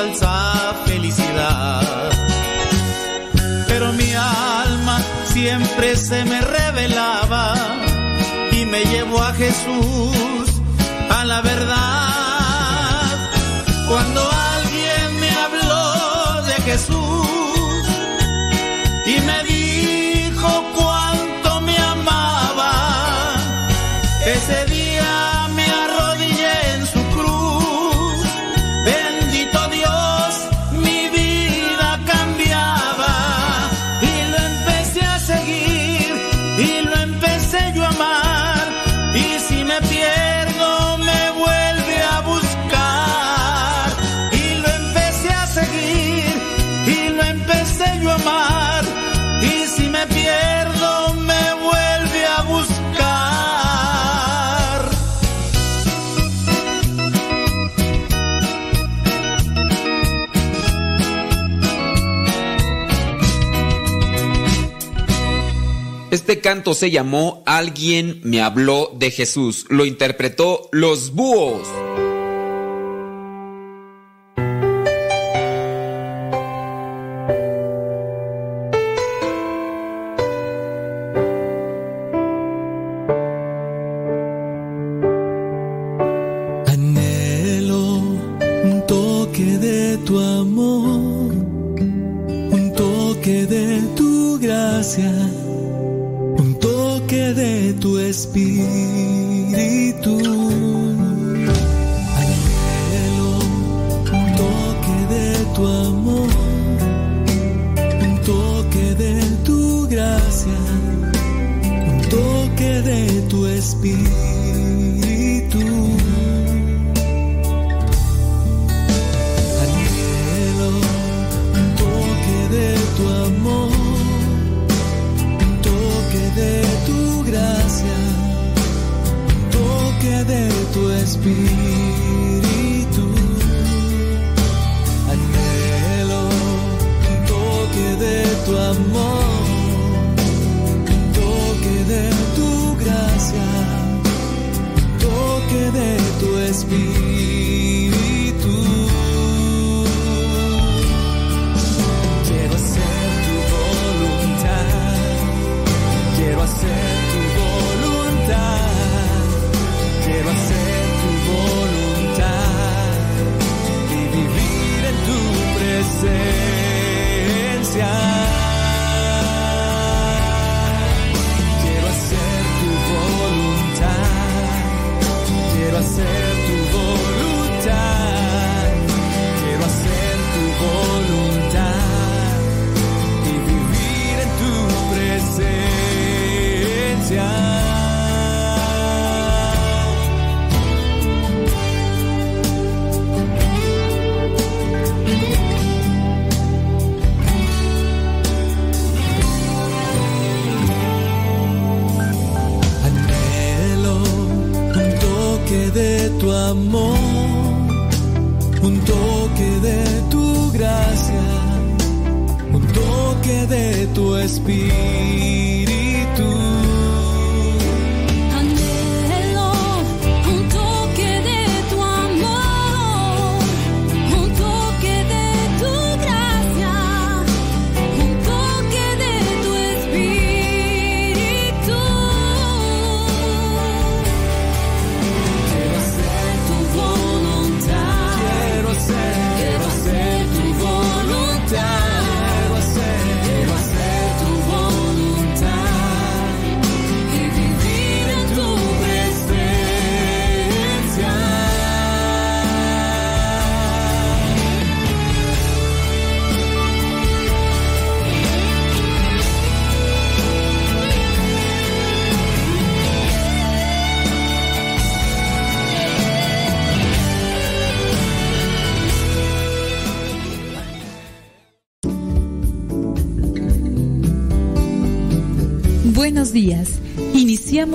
falsa felicidad. Pero mi alma siempre se me revelaba y me llevó a Jesús, a la verdad. Este canto se llamó Alguien me habló de Jesús. Lo interpretó Los Búhos.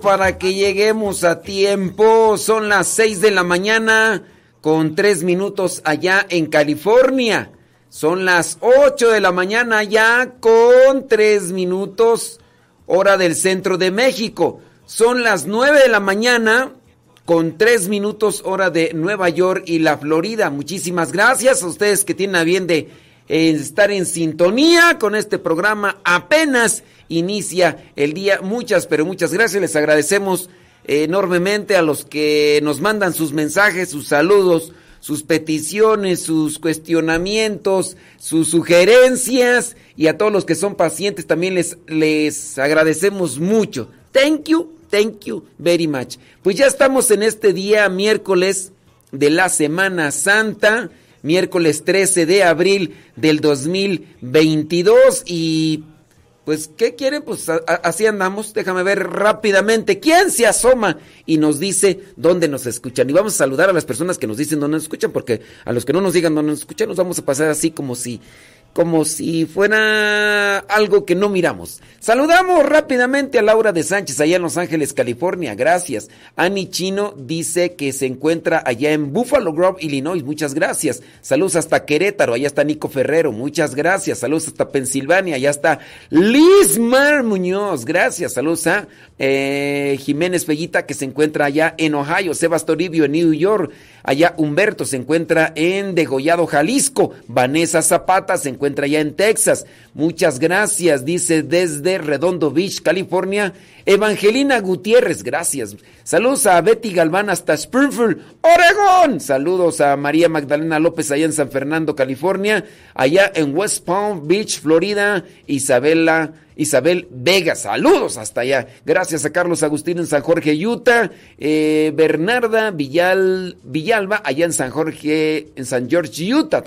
Para que lleguemos a tiempo. Son las 6 de la mañana con 3 minutos allá en California. Son las 8 de la mañana ya con 3 minutos hora del centro de México. Son las 9 de la mañana con 3 minutos hora de Nueva York y la Florida. Muchísimas gracias a ustedes que tienen a bien de eh, estar en sintonía con este programa. Apenas inicia el día. Muchas, pero muchas gracias. Les agradecemos enormemente a los que nos mandan sus mensajes, sus saludos, sus peticiones, sus cuestionamientos, sus sugerencias y a todos los que son pacientes también les, les agradecemos mucho. Thank you, thank you very much. Pues ya estamos en este día miércoles de la Semana Santa, miércoles 13 de abril del 2022 y pues, ¿qué quieren? Pues así andamos. Déjame ver rápidamente quién se asoma y nos dice dónde nos escuchan. Y vamos a saludar a las personas que nos dicen dónde nos escuchan, porque a los que no nos digan dónde nos escuchan, nos vamos a pasar así como si como si fuera algo que no miramos. Saludamos rápidamente a Laura de Sánchez allá en Los Ángeles, California. Gracias. Annie Chino dice que se encuentra allá en Buffalo Grove, Illinois. Muchas gracias. Saludos hasta Querétaro. Allá está Nico Ferrero. Muchas gracias. Saludos hasta Pensilvania. Allá está Liz Mar Muñoz. Gracias. Saludos a eh, Jiménez Fellita que se encuentra allá en Ohio. Sebas Toribio en New York. Allá Humberto se encuentra en Degollado, Jalisco. Vanessa Zapata se encuentra allá en Texas. Muchas gracias, dice desde Redondo Beach, California. Evangelina Gutiérrez, gracias. Saludos a Betty Galván hasta Springfield, Oregón. Saludos a María Magdalena López allá en San Fernando, California. Allá en West Palm Beach, Florida. Isabela Isabel Vega, saludos hasta allá. Gracias a Carlos Agustín en San Jorge, Utah. Eh, Bernarda Villal, Villalba, allá en San Jorge, en San George, Utah.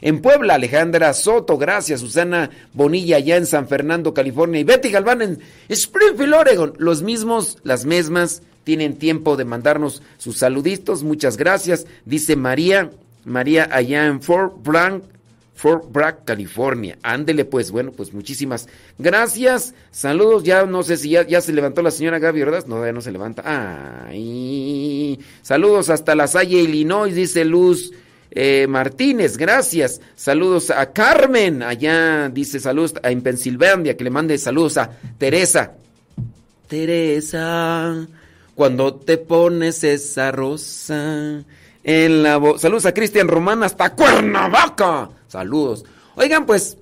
en Puebla, Alejandra Soto, gracias. Susana Bonilla, allá en San Fernando, California. Y Betty Galván en Springfield, Oregon. Los mismos, las mismas, tienen tiempo de mandarnos sus saluditos. Muchas gracias. Dice María, María allá en Fort Bragg, Fort Bragg, California. Ándele pues, bueno, pues muchísimas gracias. Saludos, ya no sé si ya, se levantó la señora Gaby, ¿verdad? No, ya no se levanta. Ay. Saludos hasta La Salle, Illinois, dice Luz eh, Martínez, gracias. Saludos a Carmen, allá dice saludos en Pensilvania, que le mande saludos a Teresa. Teresa, cuando te pones esa rosa en la voz. Saludos a Cristian Román hasta Cuernavaca. Saludos. Oigan, pues,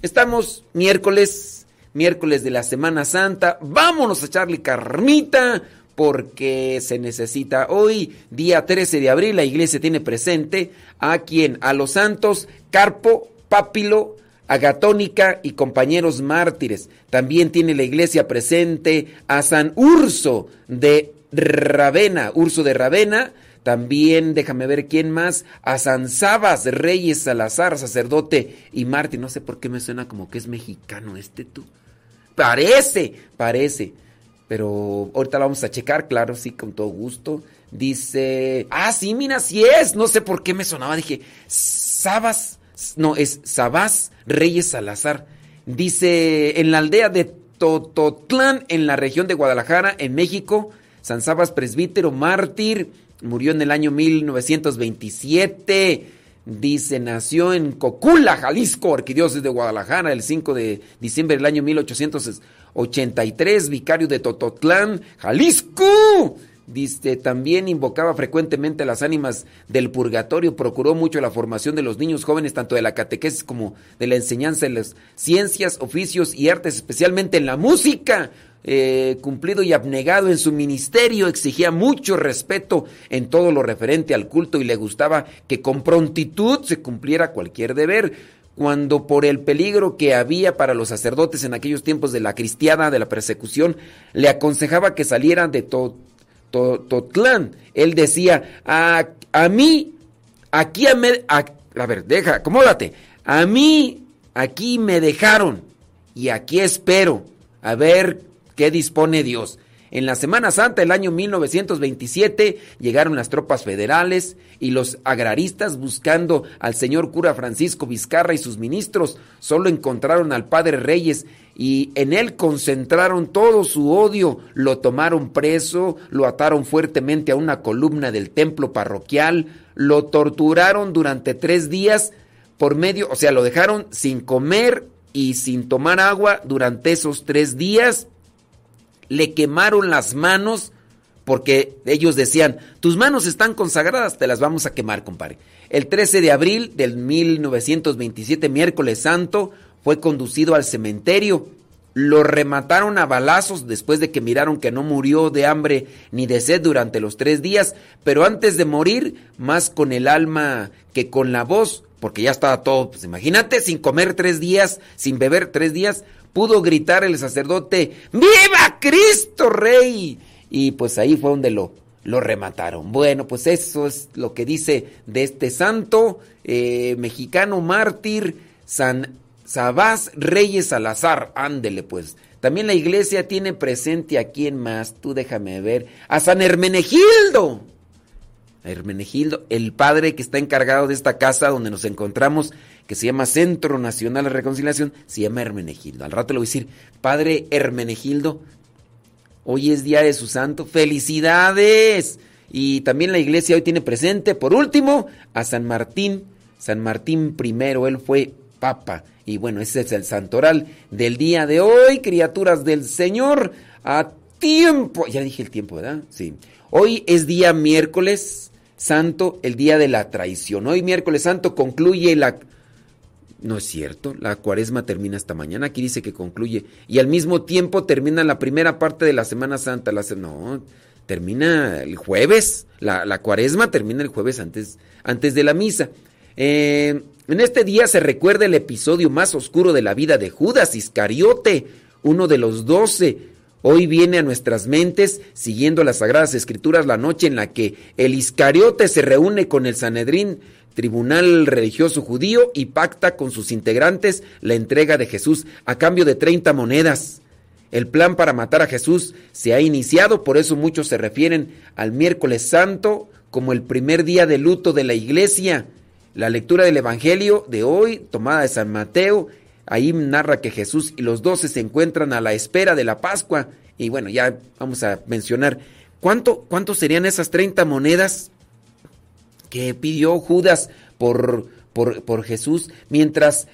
estamos miércoles, miércoles de la Semana Santa. Vámonos a echarle carmita porque se necesita. Hoy, día 13 de abril, la iglesia tiene presente a quien, a los santos Carpo, Papilo, Agatónica y compañeros mártires. También tiene la iglesia presente a San Urso de Ravena, Urso de Ravena, también, déjame ver quién más, a San Sabas Reyes Salazar, sacerdote y mártir. No sé por qué me suena como que es mexicano este tú. Parece, parece. Pero ahorita lo vamos a checar, claro, sí, con todo gusto. Dice, ah, sí, mira, sí es. No sé por qué me sonaba. Dije, Sabas, no, es Sabas Reyes Salazar. Dice, en la aldea de Tototlán, en la región de Guadalajara, en México, San Sabas presbítero, mártir Murió en el año 1927. Dice, nació en Cocula, Jalisco, arquidiócesis de Guadalajara, el 5 de diciembre del año 1883, vicario de Tototlán, Jalisco. Dice, también invocaba frecuentemente las ánimas del purgatorio, procuró mucho la formación de los niños jóvenes, tanto de la catequesis como de la enseñanza de las ciencias, oficios y artes, especialmente en la música. Eh, cumplido y abnegado en su ministerio, exigía mucho respeto en todo lo referente al culto y le gustaba que con prontitud se cumpliera cualquier deber. Cuando por el peligro que había para los sacerdotes en aquellos tiempos de la cristiada, de la persecución, le aconsejaba que saliera de Totlán. Él decía, a, a mí, aquí a, me, a ver, deja, acomódate, a mí aquí me dejaron y aquí espero a ver ¿Qué dispone Dios? En la Semana Santa del año 1927 llegaron las tropas federales y los agraristas buscando al señor cura Francisco Vizcarra y sus ministros. Solo encontraron al padre Reyes y en él concentraron todo su odio. Lo tomaron preso, lo ataron fuertemente a una columna del templo parroquial, lo torturaron durante tres días por medio, o sea, lo dejaron sin comer y sin tomar agua durante esos tres días. Le quemaron las manos porque ellos decían, tus manos están consagradas, te las vamos a quemar, compadre. El 13 de abril del 1927, miércoles santo, fue conducido al cementerio. Lo remataron a balazos después de que miraron que no murió de hambre ni de sed durante los tres días, pero antes de morir, más con el alma que con la voz, porque ya estaba todo, pues imagínate, sin comer tres días, sin beber tres días, pudo gritar el sacerdote, ¡Viva Cristo Rey! Y pues ahí fue donde lo, lo remataron. Bueno, pues eso es lo que dice de este santo eh, mexicano mártir, San Sabás Reyes Salazar. Ándele pues. También la iglesia tiene presente a quién más, tú déjame ver, a San Hermenegildo. Hermenegildo, el padre que está encargado de esta casa donde nos encontramos, que se llama Centro Nacional de Reconciliación, se llama Hermenegildo. Al rato le voy a decir, Padre Hermenegildo, Hoy es día de su santo. ¡Felicidades! Y también la iglesia hoy tiene presente, por último, a San Martín. San Martín I, él fue papa. Y bueno, ese es el santoral del día de hoy, criaturas del Señor. A tiempo. Ya dije el tiempo, ¿verdad? Sí. Hoy es día miércoles santo, el día de la traición. Hoy miércoles santo concluye la no es cierto, la cuaresma termina esta mañana, aquí dice que concluye, y al mismo tiempo termina la primera parte de la Semana Santa, la, no, termina el jueves, la, cuaresma termina el jueves antes, antes de la misa. Eh, en este día se recuerda el episodio más oscuro de la vida de Judas Iscariote, uno de los doce. Hoy viene a nuestras mentes, siguiendo las Sagradas Escrituras, la noche en la que el Iscariote se reúne con el Sanedrín tribunal religioso judío y pacta con sus integrantes la entrega de Jesús a cambio de 30 monedas. El plan para matar a Jesús se ha iniciado, por eso muchos se refieren al miércoles santo como el primer día de luto de la iglesia. La lectura del Evangelio de hoy, tomada de San Mateo, ahí narra que Jesús y los doce se encuentran a la espera de la Pascua. Y bueno, ya vamos a mencionar, ¿cuánto, cuánto serían esas 30 monedas? que pidió Judas por, por, por Jesús, mientras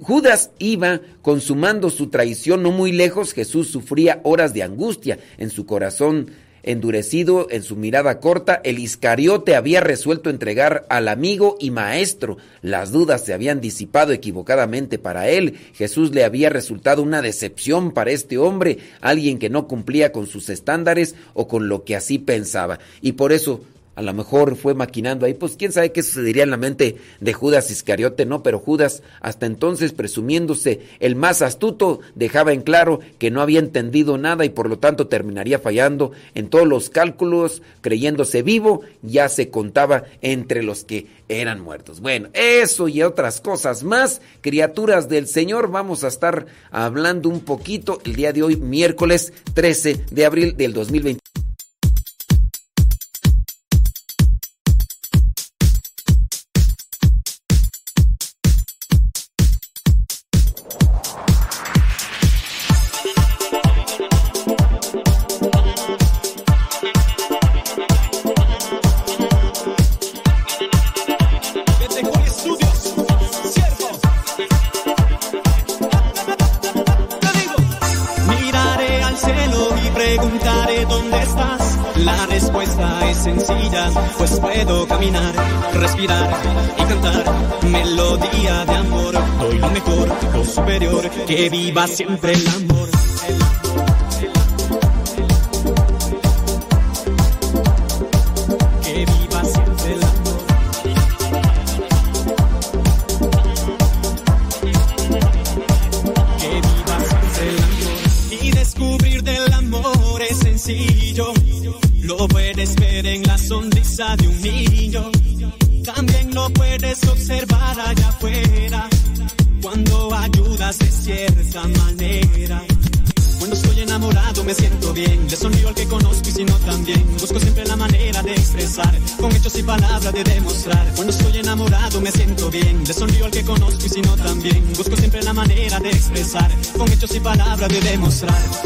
Judas iba consumando su traición no muy lejos, Jesús sufría horas de angustia en su corazón endurecido, en su mirada corta, el Iscariote había resuelto entregar al amigo y maestro. Las dudas se habían disipado equivocadamente para él. Jesús le había resultado una decepción para este hombre, alguien que no cumplía con sus estándares o con lo que así pensaba. Y por eso a lo mejor fue maquinando ahí, pues quién sabe qué sucedería en la mente de Judas Iscariote, ¿no? Pero Judas, hasta entonces presumiéndose el más astuto, dejaba en claro que no había entendido nada y por lo tanto terminaría fallando en todos los cálculos, creyéndose vivo, ya se contaba entre los que eran muertos. Bueno, eso y otras cosas más, criaturas del Señor, vamos a estar hablando un poquito el día de hoy, miércoles 13 de abril del 2020. Que viva siempre el y palabras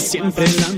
Siempre el amor.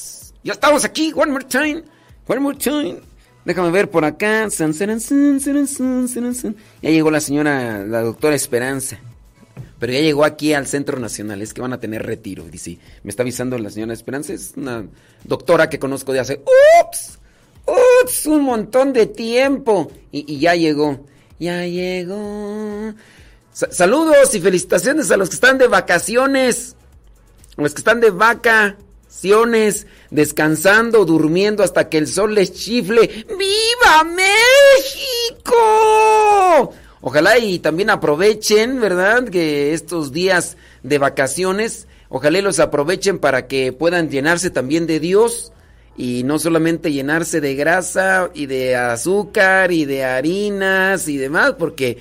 Ya estamos aquí, one more time, one more time. Déjame ver por acá. Ya llegó la señora, la doctora Esperanza. Pero ya llegó aquí al Centro Nacional. Es que van a tener retiro. Dice, me está avisando la señora Esperanza. Es una doctora que conozco de hace... ¡Ups! ¡Ups! Un montón de tiempo. Y, ya llegó. Ya llegó. Sa- saludos y felicitaciones a los que están de vacaciones. A los que están de vacaciones, descansando, durmiendo hasta que el sol les chifle. ¡Viva México! Ojalá y también aprovechen, ¿verdad? Que estos días de vacaciones, ojalá y los aprovechen para que puedan llenarse también de Dios y no solamente llenarse de grasa y de azúcar y de harinas y demás, porque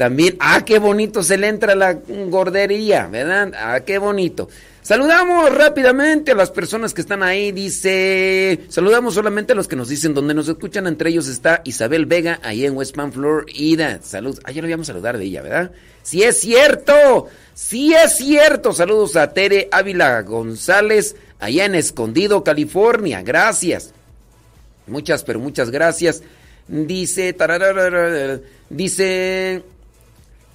También, ah, qué bonito se le entra la gordería, ¿verdad? Ah, qué bonito. Saludamos rápidamente a las personas que están ahí. Dice, saludamos solamente a los que nos dicen donde nos escuchan. Entre ellos está Isabel Vega, ahí en Westman Florida. Salud. Ah, ya lo íbamos a saludar de ella, ¿verdad? Sí es cierto. Sí es cierto. Saludos a Tere Ávila González, allá en Escondido, California. Gracias. Muchas, pero muchas gracias. Dice, dice,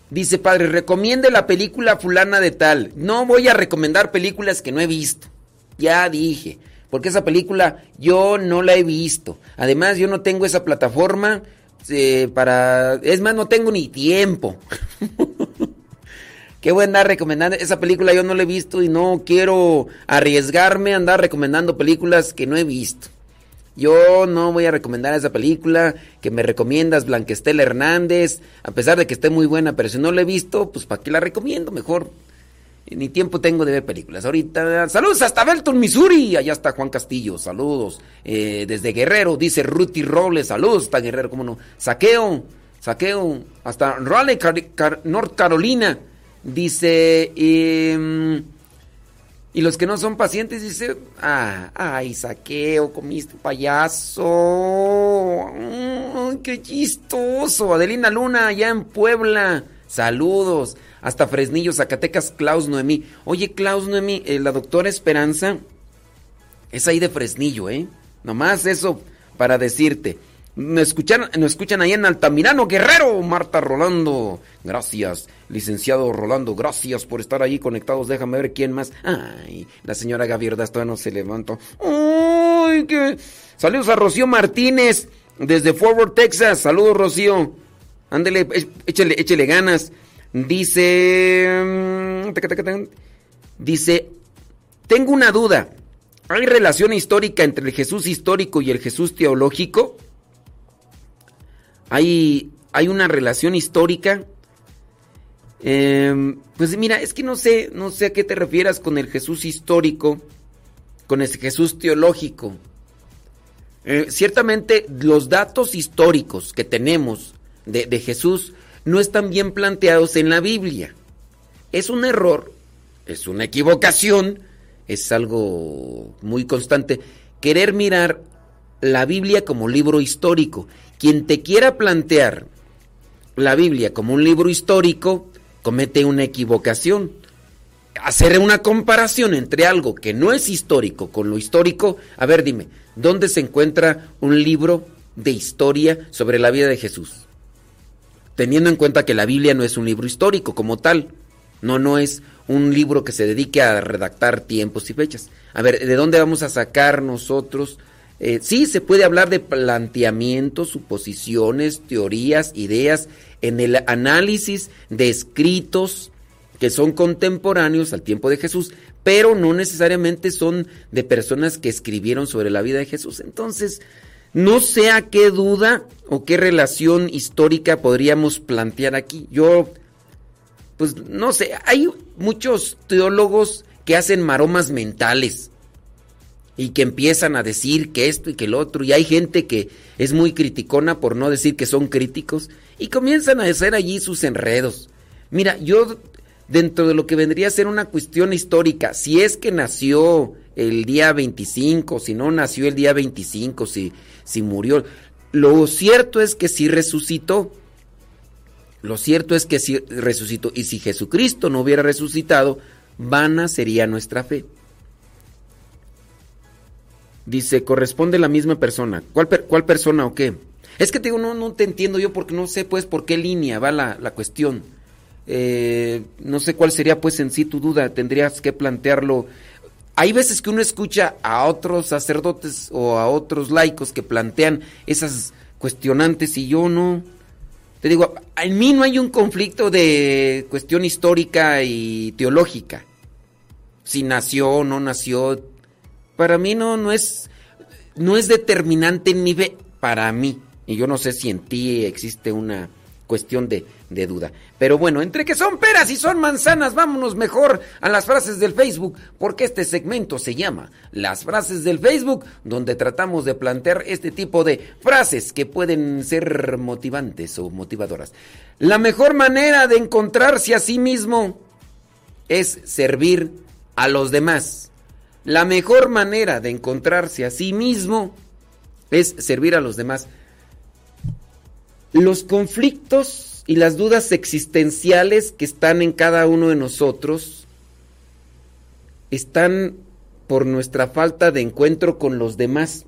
dice padre, recomiende la película fulana de tal. No voy a recomendar películas que no he visto. Ya dije, porque esa película yo no la he visto. Además, yo no tengo esa plataforma eh, para... Es más, no tengo ni tiempo. Qué voy a andar recomendando. Esa película yo no la he visto y no quiero arriesgarme a andar recomendando películas que no he visto. Yo no voy a recomendar esa película que me recomiendas, Blanquestela Hernández, a pesar de que esté muy buena, pero si no la he visto, pues ¿para qué la recomiendo? Mejor. Ni tiempo tengo de ver películas. Ahorita, saludos hasta Belton, Missouri. Allá está Juan Castillo, saludos. Eh, desde Guerrero, dice Ruti Robles, saludos hasta Guerrero, cómo no. Saqueo, saqueo, hasta Raleigh, North Carolina, dice... Eh, y los que no son pacientes dicen, ah, ay, saqueo, comiste payaso. qué chistoso. Adelina Luna, allá en Puebla. Saludos. Hasta Fresnillo, Zacatecas, Klaus Noemí. Oye, Klaus Noemí, eh, la doctora Esperanza es ahí de Fresnillo, ¿eh? Nomás eso para decirte. Nos escuchan, nos escuchan ahí en Altamirano, Guerrero, Marta Rolando. Gracias, licenciado Rolando, gracias por estar ahí conectados. Déjame ver quién más. Ay, la señora Gavierda todavía no se levantó. Ay, qué. Saludos a Rocío Martínez desde Forward, Texas. Saludos, Rocío. Ándele, échele, échele ganas. Dice. Mm, dice. Tengo una duda. ¿Hay relación histórica entre el Jesús histórico y el Jesús teológico? Hay, hay una relación histórica. Em, pues mira, es que no sé, no sé a qué te refieras con el Jesús histórico, con ese Jesús teológico. Eh, ciertamente los datos históricos que tenemos de, de Jesús no están bien planteados en la Biblia. Es un error, es una equivocación, es algo muy constante querer mirar la Biblia como libro histórico. Quien te quiera plantear la Biblia como un libro histórico, comete una equivocación. Hacer una comparación entre algo que no es histórico con lo histórico, a ver, dime, ¿dónde se encuentra un libro de historia sobre la vida de Jesús? Teniendo en cuenta que la Biblia no es un libro histórico como tal, no, no es un libro que se dedique a redactar tiempos y fechas. A ver, ¿de dónde vamos a sacar nosotros eh, sí, se puede hablar de planteamientos, suposiciones, teorías, ideas, en el análisis de escritos que son contemporáneos al tiempo de Jesús, pero no necesariamente son de personas que escribieron sobre la vida de Jesús. Entonces, no sé a qué duda o qué relación histórica podríamos plantear aquí. Yo, pues no sé, hay muchos teólogos que hacen maromas mentales y que empiezan a decir que esto y que el otro, y hay gente que es muy criticona por no decir que son críticos, y comienzan a hacer allí sus enredos. Mira, yo dentro de lo que vendría a ser una cuestión histórica, si es que nació el día 25, si no nació el día 25, si, si murió, lo cierto es que sí resucitó. Lo cierto es que sí resucitó. Y si Jesucristo no hubiera resucitado, vana sería nuestra fe. Dice, corresponde la misma persona. ¿Cuál, cuál persona o qué? Es que te digo, no, no te entiendo yo porque no sé pues por qué línea va la, la cuestión. Eh, no sé cuál sería pues en sí tu duda, tendrías que plantearlo. Hay veces que uno escucha a otros sacerdotes o a otros laicos que plantean esas cuestionantes y yo no. Te digo, en mí no hay un conflicto de cuestión histórica y teológica. Si nació o no nació, para mí no, no es, no es determinante ni para mí. Y yo no sé si en ti existe una cuestión de, de, duda. Pero bueno, entre que son peras y son manzanas, vámonos mejor a las frases del Facebook, porque este segmento se llama Las frases del Facebook, donde tratamos de plantear este tipo de frases que pueden ser motivantes o motivadoras. La mejor manera de encontrarse a sí mismo es servir a los demás. La mejor manera de encontrarse a sí mismo es servir a los demás. Los conflictos y las dudas existenciales que están en cada uno de nosotros están por nuestra falta de encuentro con los demás.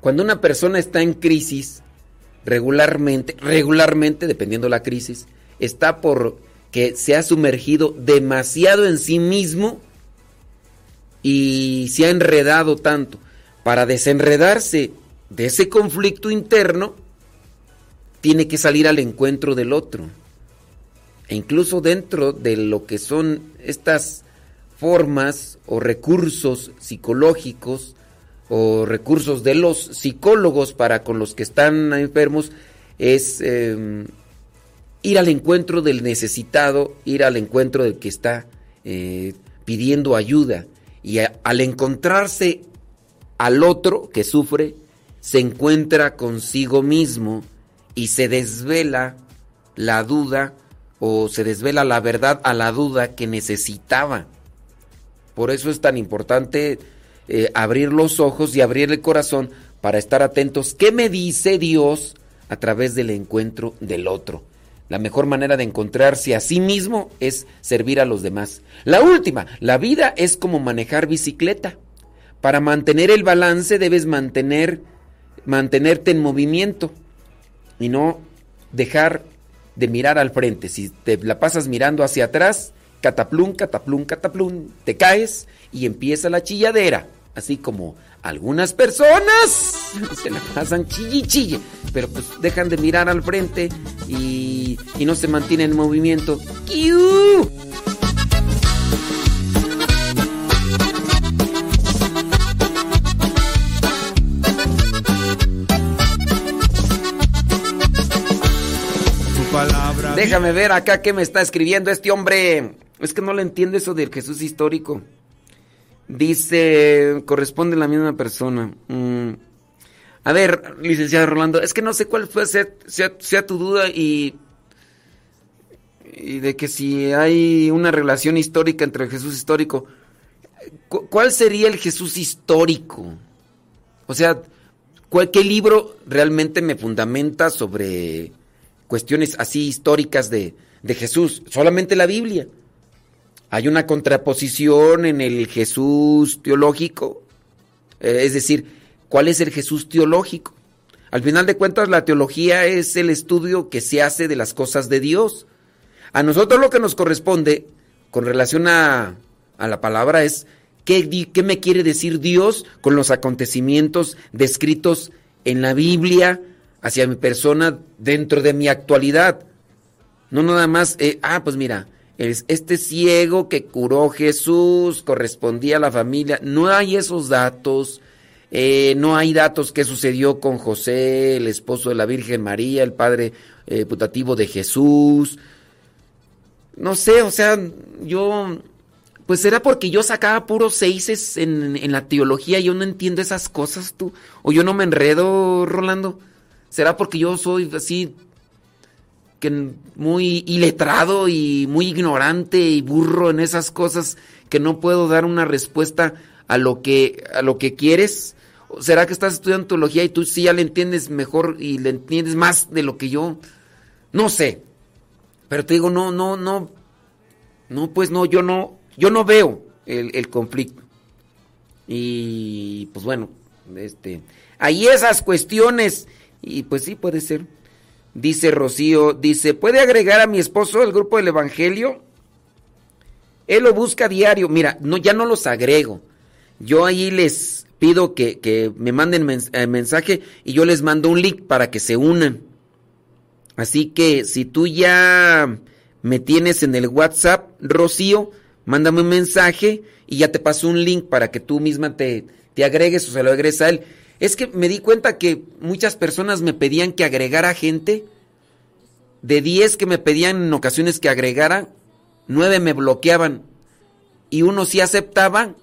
Cuando una persona está en crisis, regularmente, regularmente, dependiendo la crisis, está por que se ha sumergido demasiado en sí mismo y se ha enredado tanto. Para desenredarse de ese conflicto interno, tiene que salir al encuentro del otro. E incluso dentro de lo que son estas formas o recursos psicológicos o recursos de los psicólogos para con los que están enfermos es em, ir al encuentro del necesitado, ir al encuentro del que está eh, pidiendo ayuda. Y al encontrarse al otro que sufre, se encuentra consigo mismo y se desvela la duda o se desvela la verdad a la duda que necesitaba. Por eso es tan importante eh, abrir los ojos y abrir el corazón para estar atentos. ¿Qué me dice Dios a través del encuentro del otro? La mejor manera de encontrarse a sí mismo es servir a los demás. La última, la vida es como manejar bicicleta. Para mantener el balance debes mantener mantenerte en movimiento y no dejar de mirar al frente. Si te la pasas mirando hacia atrás, cataplum, cataplum, cataplum, te caes y empieza la chilladera. Así como algunas personas se la pasan chille chille, pero pues dejan de mirar al frente y, y no se mantienen en movimiento. ¡Kiu! Déjame ver acá qué me está escribiendo este hombre. Es que no le entiendo eso del Jesús histórico. Dice, corresponde a la misma persona. Mm. A ver, licenciado Rolando, es que no sé cuál fue sea, tu duda y, y de que si hay una relación histórica entre el Jesús histórico. ¿Cuál sería el Jesús histórico? O sea, ¿qué libro realmente me fundamenta sobre cuestiones así históricas de, de Jesús? Solamente la Biblia. Hay una contraposición en el Jesús teológico. Eh, es decir, ¿cuál es el Jesús teológico? Al final de cuentas, la teología es el estudio que se hace de las cosas de Dios. A nosotros lo que nos corresponde con relación a, a la palabra es ¿qué, qué me quiere decir Dios con los acontecimientos descritos en la Biblia hacia mi persona dentro de mi actualidad. No nada más, eh, ah, pues mira, este ciego que curó Jesús correspondía a la familia. No hay esos datos. Eh, no hay datos que sucedió con José, el esposo de la Virgen María, el padre eh, putativo de Jesús. No sé, o sea, yo. Pues será porque yo sacaba puros seises en, en la teología yo no entiendo esas cosas, tú. O yo no me enredo, Rolando. ¿Será porque yo soy así que muy iletrado y muy ignorante y burro en esas cosas que no puedo dar una respuesta a lo que a lo que quieres? ¿Será que estás estudiando teología y tú sí ya le entiendes mejor y le entiendes más de lo que yo? No sé. Pero te digo, no, no, no. No, pues no, yo no, yo no veo el, el conflicto. Y pues bueno, este, ahí esas cuestiones y pues sí, puede ser. Dice Rocío, dice, ¿puede agregar a mi esposo al grupo del Evangelio? Él lo busca diario. Mira, no, ya no los agrego. Yo ahí les pido que, me manden eh, mensaje y yo les mando un link para que se unan. Así que si tú ya me tienes en el WhatsApp, Rocío, mándame un mensaje y ya te paso un link para que tú misma te, te agregues o se lo agregues a él. Es que me di cuenta que muchas personas me pedían que agregara gente de 10 que me pedían en ocasiones que agregara, 9 me bloqueaban y uno sí aceptaba,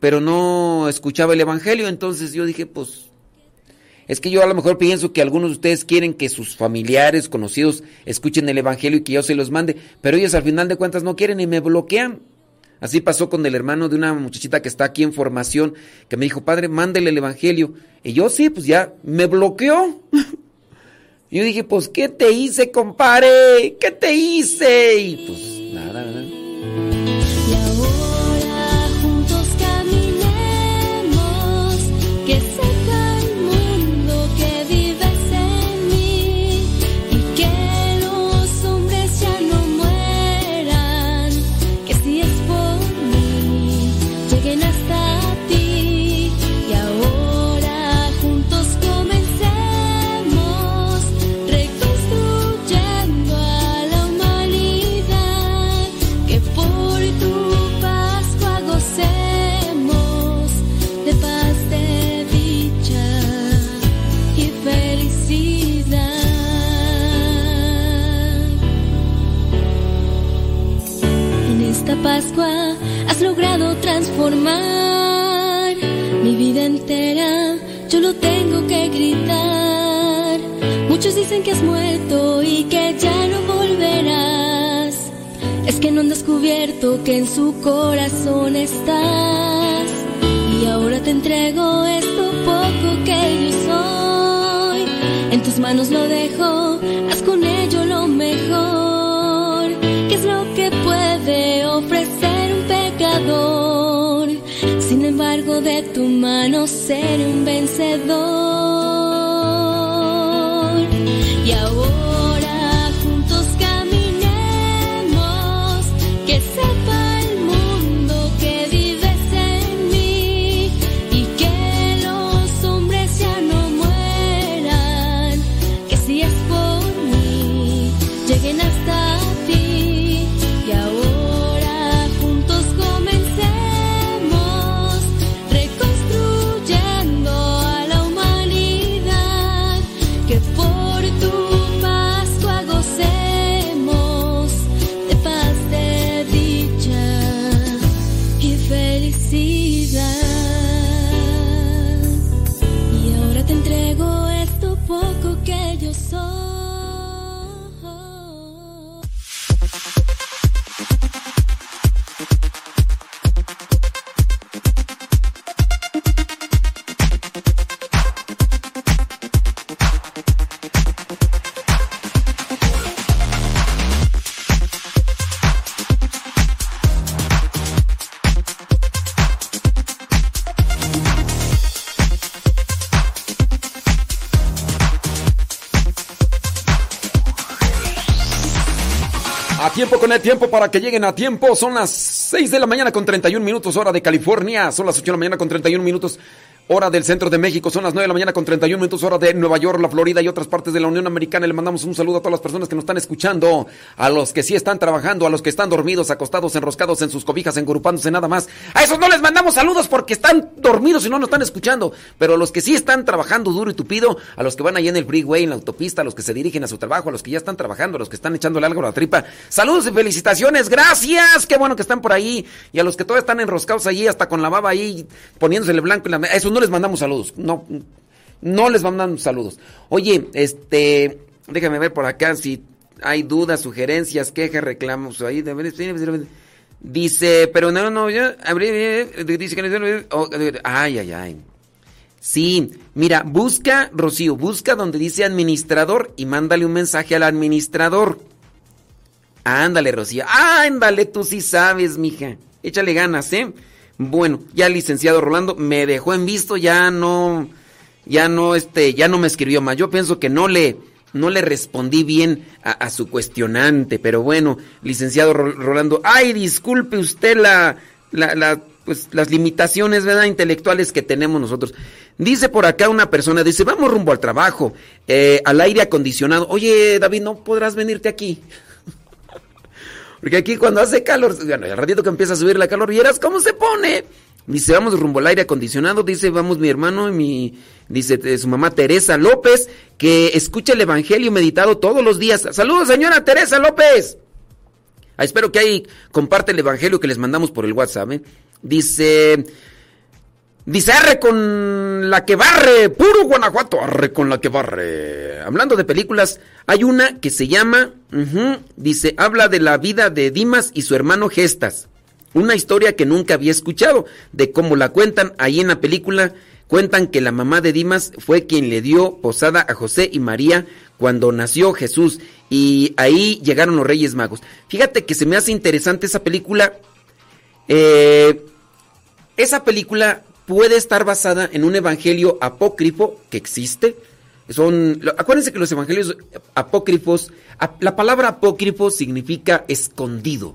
pero no escuchaba el Evangelio. Entonces yo dije, pues, es que yo a lo mejor pienso que algunos de ustedes quieren que sus familiares, conocidos, escuchen el Evangelio y que yo se los mande, pero ellos al final de cuentas no quieren y me bloquean. Así pasó con el hermano de una muchachita que está aquí en formación, que me dijo, padre, mándele el Evangelio. Y yo sí, pues ya me bloqueó. yo dije, pues, ¿qué te hice, compadre? ¿Qué te hice? Y pues nada, ¿verdad? Mi vida entera. Yo lo tengo que gritar. Muchos dicen que has muerto y que ya no volverás. Es que no han descubierto que en su corazón estás. Y ahora te entrego esto poco que yo soy. En tus manos lo dejo, haz con ello De tu mano seré un vencedor. Tiempo para que lleguen a tiempo. Son las 6 de la mañana con 31 minutos hora de California. Son las 8 de la mañana con 31 minutos hora del centro de México. Son las 9 de la mañana con 31 minutos hora de Nueva York, la Florida y otras partes de la Unión Americana. Le mandamos un saludo a todas las personas que nos están escuchando. A los que sí están trabajando, a los que están dormidos, acostados, enroscados en sus cobijas, engrupándose nada más. A esos no les mandamos saludos porque están dormidos y no nos están escuchando. Pero a los que sí están trabajando duro y tupido, a los que van ahí en el freeway, en la autopista, a los que se dirigen a su trabajo, a los que ya están trabajando, a los que están echándole algo a la tripa. Saludos y felicitaciones, gracias. Qué bueno que están por ahí. Y a los que todavía están enroscados allí, hasta con la baba ahí, poniéndosele blanco en la... Esos les mandamos saludos. No, no les mandamos saludos. Oye, este, déjame ver por acá si hay dudas, sugerencias, quejas, reclamos. Ahí dice, pero no, no, ya, dice que oh, ay, ay, ay. Sí, mira, busca, Rocío, busca donde dice administrador y mándale un mensaje al administrador. Ándale, Rocío. Ándale, tú sí sabes, mija. Échale ganas, ¿eh? Bueno, ya el licenciado Rolando me dejó en visto, ya no, ya no, este, ya no me escribió más. Yo pienso que no le, no le respondí bien a, a su cuestionante, pero bueno, licenciado Ro- Rolando, ay, disculpe usted la, la, la, pues, las limitaciones, ¿verdad? Intelectuales que tenemos nosotros. Dice por acá una persona, dice, vamos rumbo al trabajo, eh, al aire acondicionado. Oye, David, ¿no podrás venirte aquí? Porque aquí cuando hace calor, bueno, al ratito que empieza a subir la calor, vieras cómo se pone. Dice, vamos rumbo al aire acondicionado. Dice, vamos mi hermano y mi... Dice su mamá Teresa López, que escucha el Evangelio meditado todos los días. Saludos, señora Teresa López. Ah, espero que ahí comparte el Evangelio que les mandamos por el WhatsApp. ¿eh? Dice... Dice, arre con la que barre, puro Guanajuato, arre con la que barre. Hablando de películas, hay una que se llama, dice, habla de la vida de Dimas y su hermano Gestas. Una historia que nunca había escuchado, de cómo la cuentan ahí en la película. Cuentan que la mamá de Dimas fue quien le dio posada a José y María cuando nació Jesús. Y ahí llegaron los Reyes Magos. Fíjate que se me hace interesante esa película. Eh, esa película puede estar basada en un evangelio apócrifo que existe. Acuérdense que los evangelios apócrifos, la palabra apócrifo significa escondido,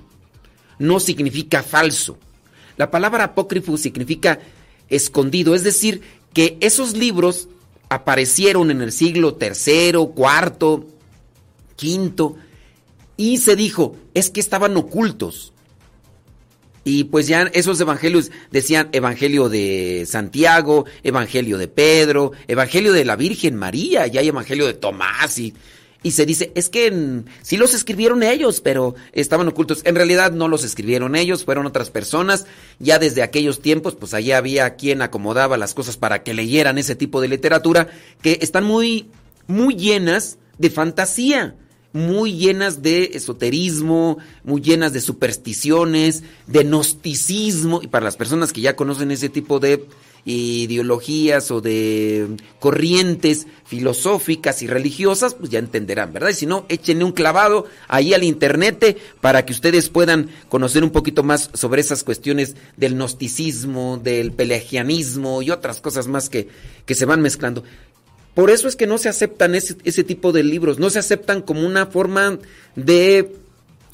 no significa falso. La palabra apócrifo significa escondido, es decir, que esos libros aparecieron en el siglo tercero, cuarto, quinto, y se dijo, es que estaban ocultos. Y pues ya esos evangelios decían Evangelio de Santiago, Evangelio de Pedro, Evangelio de la Virgen María, ya hay Evangelio de Tomás y, y se dice, es que sí los escribieron ellos, pero estaban ocultos. En realidad no los escribieron ellos, fueron otras personas. Ya desde aquellos tiempos, pues allá había quien acomodaba las cosas para que leyeran ese tipo de literatura que están muy, muy llenas de fantasía muy llenas de esoterismo, muy llenas de supersticiones, de gnosticismo, y para las personas que ya conocen ese tipo de ideologías o de corrientes filosóficas y religiosas, pues ya entenderán, ¿verdad? Y si no, échenle un clavado ahí al internet para que ustedes puedan conocer un poquito más sobre esas cuestiones del gnosticismo, del pelagianismo y otras cosas más que, que se van mezclando. Por eso es que no se aceptan ese, tipo de libros, no se aceptan como una forma de,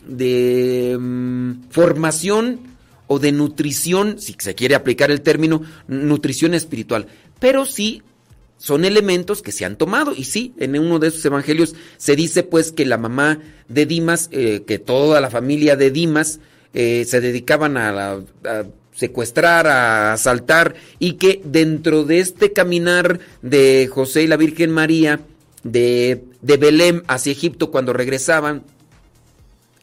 de mm, formación o de nutrición, si se quiere aplicar el término, nutrición espiritual. Pero sí son elementos que se han tomado. Y sí, en uno de esos evangelios se dice pues que la mamá de Dimas, eh, que toda la familia de Dimas eh, se dedicaban a, la, secuestrar, a asaltar, y que dentro de este caminar de José y la Virgen María, de, de Belén hacia Egipto cuando regresaban,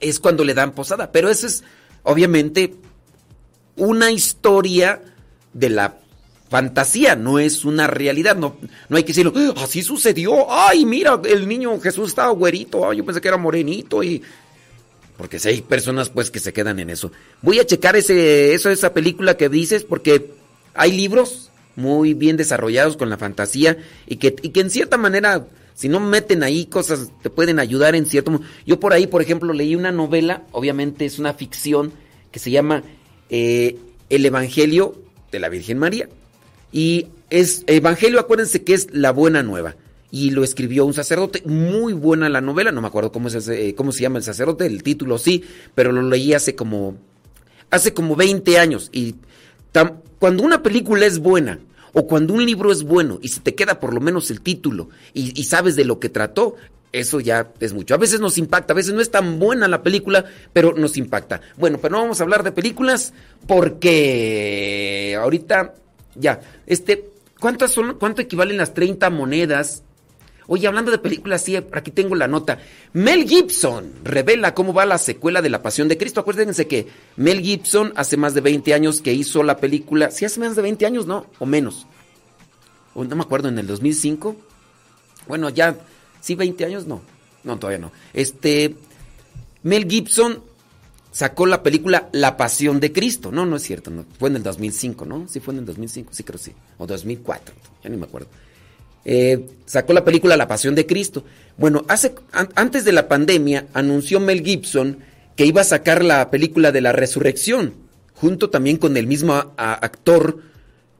es cuando le dan posada. Pero eso es obviamente una historia de la fantasía, no es una realidad, no, no hay que decirlo, ah, así sucedió, ay, mira, el niño Jesús estaba güerito, ay, yo pensé que era morenito y porque si hay personas pues que se quedan en eso. Voy a checar ese, eso, esa película que dices porque hay libros muy bien desarrollados con la fantasía y que, y que en cierta manera, si no meten ahí cosas, te pueden ayudar en cierto modo. Yo por ahí, por ejemplo, leí una novela, obviamente es una ficción, que se llama eh, El Evangelio de la Virgen María. Y es, Evangelio, acuérdense que es la buena nueva y lo escribió un sacerdote. Muy buena la novela, no me acuerdo cómo, es eh, cómo se llama el sacerdote, el título sí, pero lo leí hace como, hace como 20 años. Y cuando una película es buena o cuando un libro es bueno y se te queda por lo menos el título y, y sabes de lo que trató, eso ya es mucho. A veces nos impacta, a veces no es tan buena la película, pero nos impacta. Bueno, pero no vamos a hablar de películas porque ahorita ya, este, ¿cuántas son, cuánto equivalen las 30 monedas Oye, hablando de películas, sí, aquí tengo la nota. Mel Gibson revela cómo va la secuela de La Pasión de Cristo. Acuérdense que Mel Gibson hace más de 20 años que hizo la película. Sí, hace más de 20 años, ¿no? O menos. O no me acuerdo, en el 2005. Bueno, ya, sí, 20 años, no. No, todavía no. Este, Mel Gibson sacó la película La Pasión de Cristo. No, no es cierto. Fue en el 2005, ¿no? Sí, fue en el 2005, sí creo sí. O 2004, ya ni me acuerdo. Eh, sacó la película La Pasión de Cristo. Bueno, hace, antes de la pandemia anunció Mel Gibson que iba a sacar la película de la resurrección, junto también con el mismo actor,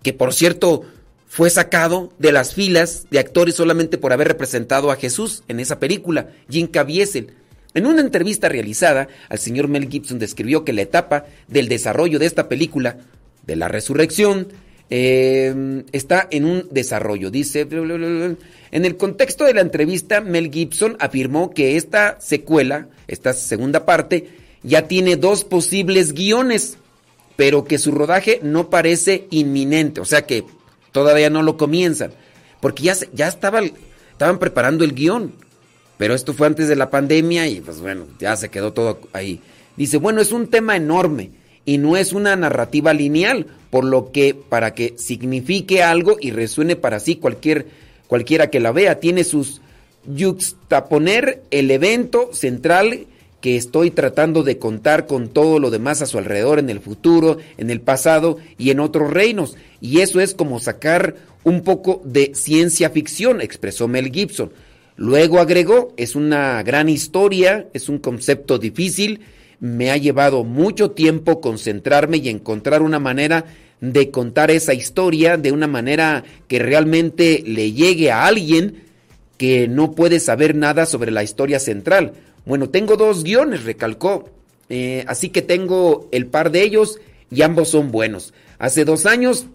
que por cierto fue sacado de las filas de actores solamente por haber representado a Jesús en esa película, Jim Caviezel. En una entrevista realizada, al señor Mel Gibson describió que la etapa del desarrollo de esta película, de la resurrección, Em, está en un desarrollo. Dice, en el contexto de la entrevista, Mel Gibson afirmó que esta secuela, esta segunda parte, ya tiene dos posibles guiones, pero que su rodaje no parece inminente, o sea que todavía no lo comienzan, porque ya, ya estaba, estaban preparando el guion, pero esto fue antes de la pandemia y pues bueno, ya se quedó todo ahí. Dice, bueno, es un tema enorme y no es una narrativa lineal, por lo que para que signifique algo y resuene para sí cualquier, cualquiera que la vea, tiene sus yuxtaponer el evento central que estoy tratando de contar con todo lo demás a su alrededor en el futuro, en el pasado y en otros reinos. Y eso es como sacar un poco de ciencia ficción, expresó Mel Gibson. Luego agregó, es una gran historia, es un concepto difícil, me ha llevado mucho tiempo concentrarme y encontrar una manera de contar esa historia de una manera que realmente le llegue a alguien que no puede saber nada sobre la historia central. Bueno, tengo dos guiones, recalcó, eh, así que tengo el par de ellos y ambos son buenos. Hace dos años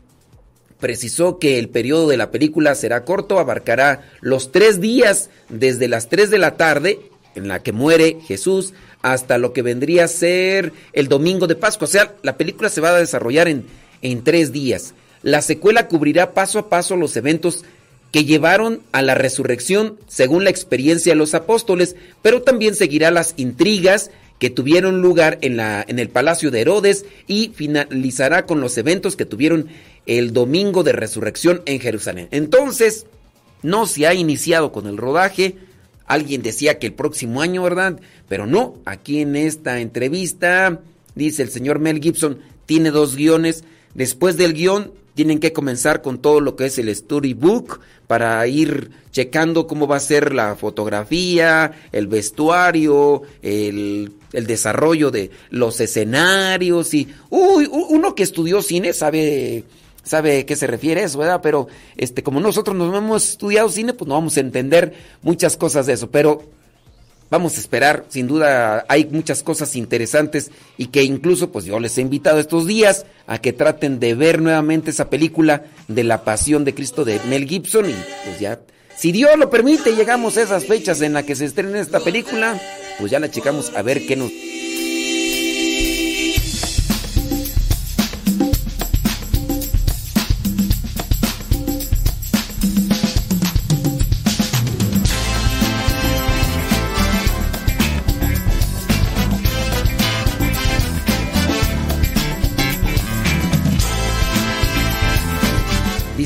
precisó que el periodo de la película será corto, abarcará los tres días desde las tres de la tarde en la que muere Jesús hasta lo que vendría a ser el domingo de Pascua. O sea, la película se va a desarrollar en, en tres días. La secuela cubrirá paso a paso los eventos que llevaron a la resurrección según la experiencia de los apóstoles, pero también seguirá las intrigas que tuvieron lugar en, la, en el palacio de Herodes y finalizará con los eventos que tuvieron el domingo de resurrección en Jerusalén. Entonces, no se ha iniciado con el rodaje. Alguien decía que el próximo año, ¿verdad? Pero no, aquí en esta entrevista dice el señor Mel Gibson, tiene dos guiones. Después del guion tienen que comenzar con todo lo que es el storybook para ir checando cómo va a ser la fotografía, el vestuario, el, desarrollo de los escenarios y uy, uno que estudió cine sabe sabe qué se refiere eso, ¿verdad? Pero este como nosotros no hemos estudiado cine, pues no vamos a entender muchas cosas de eso, pero Vamos a esperar, sin duda hay muchas cosas interesantes y que incluso pues yo les he invitado estos días a que traten de ver nuevamente esa película de la pasión de Cristo de Mel Gibson y pues ya, si Dios lo permite, llegamos a esas fechas en las que se estrena esta película, pues ya la checamos a ver qué nos...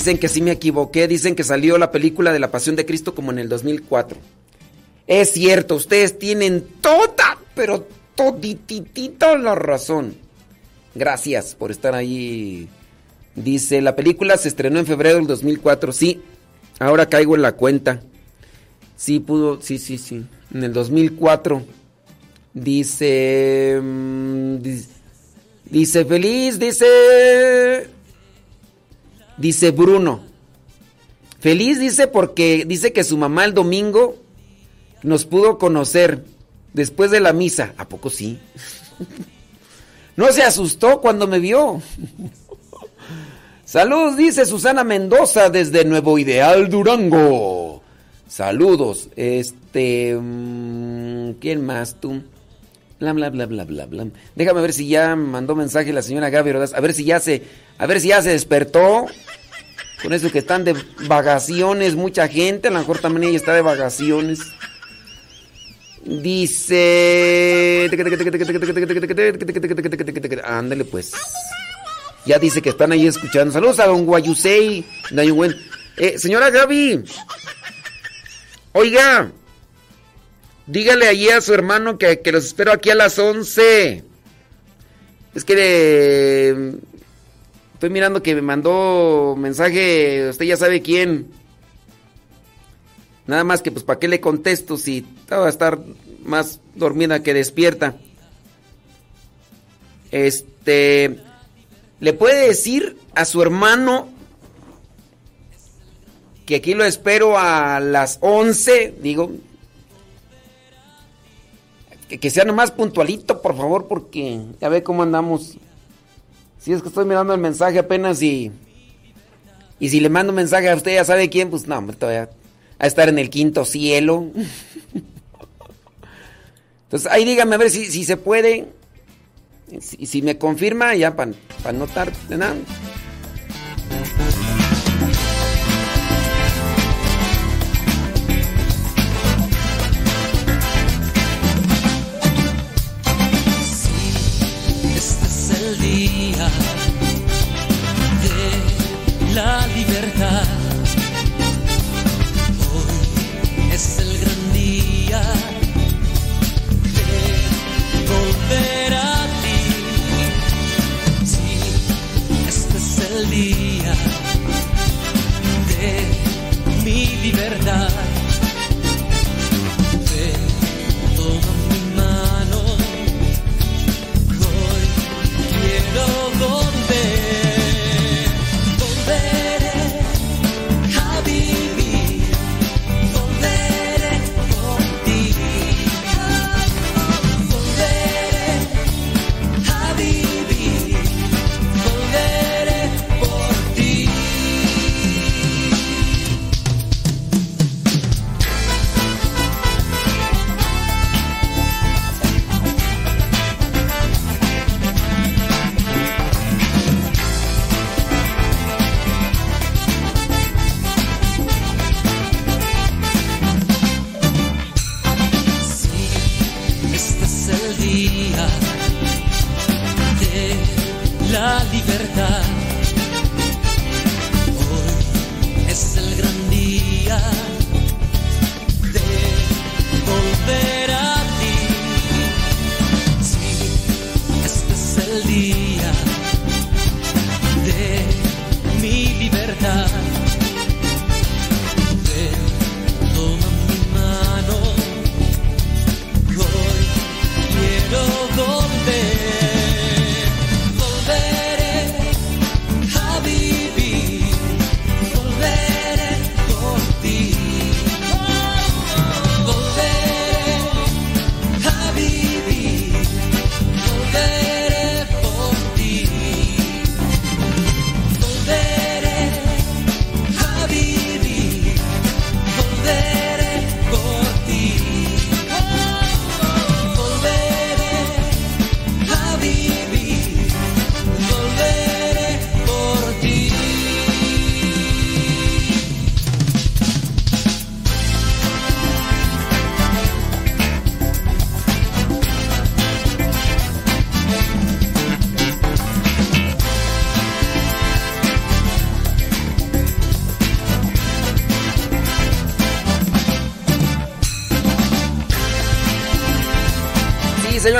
Dicen que sí me equivoqué, dicen que salió la película de la Pasión de Cristo como en el 2004. Es cierto, ustedes tienen toda, pero todititita la razón. Gracias por estar ahí. Dice, la película se estrenó en febrero del 2004. Sí, ahora caigo en la cuenta. Sí, pudo, sí, sí, sí. En el 2004. Dice, mm, dice, dice feliz, dice Dice Bruno. Feliz dice porque dice que su mamá el domingo nos pudo conocer después de la misa. ¿A poco sí? No se asustó cuando me vio. Saludos, dice Susana Mendoza desde Nuevo Ideal Durango. Saludos. Este. Mm, ¿Quién más tú? Bla, bla, bla, bla, bla, bla. Déjame ver si ya mandó mensaje la señora Gaby A ver si ya se. A ver si ya se despertó. Con eso que están de vacaciones, mucha gente, a lo mejor también ella está de vacaciones. Dice. Ándale pues. Ya dice que están ahí escuchando. Saludos a don Guayusei. Eh, señora Gaby. Oiga. Dígale allí a su hermano que, que los espero aquí a las 11. Es que de, Estoy mirando que me mandó mensaje, usted ya sabe quién. Nada más que pues para qué le contesto si va a estar más dormida que despierta. Este le puede decir a su hermano que aquí lo espero a las 11, digo que, que sea nomás puntualito, por favor, porque ya ve cómo andamos. Si es que estoy mirando el mensaje apenas y. Y si le mando mensaje a usted, ya sabe quién, pues no, todavía a estar en el quinto cielo. Entonces ahí dígame a ver si, si se puede. Y si, me confirma, ya para notar, nada.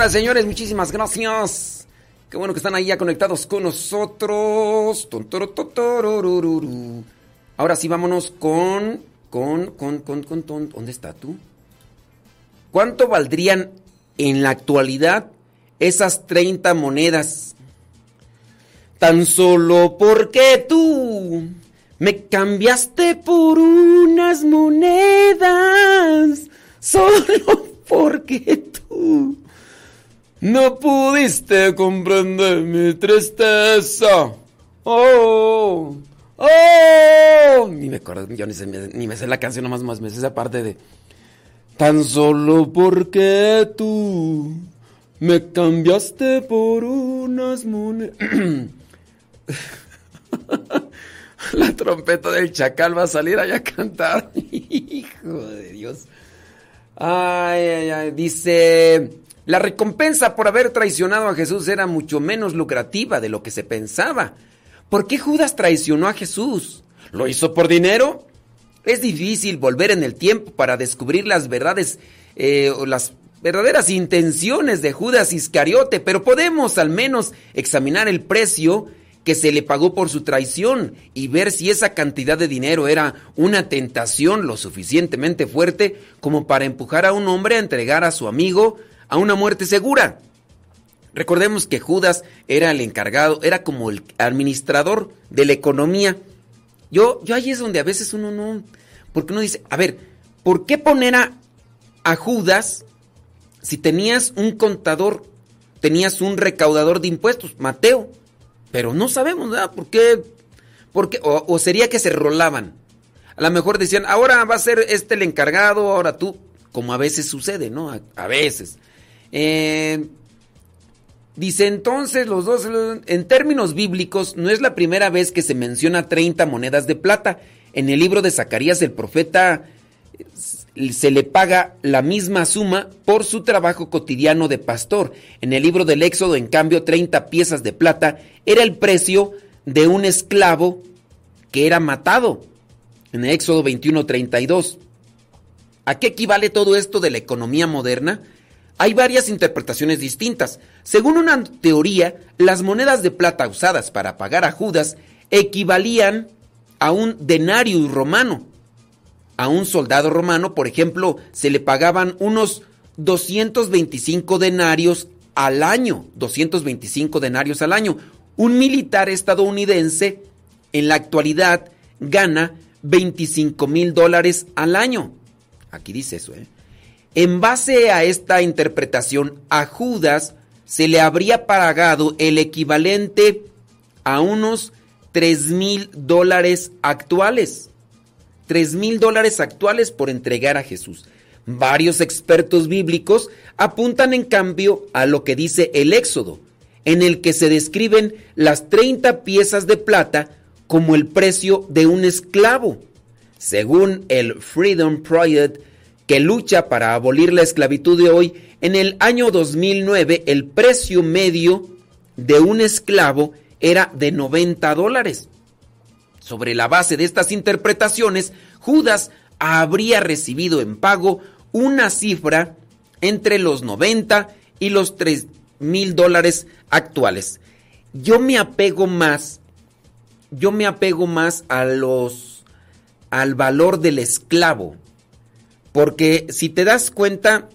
Señores, muchísimas gracias. Qué bueno que están ahí ya conectados con nosotros. Ahora sí, vámonos con, con, con, con, con, ¿dónde está tú? ¿Cuánto valdrían en la actualidad esas 30 monedas? Tan solo porque tú me cambiaste por unas monedas. Solo porque tú no pudiste comprender mi tristeza. Oh, oh. Ni me acuerdo, yo ni, me sé la canción nomás más me sé esa parte de tan solo porque tú me cambiaste por unas monedas. la trompeta del chacal va a salir allá a cantar. Hijo de Dios. Ay, ay, ay. Dice la recompensa por haber traicionado a Jesús era mucho menos lucrativa de lo que se pensaba. ¿Por qué Judas traicionó a Jesús? ¿Lo hizo por dinero? Es difícil volver en el tiempo para descubrir las verdades eh, o las verdaderas intenciones de Judas Iscariote, pero podemos al menos examinar el precio que se le pagó por su traición y ver si esa cantidad de dinero era una tentación lo suficientemente fuerte como para empujar a un hombre a entregar a su amigo a una muerte segura. Recordemos que Judas era el encargado, era como el administrador de la economía. Yo, yo ahí es donde a veces uno no, porque uno dice, a ver, ¿por qué poner a, a Judas si tenías un contador, tenías un recaudador de impuestos, Mateo? Pero no sabemos, ¿verdad? ¿Por qué? ¿Por qué? O, sería que se rolaban. A lo mejor decían, ahora va a ser este el encargado, ahora tú, como a veces sucede, ¿no? a veces. Eh, Dice entonces los dos, en términos bíblicos, no es la primera vez que se menciona 30 monedas de plata. En el libro de Zacarías el profeta se le paga la misma suma por su trabajo cotidiano de pastor. En el libro del Éxodo, en cambio, 30 piezas de plata era el precio de un esclavo que era matado. En el Éxodo 21:32. ¿A qué equivale todo esto de la economía moderna? Hay varias interpretaciones distintas. Según una teoría, las monedas de plata usadas para pagar a Judas equivalían a un denario romano. A un soldado romano, por ejemplo, se le pagaban unos 225 denarios al año. 225 denarios al año. Un militar estadounidense en la actualidad gana 25 mil dólares al año. Aquí dice eso, ¿eh? En base a esta interpretación, a Judas se le habría pagado el equivalente a unos 3 mil dólares actuales. 3 mil dólares actuales por entregar a Jesús. Varios expertos bíblicos apuntan en cambio a lo que dice el Éxodo, en el que se describen las 30 piezas de plata como el precio de un esclavo. Según el Freedom Project, que lucha para abolir la esclavitud de hoy, en el año 2009 el precio medio de un esclavo era de 90 dólares. Sobre la base de estas interpretaciones, Judas habría recibido en pago una cifra entre los 90 y los 3 mil dólares actuales. Yo me apego más, yo me apego más a los, al valor del esclavo. Porque si te das cuenta,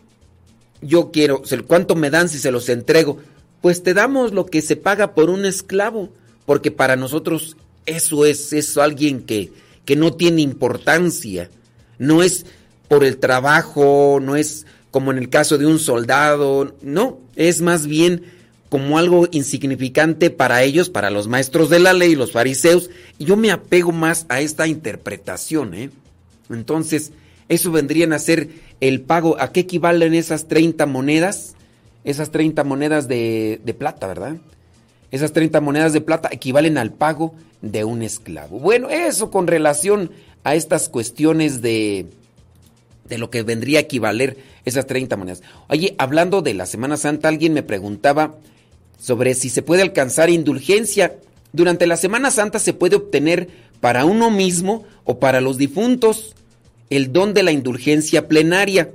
yo quiero, ¿cuánto me dan si se los entrego? Pues te damos lo que se paga por un esclavo, porque para nosotros eso es, eso alguien que, que no tiene importancia, no es por el trabajo, no es como en el caso de un soldado, no, es más bien como algo insignificante para ellos, para los maestros de la ley, los fariseos, y yo me apego más a esta interpretación, ¿eh? Entonces, eso vendrían a ser el pago. ¿A qué equivalen esas 30 monedas? Esas 30 monedas de, plata, ¿verdad? Esas 30 monedas de plata equivalen al pago de un esclavo. Bueno, eso con relación a estas cuestiones de, de lo que vendría a equivaler esas 30 monedas. Oye, hablando de la Semana Santa, alguien me preguntaba sobre si se puede alcanzar indulgencia. Durante la Semana Santa se puede obtener para uno mismo o para los difuntos el don de la indulgencia plenaria.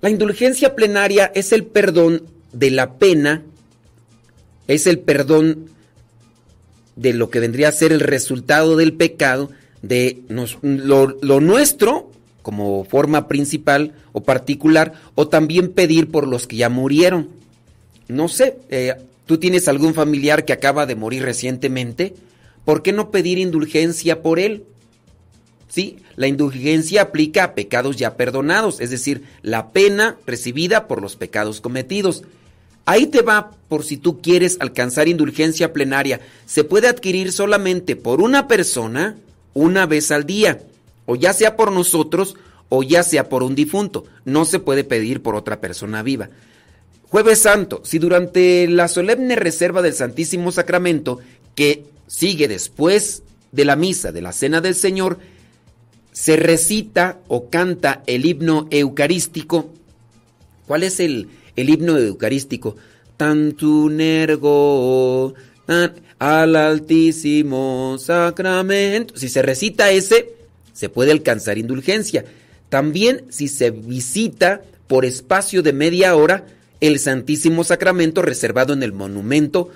La indulgencia plenaria es el perdón de la pena, es el perdón de lo que vendría a ser el resultado del pecado, de lo, nuestro como forma principal o particular, o también pedir por los que ya murieron. No sé, eh, tú tienes algún familiar que acaba de morir recientemente, ¿por qué no pedir indulgencia por él? ¿Sí? La indulgencia aplica a pecados ya perdonados, es decir, la pena recibida por los pecados cometidos. Ahí te va por si tú quieres alcanzar indulgencia plenaria. Se puede adquirir solamente por una persona una vez al día, o ya sea por nosotros o ya sea por un difunto. No se puede pedir por otra persona viva. Jueves Santo, si durante la solemne reserva del Santísimo Sacramento, que sigue después de la misa de la Cena del Señor, se recita o canta el himno eucarístico. ¿Cuál es el, el himno eucarístico? Tantunergo al altísimo sacramento. Si se recita ese, se puede alcanzar indulgencia. También si se visita por espacio de media hora el Santísimo Sacramento reservado en el monumento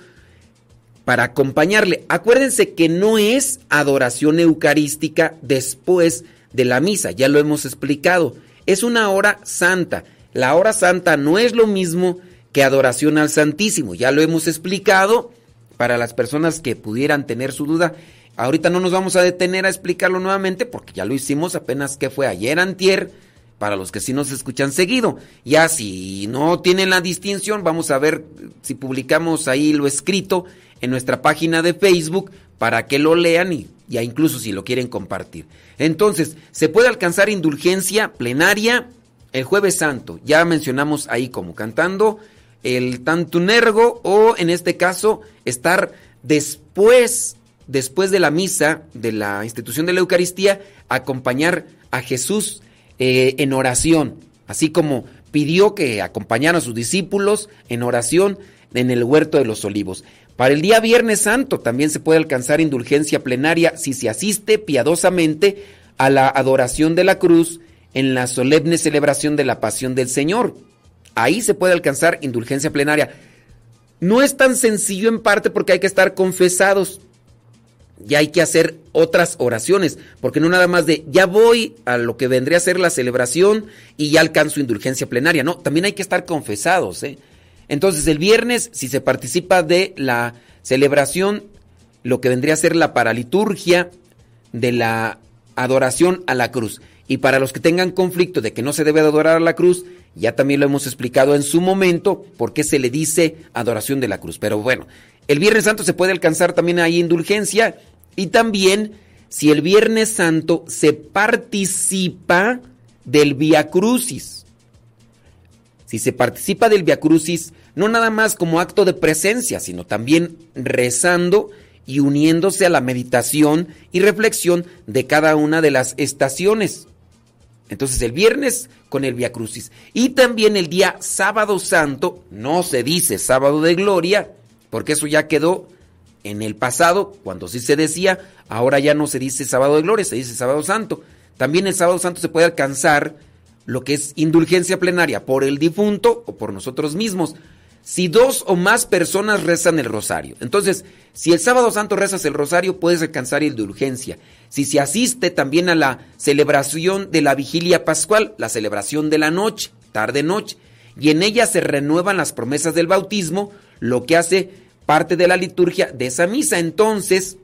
para acompañarle. Acuérdense que no es adoración eucarística después de la misa, ya lo hemos explicado. Es una hora santa. La hora santa no es lo mismo que adoración al Santísimo, ya lo hemos explicado para las personas que pudieran tener su duda. Ahorita no nos vamos a detener a explicarlo nuevamente porque ya lo hicimos apenas que fue ayer antier para los que sí nos escuchan seguido. Ya si no tienen la distinción, vamos a ver si publicamos ahí lo escrito en nuestra página de Facebook para que lo lean y ya incluso si lo quieren compartir. Entonces, se puede alcanzar indulgencia plenaria el jueves santo. Ya mencionamos ahí como cantando el tantunergo o en este caso estar después, después de la misa de la institución de la Eucaristía, acompañar a Jesús eh, en oración, así como pidió que acompañaran a sus discípulos en oración en el huerto de los olivos. Para el día Viernes Santo también se puede alcanzar indulgencia plenaria si se asiste piadosamente a la adoración de la cruz en la solemne celebración de la pasión del Señor. Ahí se puede alcanzar indulgencia plenaria. No es tan sencillo en parte porque hay que estar confesados. Y hay que hacer otras oraciones, porque no nada más de ya voy a lo que vendría a ser la celebración y ya alcanzo indulgencia plenaria. No, también hay que estar confesados. ¿eh? Entonces el viernes, si se participa de la celebración, lo que vendría a ser la paraliturgia de la adoración a la cruz. Y para los que tengan conflicto de que no se debe adorar a la cruz, ya también lo hemos explicado en su momento por qué se le dice adoración de la cruz. Pero bueno, el Viernes Santo se puede alcanzar también ahí indulgencia y también si el Viernes Santo se participa del Via Crucis. Si se participa del Via Crucis, no nada más como acto de presencia, sino también rezando y uniéndose a la meditación y reflexión de cada una de las estaciones. Entonces el viernes con el Via Crucis. Y también el día sábado santo, no se dice sábado de gloria, porque eso ya quedó en el pasado, cuando sí se decía, ahora ya no se dice sábado de gloria, se dice sábado santo. También el sábado santo se puede alcanzar lo que es indulgencia plenaria por el difunto o por nosotros mismos. Si dos o más personas rezan el rosario. Entonces, si el sábado santo rezas el rosario, puedes alcanzar indulgencia. Si se asiste también a la celebración de la vigilia pascual, la celebración de la noche, tarde-noche, y en ella se renuevan las promesas del bautismo, lo que hace parte de la liturgia de esa misa. Entonces,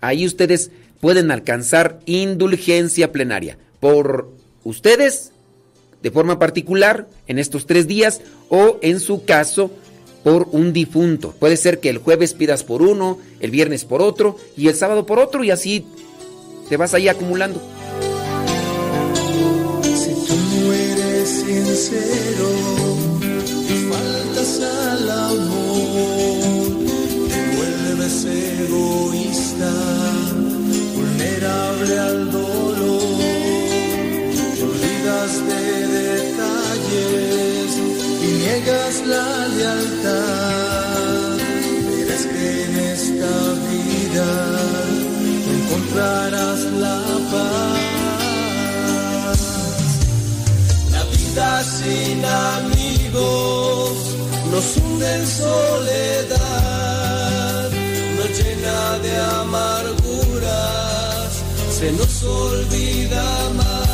ahí ustedes pueden alcanzar indulgencia plenaria por ustedes de forma particular en estos tres días o en su caso por un difunto. Puede ser que el jueves pidas por uno, el viernes por otro y el sábado por otro y así te vas ahí acumulando. Si tú eres sincero, egoísta, vulnerable al dolor, te olvidas de detalles y niegas la lealtad. Verás que en esta vida encontrarás la paz. La vida sin amigos nos hunde en soledad, llena de amarguras, se nos olvida amar.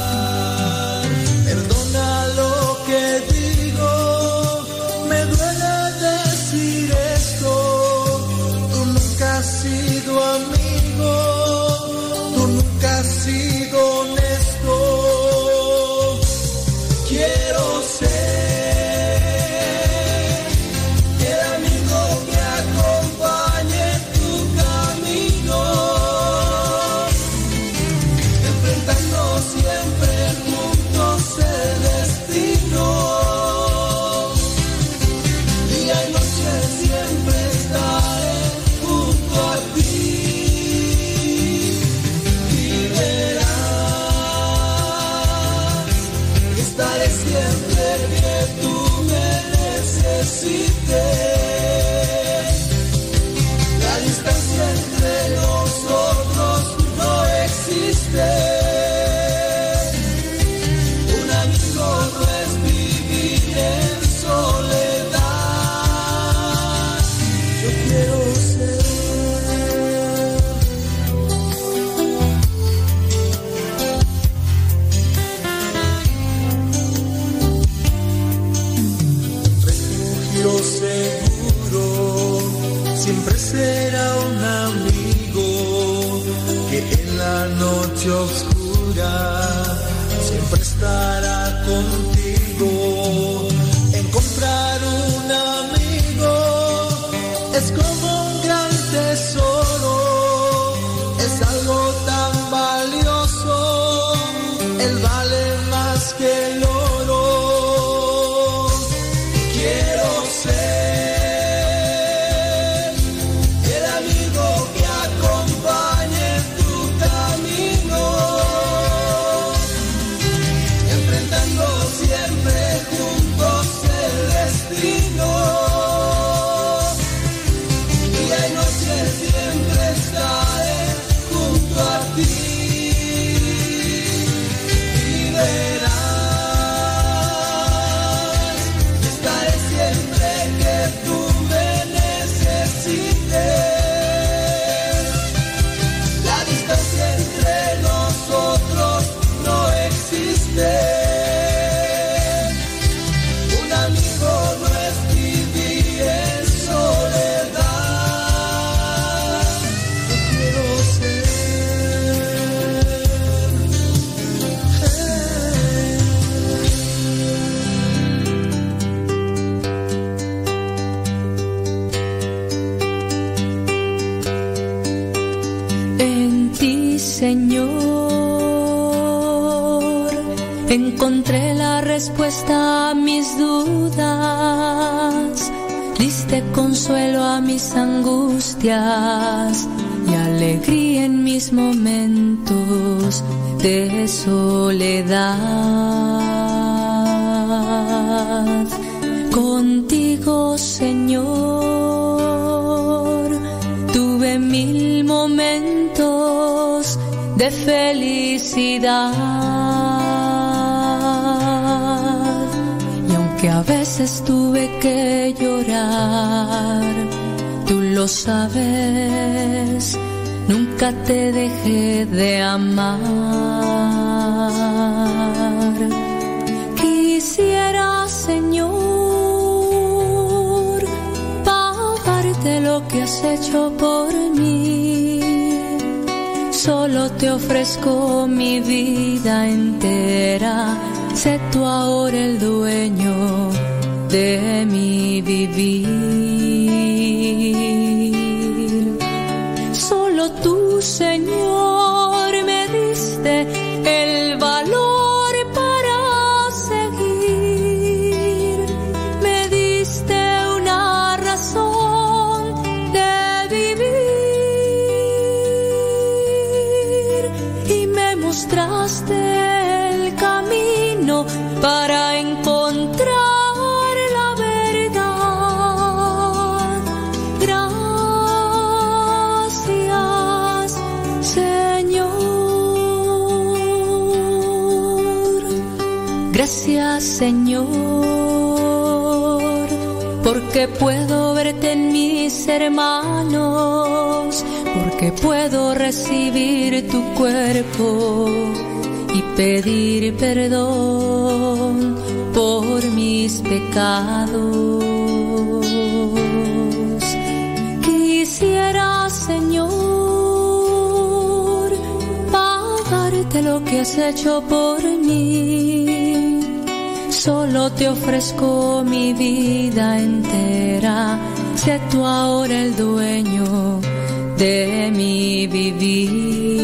te dejé de amar. Quisiera, Señor, pagarte lo que has hecho por mí. Solo te ofrezco mi vida entera. Sé tú ahora el dueño de mi vivir. puedo recibir tu cuerpo y pedir perdón por mis pecados. Quisiera, Señor, pagarte lo que has hecho por mí. Solo te ofrezco mi vida entera, sé tú ahora el dueño de mi vivir.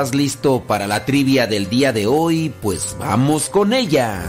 Estás listo para la trivia del día de hoy? Pues vamos con ella.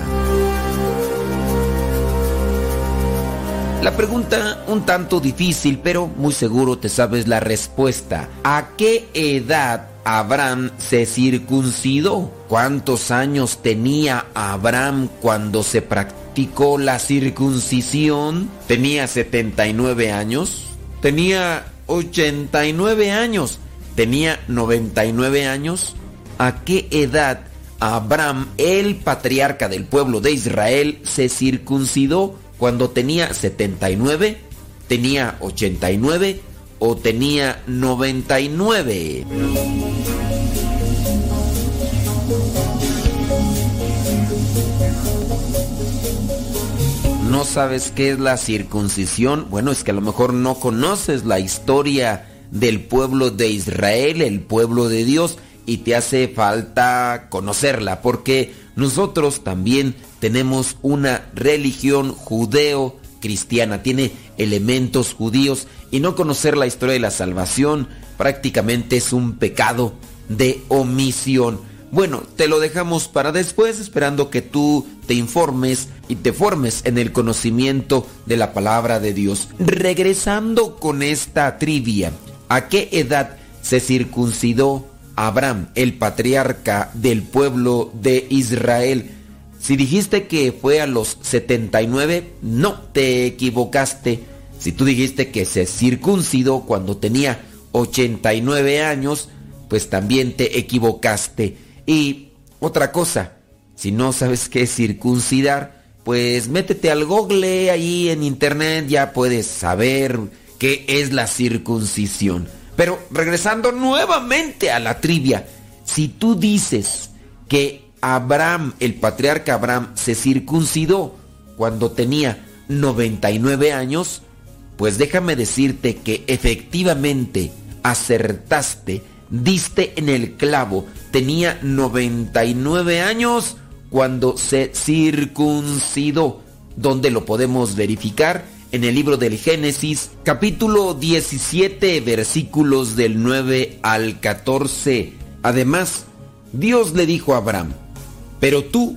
La pregunta un tanto difícil, pero muy seguro te sabes la respuesta. ¿A qué edad Abraham se circuncidó? ¿Cuántos años tenía Abraham cuando se practicó la circuncisión? ¿Tenía 79 años? ¿Tenía 89 años? ¿Tenía 99 años? ¿A qué edad Abraham, el patriarca del pueblo de Israel, se circuncidó? ¿Cuando tenía 79? ¿Tenía 89? ¿O tenía 99? ¿No sabes qué es la circuncisión? Bueno, es que a lo mejor no conoces la historia del pueblo de Israel, el pueblo de Dios, y te hace falta conocerla, porque nosotros también tenemos una religión judeo-cristiana, tiene elementos judíos, y no conocer la historia de la salvación prácticamente es un pecado de omisión. Bueno, te lo dejamos para después, esperando que tú te informes y te formes en el conocimiento de la palabra de Dios. Regresando con esta trivia, ¿a qué edad se circuncidó Abraham, el patriarca del pueblo de Israel? Si dijiste que fue a los 79, no, te equivocaste. Si tú dijiste que se circuncidó cuando tenía 89 años, pues también te equivocaste. Y otra cosa, si no sabes qué es circuncidar, pues métete al google ahí en internet, ya puedes saber qué es la circuncisión. Pero regresando nuevamente a la trivia, si tú dices que Abraham, el patriarca Abraham, se circuncidó cuando tenía 99 años, pues déjame decirte que efectivamente acertaste, diste en el clavo, tenía 99 años cuando se circuncidó. ¿Dónde lo podemos verificar? En el libro del Génesis, capítulo 17, versículos del 9 al 14. Además, Dios le dijo a Abraham, pero tú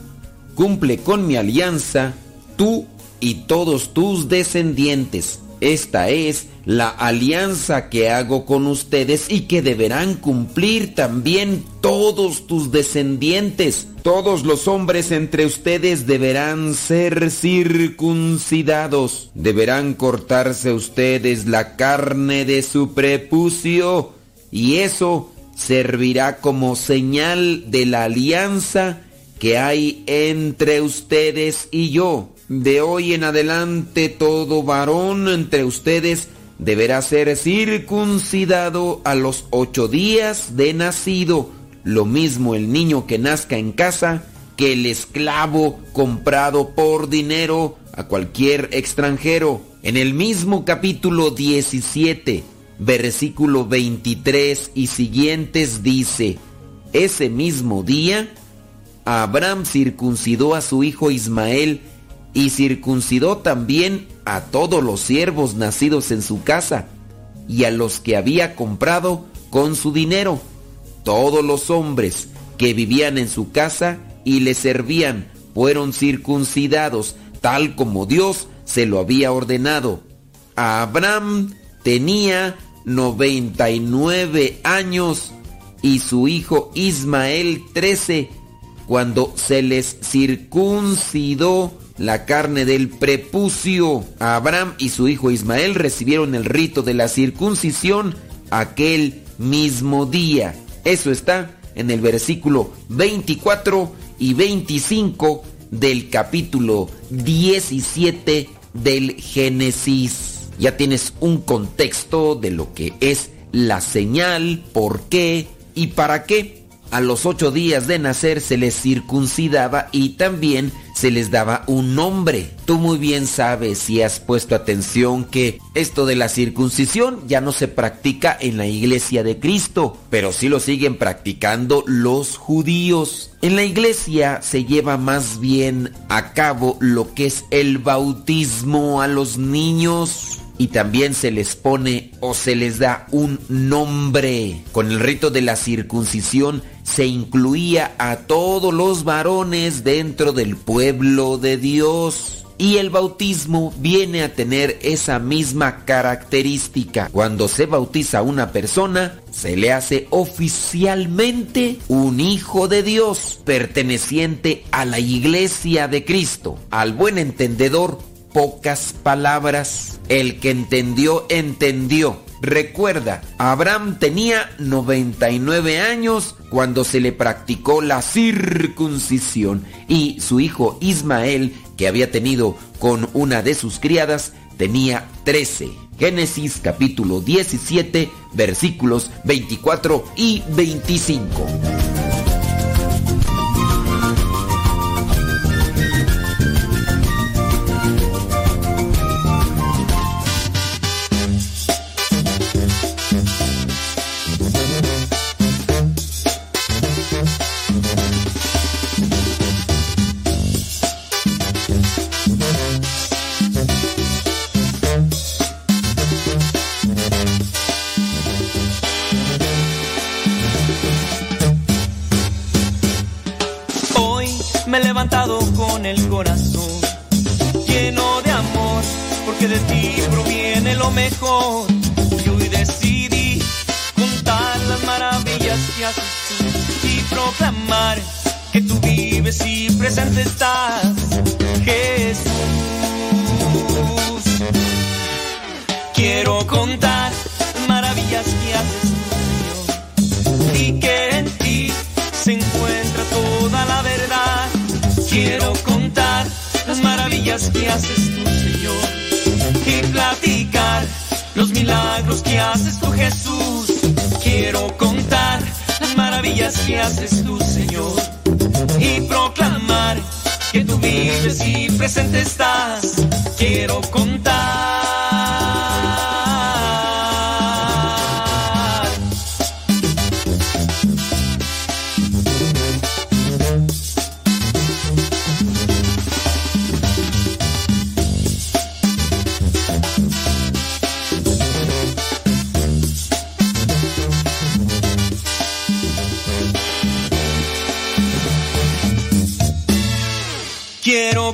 cumple con mi alianza, tú y todos tus descendientes. Esta es la alianza que hago con ustedes y que deberán cumplir también todos tus descendientes. Todos los hombres entre ustedes deberán ser circuncidados. Deberán cortarse ustedes la carne de su prepucio y eso servirá como señal de la alianza que hay entre ustedes y yo. De hoy en adelante todo varón entre ustedes deberá ser circuncidado a los ocho días de nacido. Lo mismo el niño que nazca en casa que el esclavo comprado por dinero a cualquier extranjero. En el mismo capítulo 17, versículo 23 y siguientes dice, ese mismo día, Abraham circuncidó a su hijo Ismael y circuncidó también a todos los siervos nacidos en su casa y a los que había comprado con su dinero, todos los hombres que vivían en su casa y le servían fueron circuncidados tal como Dios se lo había ordenado. Abraham tenía 99 años y su hijo Ismael 13 cuando se les circuncidó la carne del prepucio. Abraham y su hijo Ismael recibieron el rito de la circuncisión aquel mismo día. Eso está en el versículo 24 y 25 del capítulo 17 del Génesis. Ya tienes un contexto de lo que es la señal, por qué y para qué a los ocho días de nacer se les circuncidaba y también se les daba un nombre. Tú muy bien sabes si has puesto atención que esto de la circuncisión ya no se practica en la iglesia de Cristo, pero sí lo siguen practicando los judíos. En la iglesia se lleva más bien a cabo lo que es el bautismo a los niños y también se les pone o se les da un nombre. Con el rito de la circuncisión se incluía a todos los varones dentro del pueblo de Dios. Y el bautismo viene a tener esa misma característica. Cuando se bautiza una persona, se le hace oficialmente un hijo de Dios, perteneciente a la iglesia de Cristo. Al buen entendedor, pocas palabras. El que entendió, entendió. Recuerda, Abraham tenía 99 años cuando se le practicó la circuncisión y su hijo Ismael, que había tenido con una de sus criadas, tenía 13. Génesis capítulo 17 versículos 24 y 25. Con el corazón lleno de amor, porque de ti proviene lo mejor. Y hoy decidí contar las maravillas que haces y proclamar que tú vives y presente estás, Jesús. Quiero contar las maravillas que haces Quiero contar las maravillas que haces tú, Señor, y platicar los milagros que haces tú, Jesús. Quiero contar las maravillas que haces tú, Señor, y proclamar que tú vives y presente estás. Quiero contar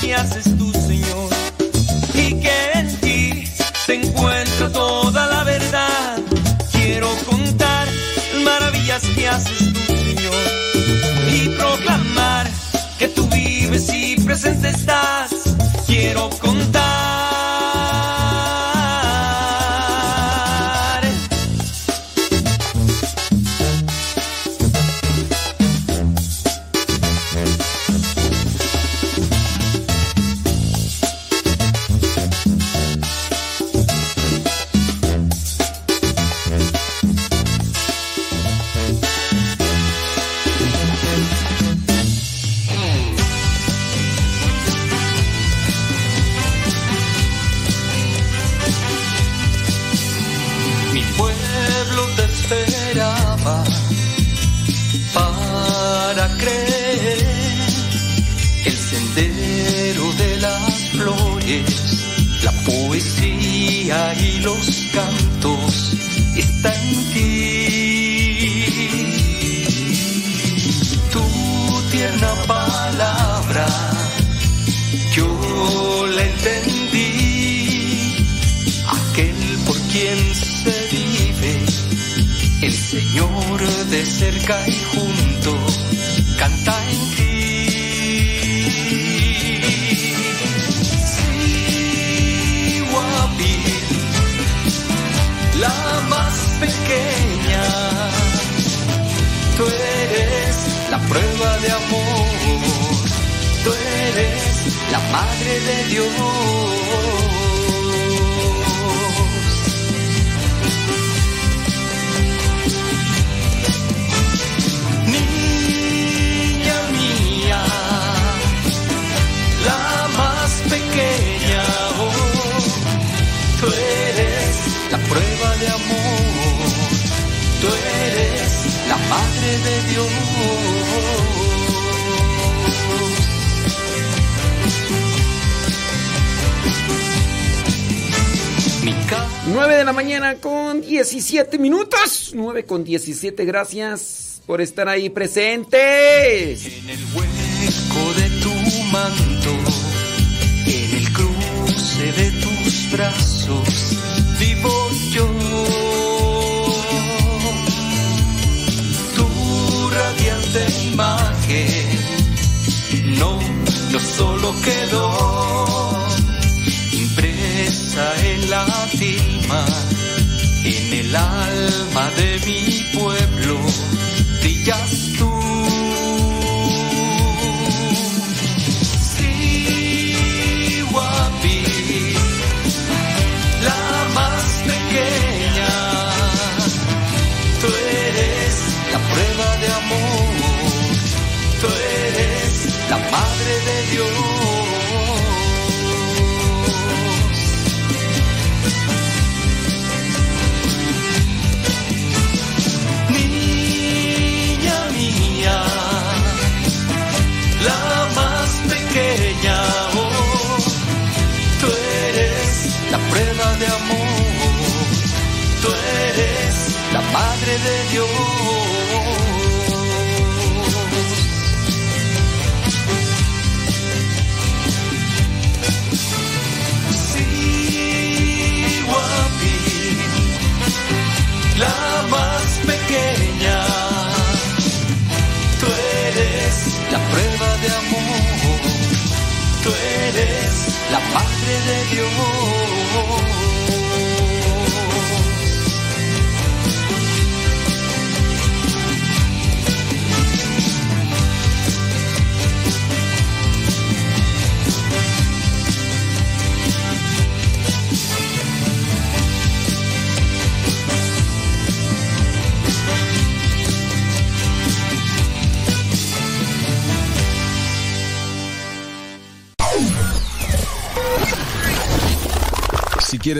que haces tú, Señor, y que en ti se encuentra toda la verdad. Quiero contar maravillas que haces con 17. Gracias por estar ahí presentes.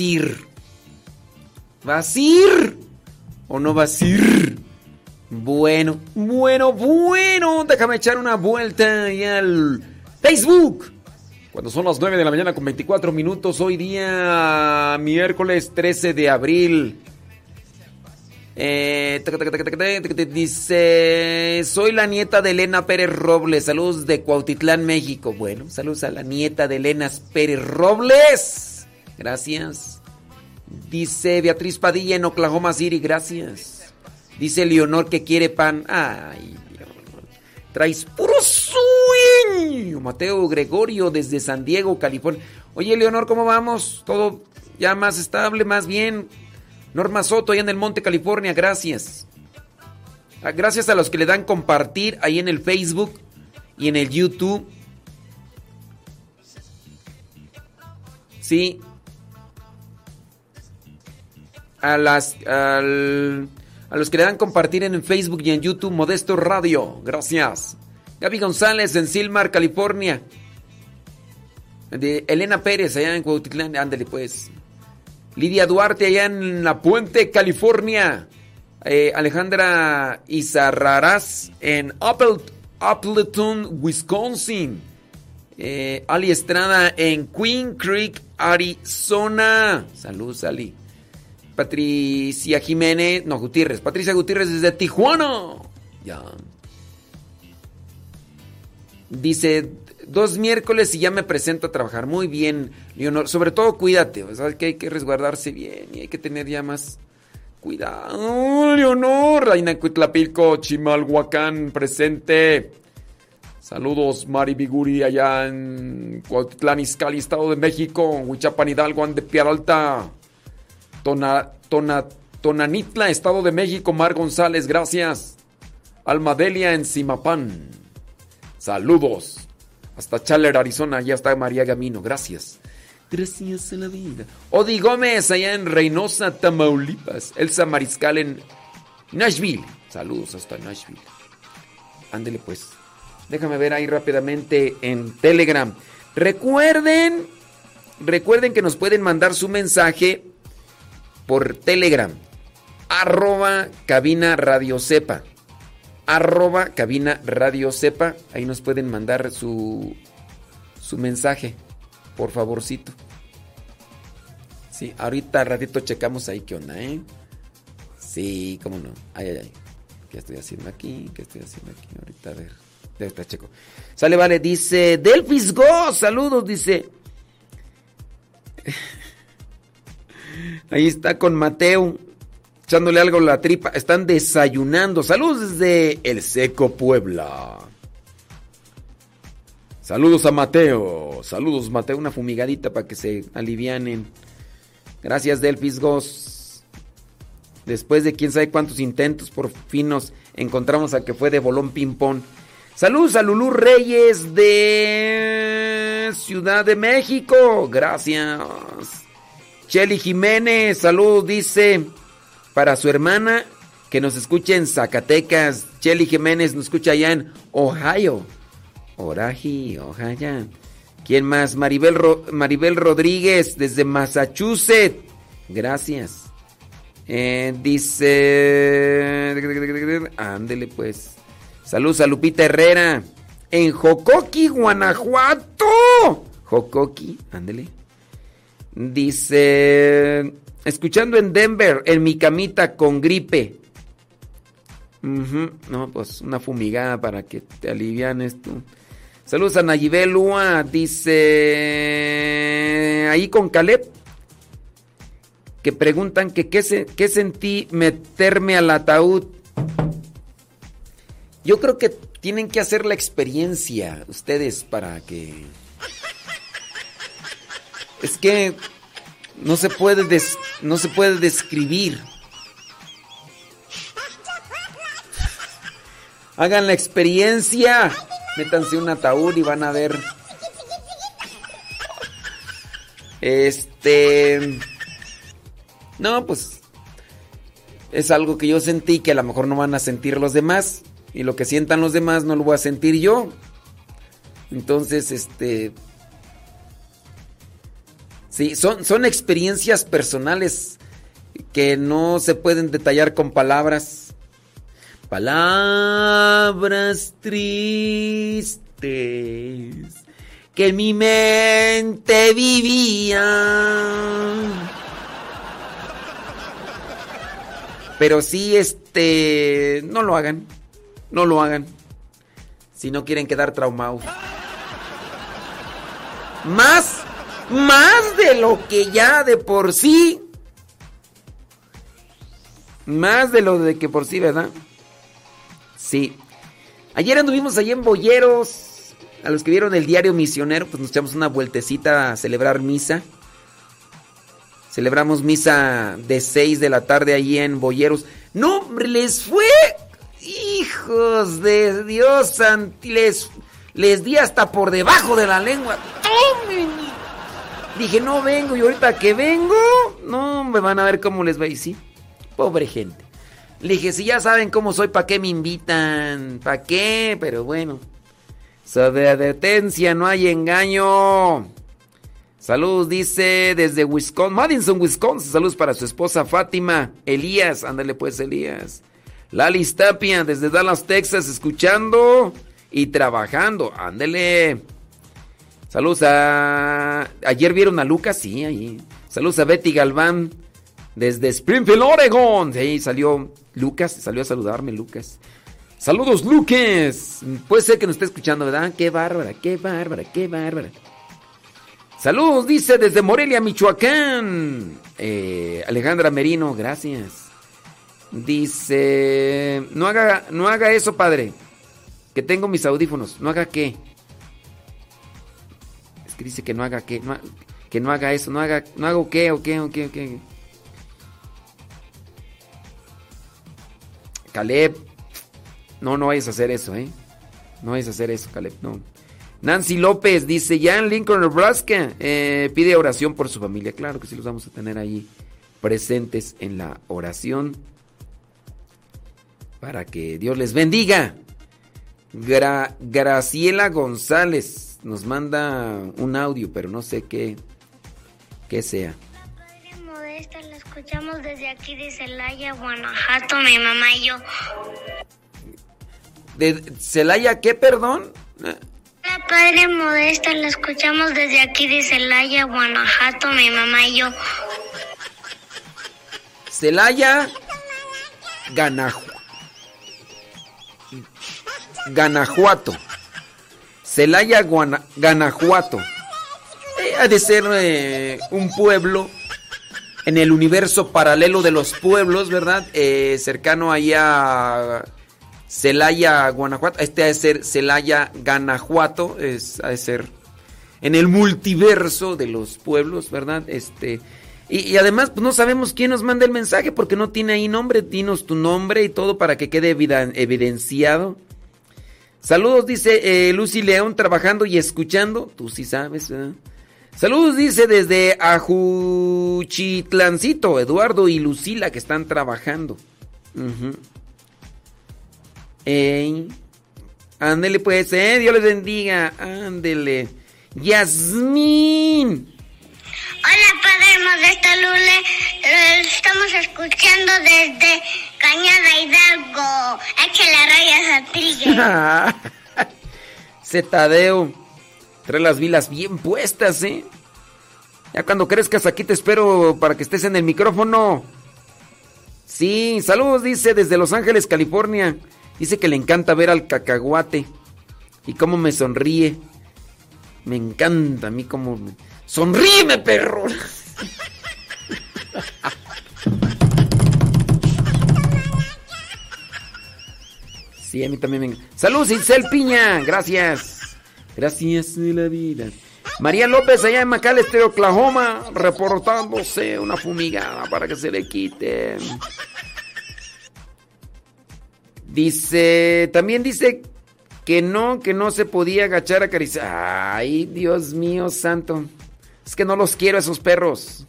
A ir? ¿Vas a ir o no vas a ir? Bueno, bueno, bueno. Déjame echar una vuelta ahí al Facebook. Cuando son las 9 de la mañana con 24 minutos, hoy día miércoles 13 de abril. Eh, dice, soy la nieta de Elena Pérez Robles. Saludos de Cuautitlán, México. Bueno, saludos a la nieta de Elena Pérez Robles. Gracias. Dice Beatriz Padilla en Oklahoma City. Gracias. Dice Leonor que quiere pan. Ay, traes puro sueño. Mateo Gregorio desde San Diego, California. Oye, Leonor, ¿cómo vamos? ¿Todo ya más estable, más bien? Norma Soto, allá en el Monte, California, gracias. Ah, gracias a los que le dan compartir ahí en el Facebook y en el YouTube. Sí. A las al, a los que le dan compartir en Facebook y en YouTube Modesto Radio. Gracias. Gaby González en Silmar, California. De Elena Pérez allá en Cuautitlán, ándale pues. Lidia Duarte allá en La Puente, California. Eh, Alejandra Izarraraz en Appleton, Wisconsin. Eh, Ali Estrada en Queen Creek, Arizona. Saludos, Ali. Patricia Jiménez, no, Gutiérrez. Patricia Gutiérrez desde Tijuana. Ya. Dice, dos miércoles y ya me presento a trabajar. Muy bien, Leonor. Sobre todo cuídate, ¿sabes? Que hay que resguardarse bien y hay que tener ya más cuidado. Leonor, Reina Cuitlapilco, Chimalhuacán, presente. Saludos, Mari Biguri, allá en Cuautitlán, Izcalli, Estado de México. Huichapan, Hidalgo, Ande, Alta. Tona, Tona, Tonanitla, Estado de México. Mar González, gracias. Almadelia en Simapán. Saludos. Hasta Chaler, Arizona, ya está María Gamino. Gracias. Gracias a la vida. Odi Gómez, allá en Reynosa, Tamaulipas. Elsa Mariscal en Nashville. Saludos hasta Nashville. Ándele pues. Déjame ver ahí rápidamente en Telegram. Recuerden, recuerden que nos pueden mandar su mensaje por Telegram. Arroba cabina radio sepa arroba cabina radio sepa. Ahí nos pueden mandar su, su mensaje, por favorcito. Sí, ahorita ratito checamos ahí qué onda, ¿eh? Sí, cómo no. Ay, ay, ay. ¿Qué estoy haciendo aquí? ¿Qué estoy haciendo aquí? Ahorita a ver. Ahorita checo. Sale, vale, dice Delfis Go, saludos, dice. Ahí está con Mateo echándole algo a la tripa. Están desayunando. Saludos desde El Seco, Puebla. Saludos a Mateo. Saludos, Mateo. Una fumigadita para que se alivianen. Gracias, Delfis Gos. Después de quién sabe cuántos intentos, por fin nos encontramos a que fue de bolón ping-pong. Saludos a Lulú Reyes de Ciudad de México. Gracias. Cheli Jiménez, saludos, dice para su hermana que nos escucha en Zacatecas. Chelly Jiménez nos escucha allá en Ohio. Oraji, Ohio. ¿Quién más? Maribel, Maribel Rodríguez desde Massachusetts. Gracias. Eh, dice... Ándele pues. Saludos a Lupita Herrera. En Jocoqui, Guanajuato. Jocoqui, ándele. Dice... Escuchando en Denver, en mi camita con gripe. No, pues una fumigada para que te alivianes tú. Saludos a Nayibel Lua, dice ahí con Caleb, que preguntan que qué, se, qué sentí meterme al ataúd. Yo creo que tienen que hacer la experiencia ustedes para que... Es que no se puede, no se puede describir. Hagan la experiencia. Métanse un ataúd y van a ver. Este. No, pues. es algo que yo sentí que a lo mejor no van a sentir los demás. Y lo que sientan los demás no lo voy a sentir yo. Entonces, este... Sí, son, son experiencias personales que no se pueden detallar con palabras. Palabras tristes que mi mente vivían. Pero sí, este, no lo hagan. No lo hagan. Si no quieren quedar traumados. Más, más de lo que ya de por sí. Más de lo de que por sí, ¿verdad? Sí. Ayer anduvimos allí en Boyeros. A los que vieron el diario misionero, pues nos echamos una vueltecita a celebrar misa. Celebramos misa de 6 de la tarde allí en Boyeros. No, les fue. Hijos de Dios, les, les di hasta por debajo de la lengua. Dije, no vengo y ahorita que vengo, no, me van a ver cómo les va. Y sí, pobre gente. Le dije, si ya saben cómo soy, ¿para qué me invitan? ¿Para qué? Pero bueno. Sobre advertencia, no hay engaño. Saludos, dice desde Wisconsin, Madison, Wisconsin. Saludos para su esposa Fátima. Elías, ándale pues, Elías. Lali Tapia, desde Dallas, Texas, escuchando y trabajando. Ándale. Saludos a. Ayer vieron a Lucas, sí, ahí. Saludos a Betty Galván, desde Springfield, Oregon. Sí, salió Lucas, salió a saludarme, Lucas. Saludos, Lucas. Puede ser que nos esté escuchando, ¿verdad? Qué bárbara, qué bárbara, qué bárbara. Saludos, dice desde Morelia, Michoacán. Eh, Alejandra Merino, gracias. Dice, no haga, no haga eso, padre. Que tengo mis audífonos. ¿No haga qué? Que dice que no haga qué. que no haga eso. No haga, no hago qué, o qué, o. Caleb. No, no vayas a hacer eso, ¿eh? No vayas a hacer eso, Caleb, no. Nancy López dice, ya en Lincoln, Nebraska, eh, pide oración por su familia. Claro que sí los vamos a tener ahí presentes en la oración para que Dios les bendiga. Graciela González nos manda un audio, pero no sé qué, qué sea. La Padre Modesta la escuchamos desde aquí de Celaya, Guanajuato, mi mamá y yo. ¿De Celaya qué, perdón? La Padre Modesta la escuchamos desde aquí de Celaya, Guanajuato, mi mamá y yo. Celaya, Ganajuato. Ganajuato. Celaya, Ganajuato. Eh, ha de ser eh, un pueblo en el universo paralelo de los pueblos, ¿verdad? Eh, cercano allá a Celaya, Guanajuato. Este ha de ser Celaya, Ganajuato. Es, ha de ser en el multiverso de los pueblos, ¿verdad? Este. Y, además, pues no sabemos quién nos manda el mensaje porque no tiene ahí nombre. Dinos tu nombre y todo para que quede evidenciado. Saludos, dice eh, Lucy León, trabajando y escuchando. Tú sí sabes, Saludos, dice desde Ajuchitlancito, Eduardo y Lucila que están trabajando. Ándele pues, eh, Dios les bendiga. Ándele. Yasmín. Hola, Padre Modesto Lule. estamos escuchando desde Cañada Hidalgo. Échale rayas a. Zetadeo. Trae las vilas bien puestas, ¿eh? Ya cuando crezcas aquí te espero para que estés en el micrófono. Sí, saludos, dice desde Los Ángeles, California. Dice que le encanta ver al cacahuate. Y cómo me sonríe. Me encanta a mí cómo... Me... ¡Sonríeme, perro! Sí, a mí también me... ¡Saludos, Isel Piña! Gracias. Gracias de la vida. María López allá en McAlester, Oklahoma, reportándose una fumigada para que se le quite. Dice, también dice que no, que no se podía agachar a acariciar. Ay, Dios mío santo. Es que no los quiero esos perros.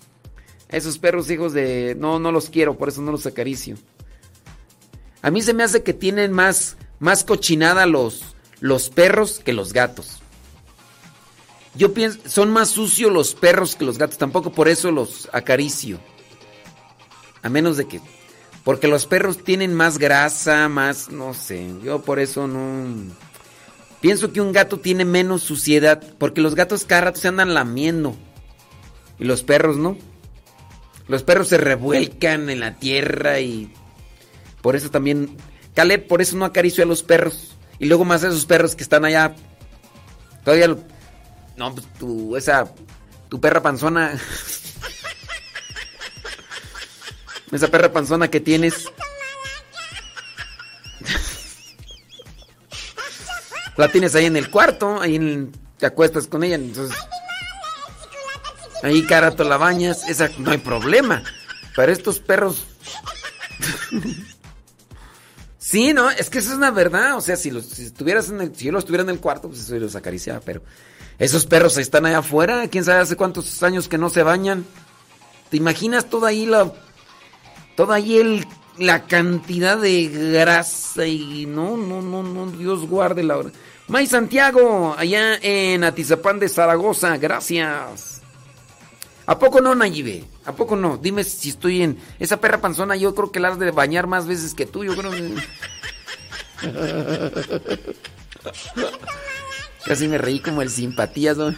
Esos perros hijos de... No, no los quiero, por eso no los acaricio. A mí se me hace que tienen más, más cochinada los, los perros que los gatos. Yo pienso, son más sucios los perros que los gatos, tampoco por eso los acaricio. A menos de que... Porque los perros tienen más grasa, más... No sé, yo por eso no... Pienso que un gato tiene menos suciedad, porque los gatos cada rato se andan lamiendo. Y los perros no. Los perros se revuelcan en la tierra y... Por eso también... Caleb, por eso no acaricio a los perros. Y luego más a esos perros que están allá. Todavía... Lo... No, pues tu... Esa... Tu perra panzona... esa perra panzona que tienes... La tienes ahí en el cuarto, ahí en, te acuestas con ella, entonces ahí carato la bañas, esa no hay problema. Para estos perros Sí, no, es que eso es una verdad, o sea, si los si estuvieras en el si yo los estuviera en el cuarto, pues eso los acariciaba, pero esos perros están allá afuera, quién sabe hace cuántos años que no se bañan. ¿Te imaginas toda ahí la toda ahí el la cantidad de grasa y no, no, no, no, Dios guarde la hora. May Santiago, allá en Atizapán de Zaragoza, gracias. ¿A poco no, Nayibe? ¿A poco no? Dime si estoy en... Esa perra panzona yo creo que la has de bañar más veces que tú, yo creo Casi me reí como el simpatías, ¿no?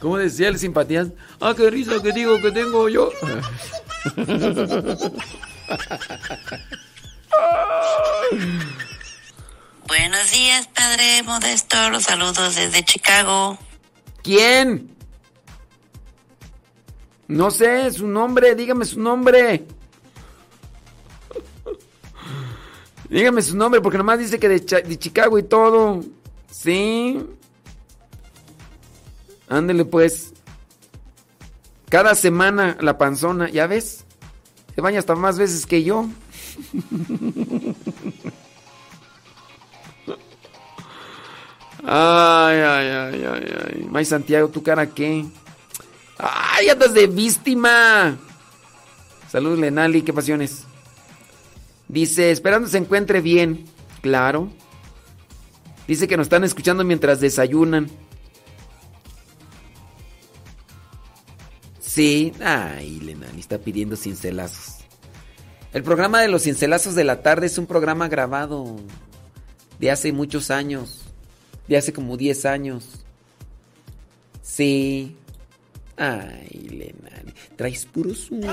¿Cómo decía el simpatías? Ah, qué risa que digo que tengo yo. Buenos días, padre Modesto. Los saludos desde Chicago. ¿Quién? No sé su nombre, dígame su nombre. Dígame su nombre, porque nomás dice que de, Chicago y todo. Sí. Ándele pues. Cada semana la panzona, ¿ya ves? Se baña hasta más veces que yo. Ay, ay, ay, ay, ay. May Santiago, ¿tu cara qué? ¡Ay, andas de víctima! Saludos, Lenali, qué pasiones. Dice, esperando se encuentre bien. Claro. Dice que nos están escuchando mientras desayunan. Sí. Ay, Lenali está pidiendo cincelazos. El programa de los cincelazos de la tarde es un programa grabado de hace muchos años. De hace como 10 años. Sí. Ay, Lenari. Traes puro sueño.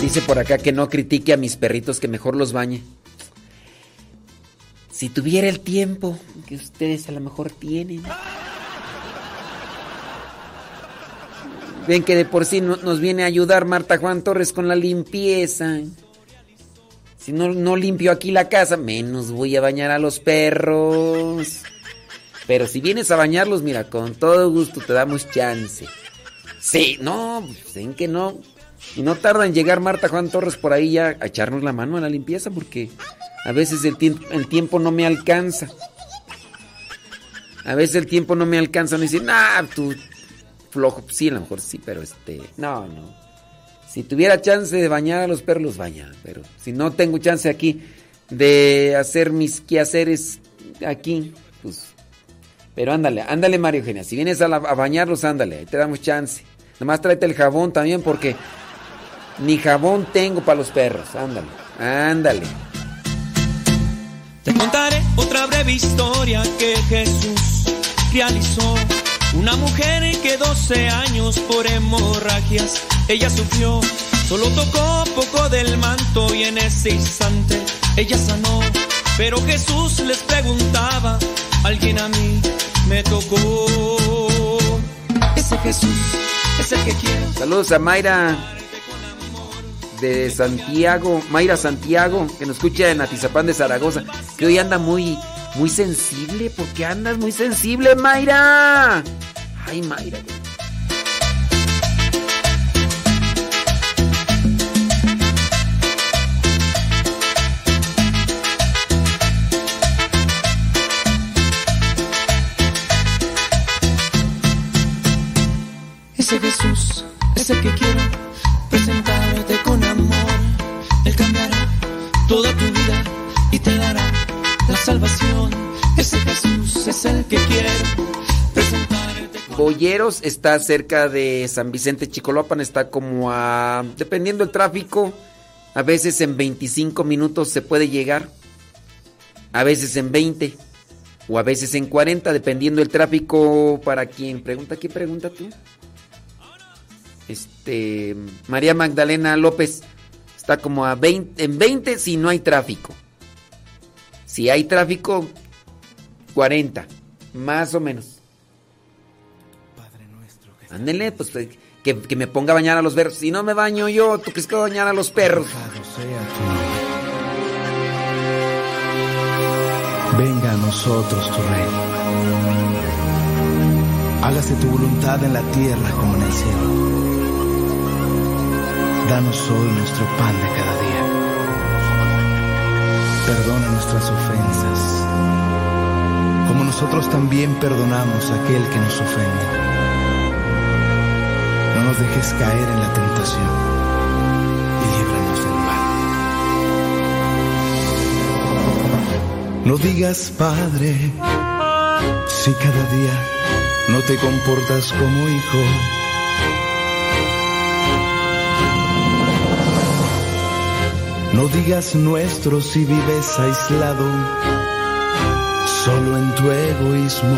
Dice por acá que no critique a mis perritos, que mejor los bañe. Si tuviera el tiempo que ustedes a lo mejor tienen. Ven que de por sí nos viene a ayudar Marta Juan Torres con la limpieza. Si no, no limpio aquí la casa, menos voy a bañar a los perros. Pero si vienes a bañarlos, mira, con todo gusto te damos chance. Sí, no, pues, ven que no. Y no tarda en llegar Marta Juan Torres por ahí ya a echarnos la mano a la limpieza porque a veces el, tiempo, no me alcanza. A veces el tiempo no me alcanza. Me dicen, nah, tú flojo. Sí, a lo mejor sí, pero este. No, no. Si tuviera chance de bañar a los perros, los baña. Pero si no tengo chance aquí de hacer mis quehaceres aquí, pues. Pero ándale, ándale, Mario Eugenia. Si vienes a, a bañarlos, ándale, ahí te damos chance. Nomás tráete el jabón también, porque ni jabón tengo para los perros. Ándale, ándale. Te contaré otra breve historia que Jesús realizó. Una mujer que 12 años por hemorragias ella sufrió. Solo tocó poco del manto y en ese instante ella sanó. Pero Jesús les preguntaba, alguien a mí me tocó. Ese Jesús es el que quiero. Saludos a Mayra de Santiago, Mayra Santiago, que nos escucha en Atizapán de Zaragoza, que hoy anda muy, muy sensible. porque andas muy sensible, Mayra? Ay, Mayra. Ese Jesús es el que quiero presentarte con amor. Él cambiará toda tu vida salvación. Ese Jesús es el que quiero presentarte. Boyeros está cerca de San Vicente Chicolopan, está como a, dependiendo del tráfico, a veces en 25 minutos se puede llegar, a veces en 20 o a veces en 40, dependiendo del tráfico. Para quien pregunta, ¿qué pregunta tú? Este, María Magdalena López está como a 20, en 20 si no hay tráfico. Si hay tráfico, 40, más o menos. Ándele, pues que, que me ponga a bañar a los perros. Si no me baño yo, tú crees que voy a bañar a los perros. Venga a nosotros tu reino. Hágase tu voluntad en la tierra como en el cielo. Danos hoy nuestro pan de cada día. Perdona nuestras ofensas, como nosotros también perdonamos a aquel que nos ofende. No nos dejes caer en la tentación y líbranos del mal. No digas, Padre, si cada día no te comportas como hijo. No digas nuestro si vives aislado, solo en tu egoísmo.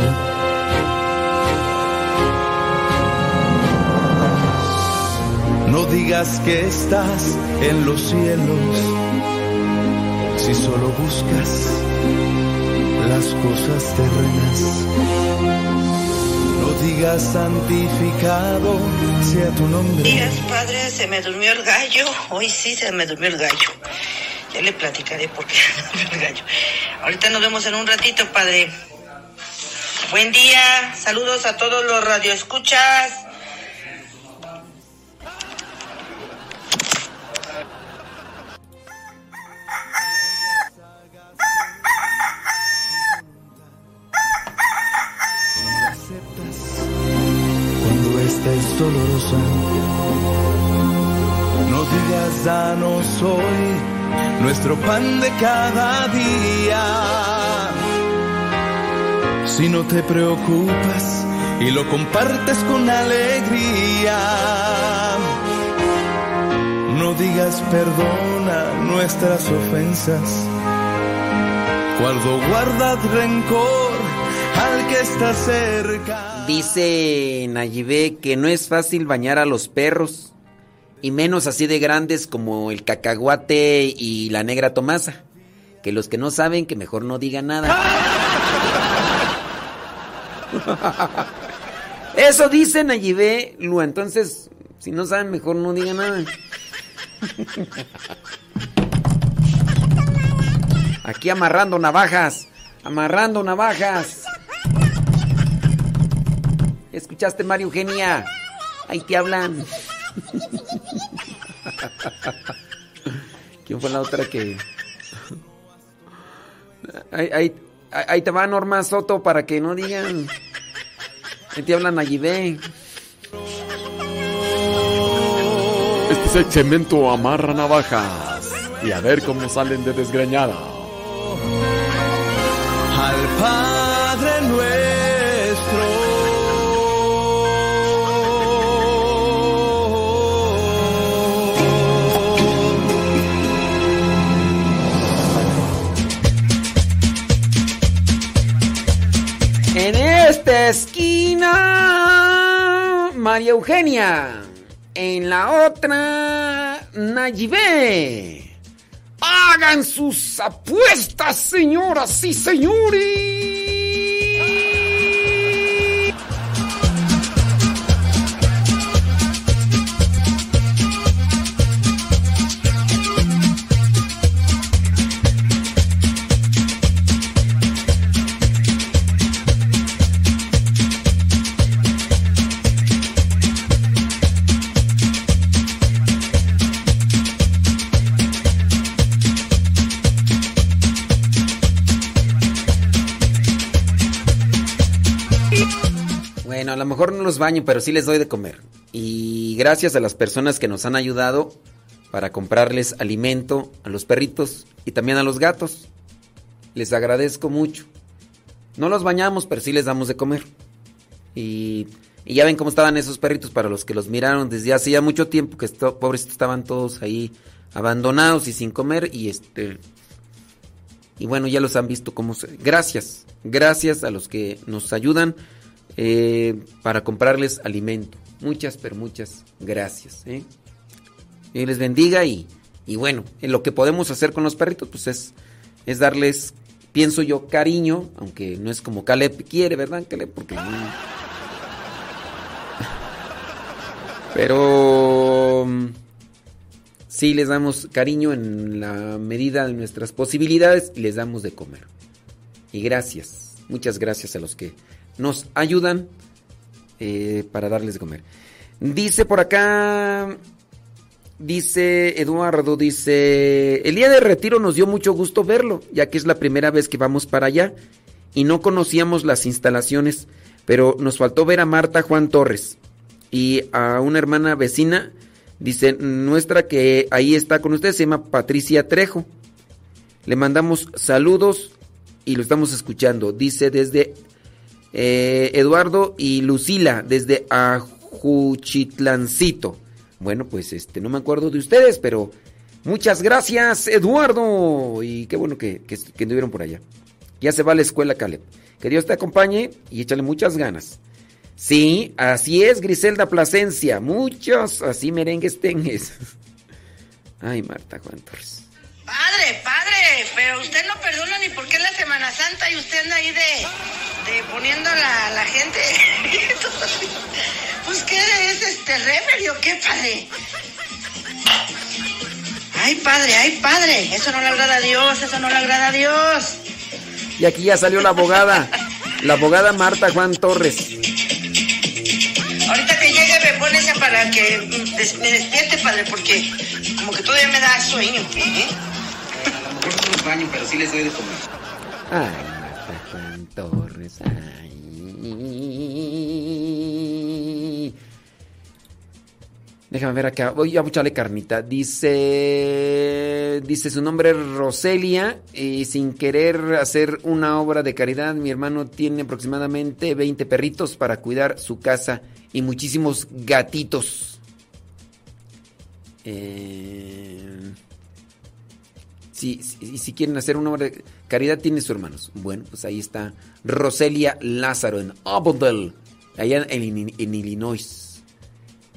No digas que estás en los cielos si solo buscas las cosas terrenas. No digas santificado sea tu nombre. Días, padre, se me durmió el gallo. Hoy sí se me durmió el gallo. Ya le platicaré por qué se me gallo. Ahorita nos vemos en un ratito, padre. Buen día. Saludos a todos los radioescuchas. cuando esta es dolorosa. No digas, danos hoy nuestro pan de cada día. Si no te preocupas y lo compartes con alegría. No digas perdona nuestras ofensas. Cuando guardas rencor al que está cerca. Dice Nayibé que no es fácil bañar a los perros, y menos así de grandes como el cacahuate y la negra Tomasa. Que los que no saben, que mejor no digan nada. Eso dice Nayibé Lua. Entonces, si no saben, mejor no digan nada. Aquí amarrando navajas. Amarrando navajas. ¿Escuchaste, María Eugenia? Ahí te hablan. ¿Quién fue la otra que.? Ahí, ahí, te va Norma Soto para que no digan. Ahí te hablan allí, ve. Este es el cemento amarra navajas. Y a ver cómo salen de desgreñada. Esquina, María Eugenia. En la otra, Nayibé. Hagan sus apuestas, señoras y señores. Lo mejor no los baño, pero sí les doy de comer. Y gracias a las personas que nos han ayudado para comprarles alimento a los perritos y también a los gatos. Les agradezco mucho. No los bañamos, pero sí les damos de comer. Y, y ya ven cómo estaban esos perritos para los que los miraron desde hace ya mucho tiempo, que esto, pobres estaban todos ahí abandonados y sin comer. Y este. Y bueno, ya los han visto cómo se. Gracias. Gracias a los que nos ayudan eh, para comprarles alimento. Muchas, pero muchas gracias. ¿eh? Les bendiga y, y bueno, en lo que podemos hacer con los perritos, pues es, es darles, pienso yo, cariño, aunque no es como Caleb quiere, ¿verdad, Caleb? Porque Pero sí les damos cariño en la medida de nuestras posibilidades y les damos de comer. Y gracias, muchas gracias a los que nos ayudan eh, para darles de comer. Dice por acá, dice Eduardo, dice, el día de retiro nos dio mucho gusto verlo, ya que es la primera vez que vamos para allá y no conocíamos las instalaciones, pero nos faltó ver a Marta Juan Torres y a una hermana vecina, dice, nuestra que ahí está con usted, se llama Patricia Trejo. Le mandamos saludos y lo estamos escuchando. Dice desde eh, Eduardo y Lucila, desde Ajuchitlancito. Bueno, pues este, no me acuerdo de ustedes, pero muchas gracias, Eduardo. Y qué bueno que, que, por allá. Ya se va a la escuela, Caleb. Que Dios te acompañe y échale muchas ganas. Sí, así es, Griselda Plasencia. Muchos así merengues tengues. Ay, Marta Juan Torres. Padre, padre, pero usted no perdona ni porque es la Semana Santa y usted anda ahí de, de poniendo a la, la gente. pues, ¿qué es este reverie o qué, padre? Ay, padre, ay, padre, eso no le agrada a Dios, eso no le agrada a Dios. Y aquí ya salió la abogada, la abogada Marta Juan Torres. Ahorita que llegue me pone esa para que me despierte, padre, porque como que todavía me da sueño. ¿eh? Baño, pero sí les doy de comer. Ay, Marta Juan Torres, ay. Déjame ver acá. Voy a echarle carnita. Dice. Dice su nombre es Roselia. Y sin querer hacer una obra de caridad, mi hermano tiene aproximadamente 20 perritos para cuidar su casa y muchísimos gatitos. Eh, si, si, quieren hacer una obra de caridad, tiene sus hermanos. Bueno, pues ahí está Roselia Lázaro en Avondale, allá en, en Illinois.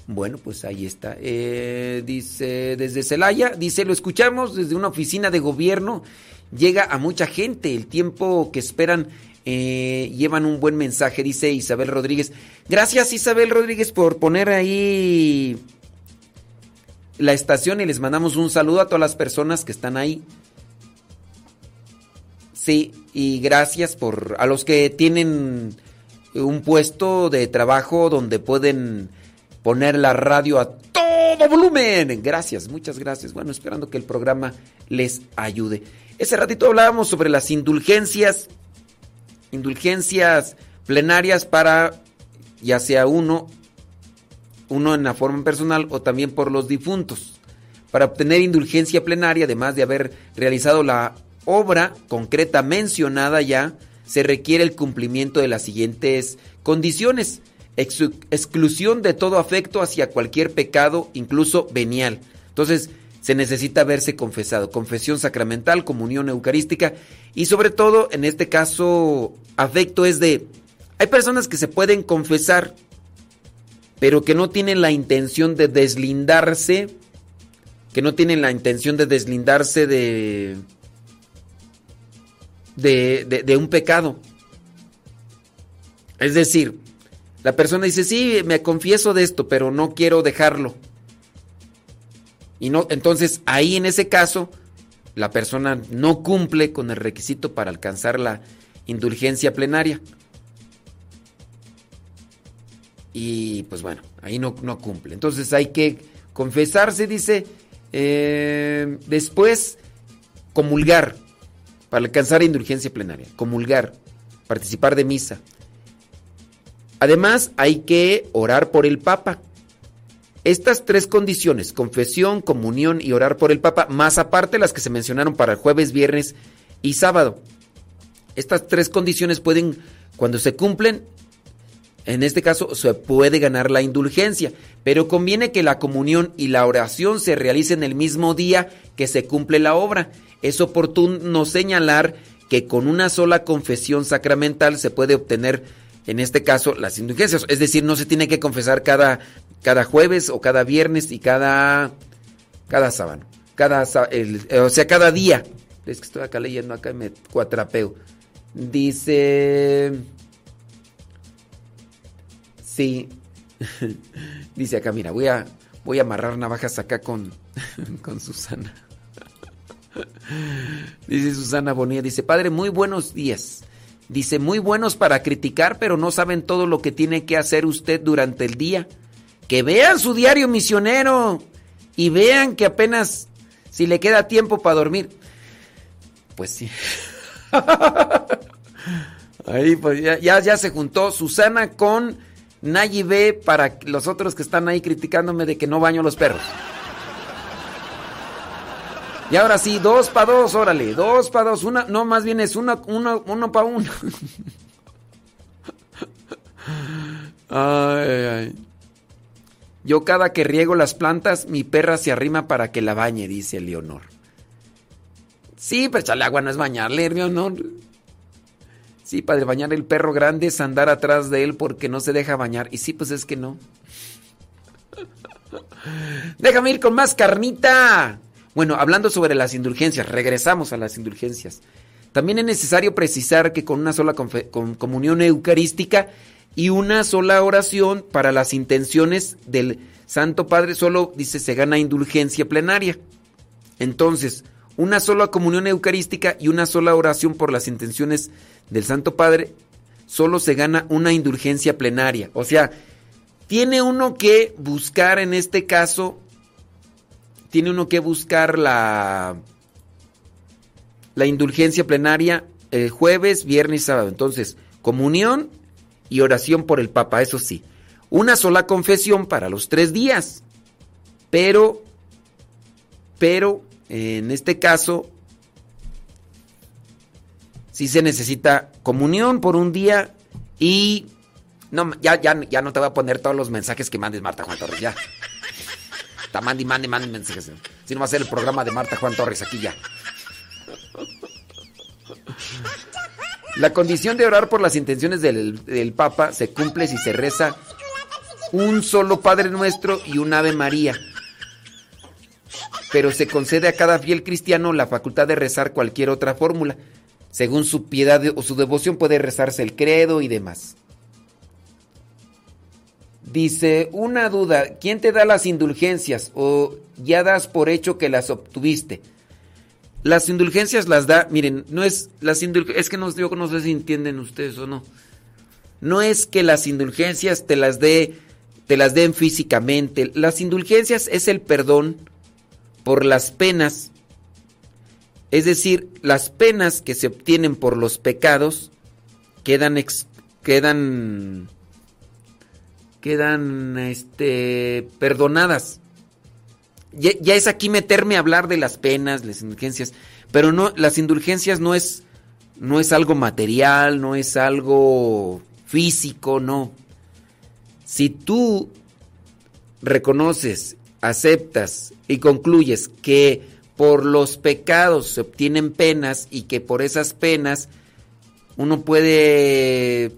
Bueno, pues ahí está. Eh, dice, desde Celaya, dice, lo escuchamos desde una oficina de gobierno. Llega a mucha gente. El tiempo que esperan eh, llevan un buen mensaje, dice Isabel Rodríguez. Gracias Isabel Rodríguez por poner ahí la estación y les mandamos un saludo a todas las personas que están ahí. Sí, y gracias por a los que tienen un puesto de trabajo donde pueden poner la radio a todo volumen. Gracias, muchas gracias. Bueno, esperando que el programa les ayude. Ese ratito hablábamos sobre las indulgencias, indulgencias plenarias para ya sea uno, uno en la forma personal o también por los difuntos. Para obtener indulgencia plenaria, además de haber realizado la obra concreta mencionada ya, se requiere el cumplimiento de las siguientes condiciones. Ex exclusión de todo afecto hacia cualquier pecado, incluso venial. Entonces, se necesita haberse confesado. Confesión sacramental, comunión eucarística y sobre todo, en este caso, afecto es de... Hay personas que se pueden confesar, pero que no tienen la intención de deslindarse, que no tienen la intención de deslindarse de... de, un pecado. Es decir, la persona dice, sí, me confieso de esto, pero no quiero dejarlo. Y no, entonces ahí en ese caso, la persona no cumple con el requisito para alcanzar la indulgencia plenaria. Y pues bueno, ahí no, no cumple. Entonces hay que confesarse, dice, eh, después comulgar para alcanzar indulgencia plenaria. Comulgar, participar de misa. Además, hay que orar por el Papa Estas tres condiciones, confesión, comunión y orar por el Papa, más aparte las que se mencionaron para el jueves, viernes y sábado. Estas tres condiciones pueden, cuando se cumplen, en este caso se puede ganar la indulgencia, pero conviene que la comunión y la oración se realicen el mismo día que se cumple la obra. Es oportuno señalar que con una sola confesión sacramental se puede obtener, en este caso, las indulgencias. Es decir, no se tiene que confesar cada, cada jueves o cada viernes y cada, cada sábado. Cada, o sea, cada día. Es que estoy acá leyendo acá me cuatrapeo. Dice... Sí. Dice acá, mira, voy a, voy a amarrar navajas acá con, con Susana. Dice Susana Bonilla, dice, padre, muy buenos días. Dice, muy buenos para criticar, pero no saben todo lo que tiene que hacer usted durante el día. Que vean su diario misionero y vean que apenas si le queda tiempo para dormir. Pues sí. Ahí pues ya, ya, ya se juntó Susana con Nayi B para los otros que están ahí criticándome de que no baño los perros. Y ahora sí, dos para dos, órale, dos para dos, una, no, más bien es uno, uno, uno para uno. ay, ay. Yo cada que riego las plantas, mi perra se arrima para que la bañe, dice Leonor. Sí, pero echarle agua no es bañarle, Leonor. Sí, padre, bañar el perro grande es andar atrás de él porque no se deja bañar. Y sí, pues es que no. Déjame ir con más carnita. Bueno, hablando sobre las indulgencias, regresamos a las indulgencias. También es necesario precisar que con una sola comunión eucarística y una sola oración para las intenciones del Santo Padre solo dice se gana indulgencia plenaria. Entonces, una sola comunión eucarística y una sola oración por las intenciones del Santo Padre, solo se gana una indulgencia plenaria. O sea, tiene uno que buscar en este caso, tiene uno que buscar la, la indulgencia plenaria el jueves, viernes y sábado. Entonces, comunión y oración por el Papa, eso sí. Una sola confesión para los tres días. Pero, pero, en este caso, si se necesita comunión por un día y no ya, ya, ya no te voy a poner todos los mensajes que mandes Marta Juan Torres, ya. Está mande, mande, mande mensajes. Si no va a ser el programa de Marta Juan Torres aquí ya. La condición de orar por las intenciones del, del, Papa se cumple si se reza un solo Padre Nuestro y un Ave María. Pero se concede a cada fiel cristiano la facultad de rezar cualquier otra fórmula. Según su piedad o su devoción puede rezarse el credo y demás. Dice, una duda, ¿quién te da las indulgencias o ya das por hecho que las obtuviste? Las indulgencias las da, miren, no es las es que yo no sé si entienden ustedes o no. No es que las indulgencias te las dé te las den físicamente. Las indulgencias es el perdón por las penas es decir, las penas que se obtienen por los pecados quedan quedan quedan este perdonadas. Ya, ya, es aquí meterme a hablar de las penas, las indulgencias, pero no las indulgencias no es no es algo material, no es algo físico, no. Si tú reconoces, aceptas y concluyes que por los pecados se obtienen penas y que por esas penas uno puede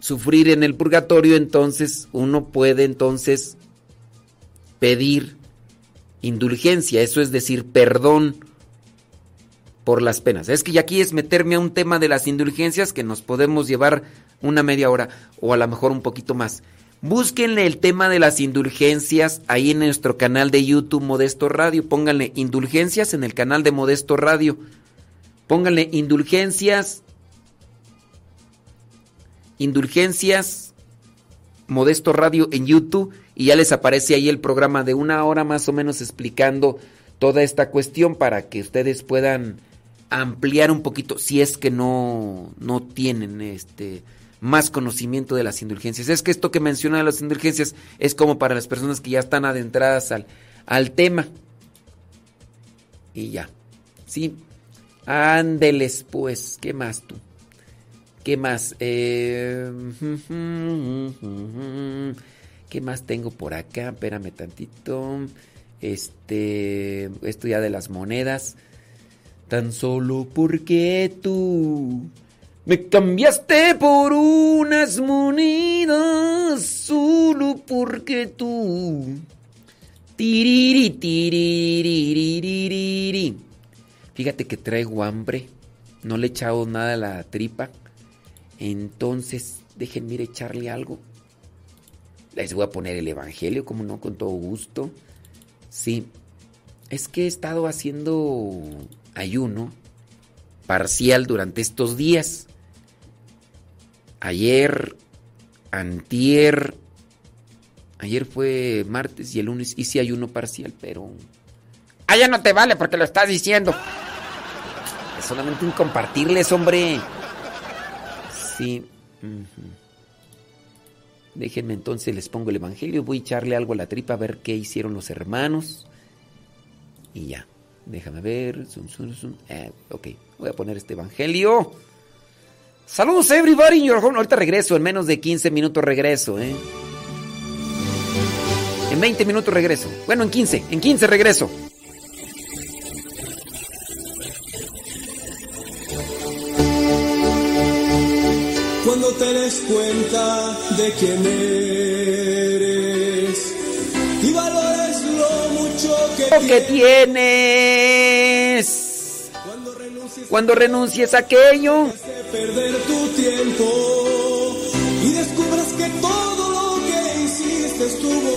sufrir en el purgatorio, entonces uno puede entonces pedir indulgencia, eso es decir, perdón por las penas. Es que ya aquí es meterme a un tema de las indulgencias que nos podemos llevar una media hora o a lo mejor un poquito más. Búsquenle el tema de las indulgencias ahí en nuestro canal de YouTube Modesto Radio. Pónganle indulgencias en el canal de Modesto Radio. Pónganle indulgencias. Indulgencias Modesto Radio en YouTube y ya les aparece ahí el programa de una hora más o menos explicando toda esta cuestión para que ustedes puedan ampliar un poquito si es que no, no tienen este más conocimiento de las indulgencias. Es que esto que menciona de las indulgencias es como para las personas que ya están adentradas al, al tema. Y ya. Sí. Ándeles, pues. ¿Qué más tú? ¿Qué más? Eh, ¿Qué más tengo por acá? Espérame tantito. Este. Esto ya de las monedas. Tan solo porque tú me cambiaste por unas monedas. Solo porque tú. Tiriri, tiriri, Fíjate que traigo hambre. No le he echado nada a la tripa. Entonces, déjenme ir echarle algo. Les voy a poner el Evangelio, como no, con todo gusto. Sí, es que he estado haciendo ayuno parcial durante estos días. Ayer, antier, ayer fue martes y el lunes hice ayuno parcial, pero... Ah, ya no te vale porque lo estás diciendo. Es solamente un compartirles, hombre. Sí. Déjenme entonces, les pongo el Evangelio. Voy a echarle algo a la tripa a ver qué hicieron los hermanos. Y ya. Déjame ver. Eh, ok, voy a poner este Evangelio. Saludos, everybody. Your home. Ahorita regreso. En menos de 15 minutos regreso, ¿eh? En 20 minutos regreso. Bueno, en 15. En 15 regreso. Cuando te des cuenta de quién eres y valores lo mucho que, que tienes. Cuando renuncies a aquello. Perder tu tiempo y descubras que todo lo que hiciste estuvo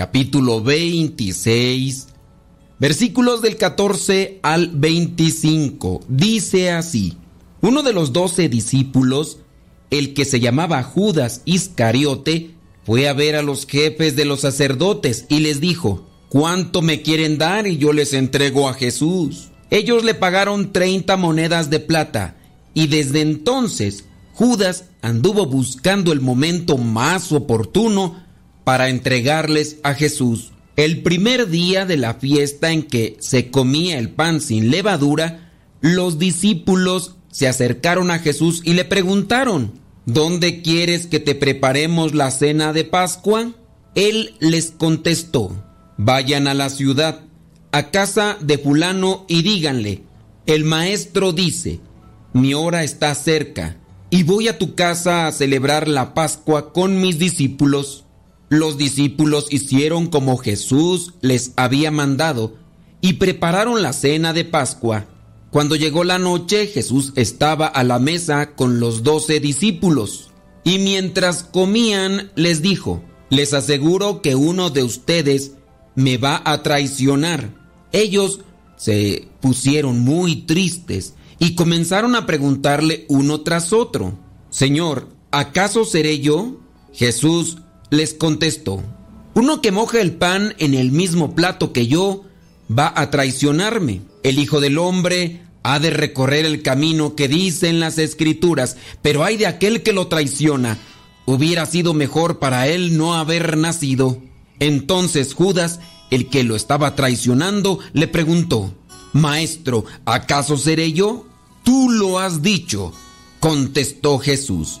capítulo 26, Versículos del 14 al 25. Dice así. Uno de los doce discípulos, el que se llamaba Judas Iscariote, fue a ver a los jefes de los sacerdotes y les dijo, ¿cuánto me quieren dar y yo les entrego a Jesús? Ellos le pagaron 30 monedas de plata y desde entonces Judas anduvo buscando el momento más oportuno para entregarles a Jesús. El primer día de la fiesta en que se comía el pan sin levadura, los discípulos se acercaron a Jesús y le preguntaron, ¿Dónde quieres que te preparemos la cena de Pascua? Él les contestó, vayan a la ciudad, a casa de fulano y díganle, el maestro dice, mi hora está cerca y voy a tu casa a celebrar la Pascua con mis discípulos. Los discípulos hicieron como Jesús les había mandado y prepararon la cena de Pascua. Cuando llegó la noche, Jesús estaba a la mesa con los doce discípulos. Y mientras comían, les dijo, les aseguro que uno de ustedes me va a traicionar. Ellos se pusieron muy tristes y comenzaron a preguntarle uno tras otro, Señor, ¿acaso seré yo? Jesús les contestó, uno que moja el pan en el mismo plato que yo va a traicionarme. El Hijo del Hombre ha de recorrer el camino que dicen las Escrituras, pero hay de aquel que lo traiciona. Hubiera sido mejor para él no haber nacido. Entonces Judas, el que lo estaba traicionando, le preguntó, Maestro, ¿acaso seré yo? Tú lo has dicho, contestó Jesús.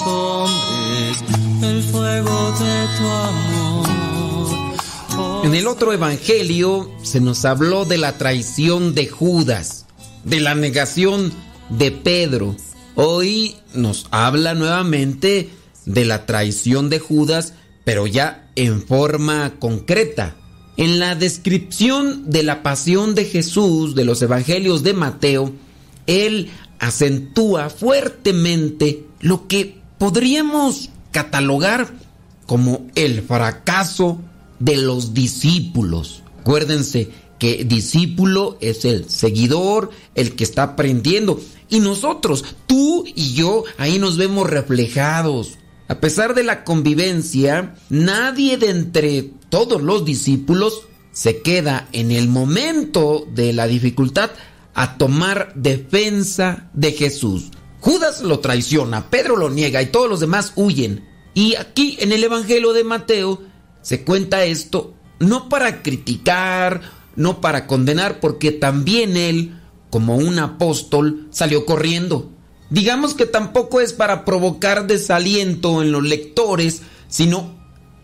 hombres fuego de tu amor. En el otro evangelio se nos habló de la traición de Judas, de la negación de Pedro. Hoy nos habla nuevamente de la traición de Judas, pero ya en forma concreta. En la descripción de la pasión de Jesús de los evangelios de Mateo, él acentúa fuertemente lo que podríamos catalogar como el fracaso de los discípulos. Acuérdense que discípulo es el seguidor, el que está aprendiendo. Y nosotros, tú y yo, ahí nos vemos reflejados. A pesar de la convivencia, nadie de entre todos los discípulos se queda en el momento de la dificultad a tomar defensa de Jesús. Judas lo traiciona, Pedro lo niega y todos los demás huyen. Y aquí en el Evangelio de Mateo se cuenta esto no para criticar, no para condenar, porque también él, como un apóstol, salió corriendo. Digamos que tampoco es para provocar desaliento en los lectores, sino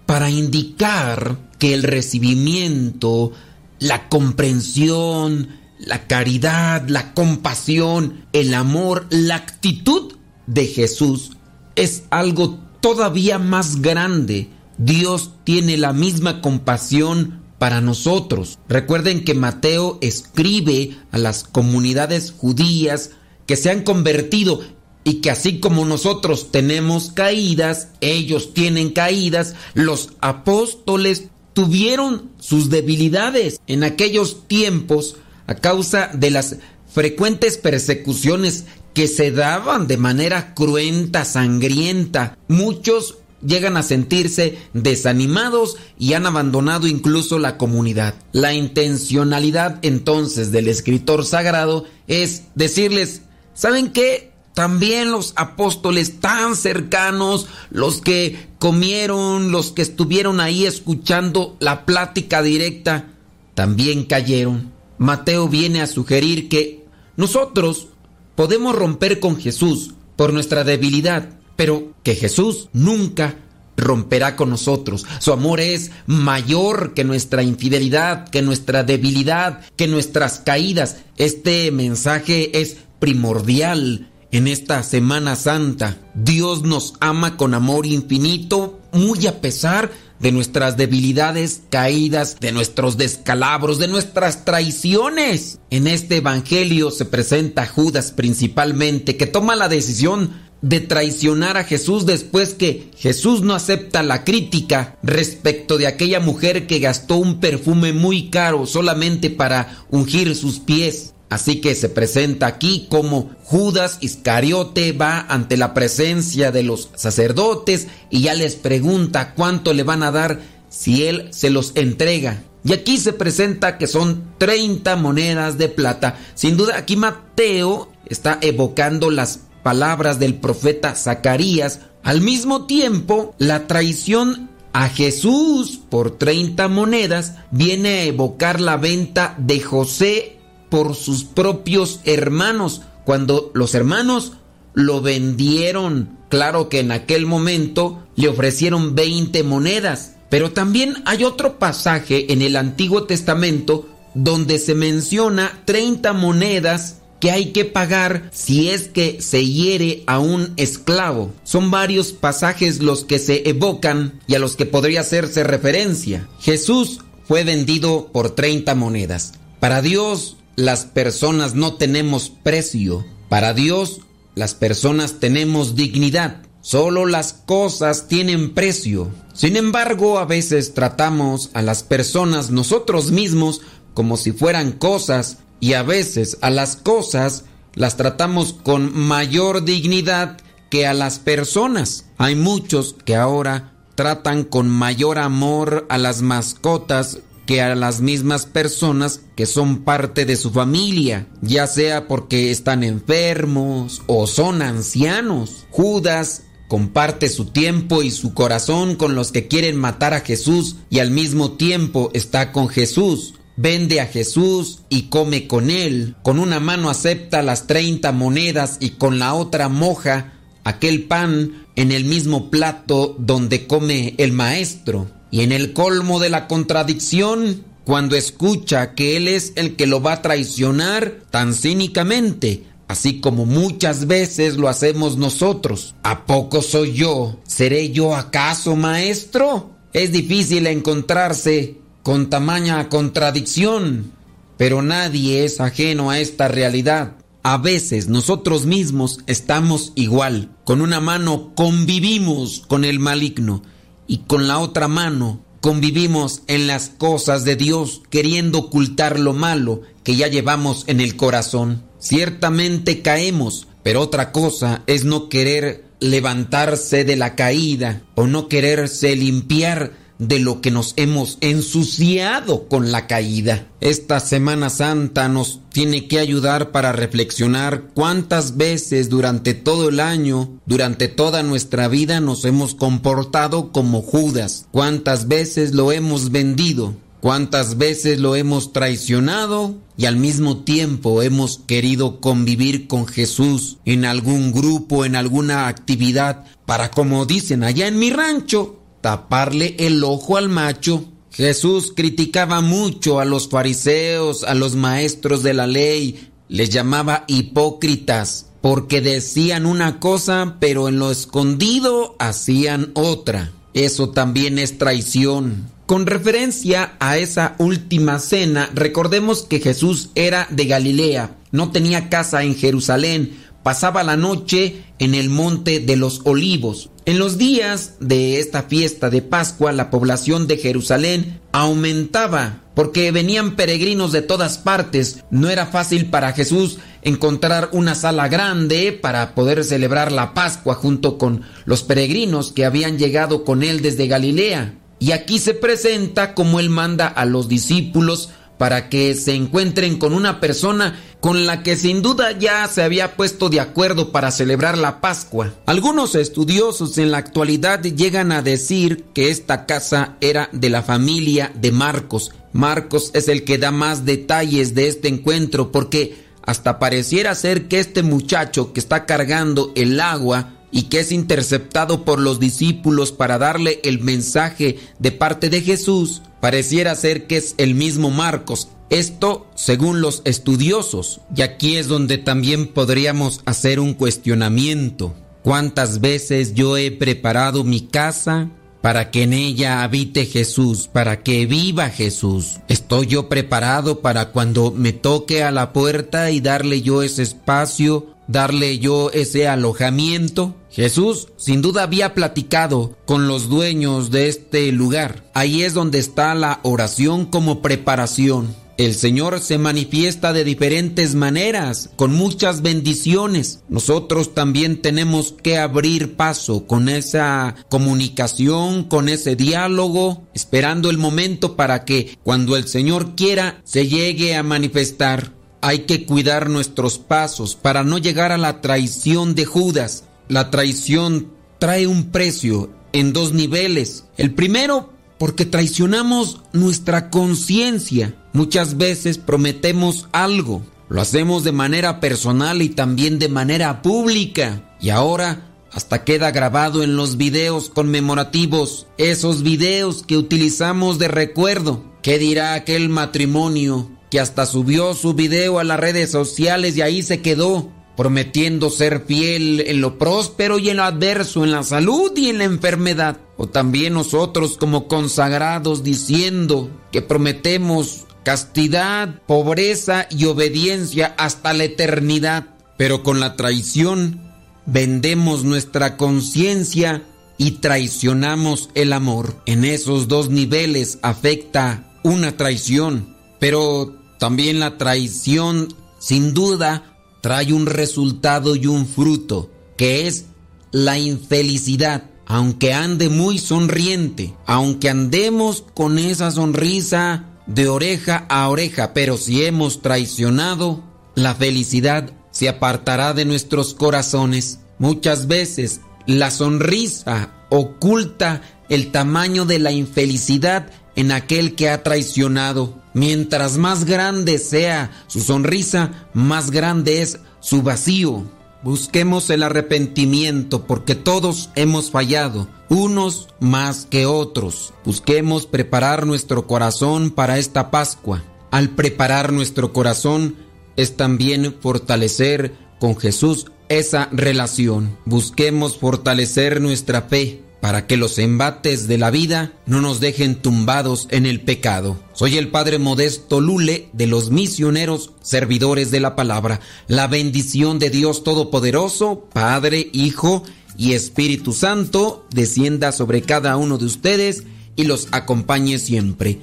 para indicar que el recibimiento, la comprensión, la caridad, la compasión, el amor, la actitud de Jesús es algo todavía más grande. Dios tiene la misma compasión para nosotros. Recuerden que Mateo escribe a las comunidades judías que se han convertido y que así como nosotros tenemos caídas, ellos tienen caídas, los apóstoles tuvieron sus debilidades en aquellos tiempos a causa de las frecuentes persecuciones que se daban de manera cruenta, sangrienta. Muchos llegan a sentirse desanimados y han abandonado incluso la comunidad. La intencionalidad entonces del escritor sagrado es decirles, ¿saben qué? También los apóstoles tan cercanos, los que comieron, los que estuvieron ahí escuchando la plática directa, también cayeron. Mateo viene a sugerir que nosotros podemos romper con Jesús por nuestra debilidad, pero que Jesús nunca romperá con nosotros. Su amor es mayor que nuestra infidelidad, que nuestra debilidad, que nuestras caídas. Este mensaje es primordial en esta Semana Santa. Dios nos ama con amor infinito, muy a pesar de nuestras debilidades, caídas, de nuestros descalabros, de nuestras traiciones. En este Evangelio se presenta Judas principalmente, que toma la decisión de traicionar a Jesús después que Jesús no acepta la crítica respecto de aquella mujer que gastó un perfume muy caro solamente para ungir sus pies. Así que se presenta aquí como Judas Iscariote va ante la presencia de los sacerdotes y ya les pregunta cuánto le van a dar si él se los entrega. Y aquí se presenta que son 30 monedas de plata. Sin duda aquí Mateo está evocando las palabras del profeta Zacarías. Al mismo tiempo, la traición a Jesús por 30 monedas viene a evocar la venta de José por sus propios hermanos, cuando los hermanos lo vendieron. Claro que en aquel momento le ofrecieron 20 monedas, pero también hay otro pasaje en el Antiguo Testamento donde se menciona 30 monedas que hay que pagar si es que se hiere a un esclavo. Son varios pasajes los que se evocan y a los que podría hacerse referencia. Jesús fue vendido por 30 monedas. Para Dios las personas no tenemos precio. Para Dios, las personas tenemos dignidad. Solo las cosas tienen precio. Sin embargo, a veces tratamos a las personas nosotros mismos como si fueran cosas y a veces a las cosas las tratamos con mayor dignidad que a las personas. Hay muchos que ahora tratan con mayor amor a las mascotas que a las mismas personas que son parte de su familia, ya sea porque están enfermos o son ancianos. Judas comparte su tiempo y su corazón con los que quieren matar a Jesús y al mismo tiempo está con Jesús. Vende a Jesús y come con él. Con una mano acepta las 30 monedas y con la otra moja aquel pan en el mismo plato donde come el maestro. Y en el colmo de la contradicción, cuando escucha que Él es el que lo va a traicionar tan cínicamente, así como muchas veces lo hacemos nosotros. ¿A poco soy yo? ¿Seré yo acaso maestro? Es difícil encontrarse con tamaña contradicción, pero nadie es ajeno a esta realidad. A veces nosotros mismos estamos igual. Con una mano convivimos con el maligno y con la otra mano convivimos en las cosas de Dios queriendo ocultar lo malo que ya llevamos en el corazón. Ciertamente caemos, pero otra cosa es no querer levantarse de la caída o no quererse limpiar de lo que nos hemos ensuciado con la caída. Esta Semana Santa nos tiene que ayudar para reflexionar cuántas veces durante todo el año, durante toda nuestra vida nos hemos comportado como Judas, cuántas veces lo hemos vendido, cuántas veces lo hemos traicionado y al mismo tiempo hemos querido convivir con Jesús en algún grupo, en alguna actividad, para como dicen allá en mi rancho, taparle el ojo al macho. Jesús criticaba mucho a los fariseos, a los maestros de la ley, les llamaba hipócritas, porque decían una cosa, pero en lo escondido hacían otra. Eso también es traición. Con referencia a esa última cena, recordemos que Jesús era de Galilea, no tenía casa en Jerusalén, pasaba la noche en el monte de los olivos. En los días de esta fiesta de Pascua, la población de Jerusalén aumentaba porque venían peregrinos de todas partes. No era fácil para Jesús encontrar una sala grande para poder celebrar la Pascua junto con los peregrinos que habían llegado con él desde Galilea. Y aquí se presenta como él manda a los discípulos para que se encuentren con una persona con la que sin duda ya se había puesto de acuerdo para celebrar la Pascua. Algunos estudiosos en la actualidad llegan a decir que esta casa era de la familia de Marcos. Marcos es el que da más detalles de este encuentro porque hasta pareciera ser que este muchacho que está cargando el agua y que es interceptado por los discípulos para darle el mensaje de parte de Jesús, pareciera ser que es el mismo Marcos. Esto según los estudiosos. Y aquí es donde también podríamos hacer un cuestionamiento. ¿Cuántas veces yo he preparado mi casa para que en ella habite Jesús, para que viva Jesús? ¿Estoy yo preparado para cuando me toque a la puerta y darle yo ese espacio darle yo ese alojamiento? Jesús sin duda había platicado con los dueños de este lugar. Ahí es donde está la oración como preparación. El Señor se manifiesta de diferentes maneras, con muchas bendiciones. Nosotros también tenemos que abrir paso con esa comunicación, con ese diálogo, esperando el momento para que cuando el Señor quiera se llegue a manifestar. Hay que cuidar nuestros pasos para no llegar a la traición de Judas. La traición trae un precio en dos niveles. El primero, porque traicionamos nuestra conciencia. Muchas veces prometemos algo. Lo hacemos de manera personal y también de manera pública. Y ahora hasta queda grabado en los videos conmemorativos, esos videos que utilizamos de recuerdo. ¿Qué dirá aquel matrimonio que hasta subió su video a las redes sociales y ahí se quedó, prometiendo ser fiel en lo próspero y en lo adverso, en la salud y en la enfermedad. O también nosotros como consagrados diciendo que prometemos castidad, pobreza y obediencia hasta la eternidad. Pero con la traición vendemos nuestra conciencia y traicionamos el amor. En esos dos niveles afecta una traición. Pero también la traición, sin duda, trae un resultado y un fruto, que es la infelicidad. Aunque ande muy sonriente, aunque andemos con esa sonrisa de oreja a oreja, pero si hemos traicionado, la felicidad se apartará de nuestros corazones. Muchas veces la sonrisa oculta el tamaño de la infelicidad en aquel que ha traicionado. Mientras más grande sea su sonrisa, más grande es su vacío. Busquemos el arrepentimiento porque todos hemos fallado, unos más que otros. Busquemos preparar nuestro corazón para esta Pascua. Al preparar nuestro corazón es también fortalecer con Jesús esa relación. Busquemos fortalecer nuestra fe para que los embates de la vida no nos dejen tumbados en el pecado. Soy el Padre Modesto Lule de los misioneros servidores de la palabra. La bendición de Dios Todopoderoso, Padre, Hijo y Espíritu Santo, descienda sobre cada uno de ustedes y los acompañe siempre.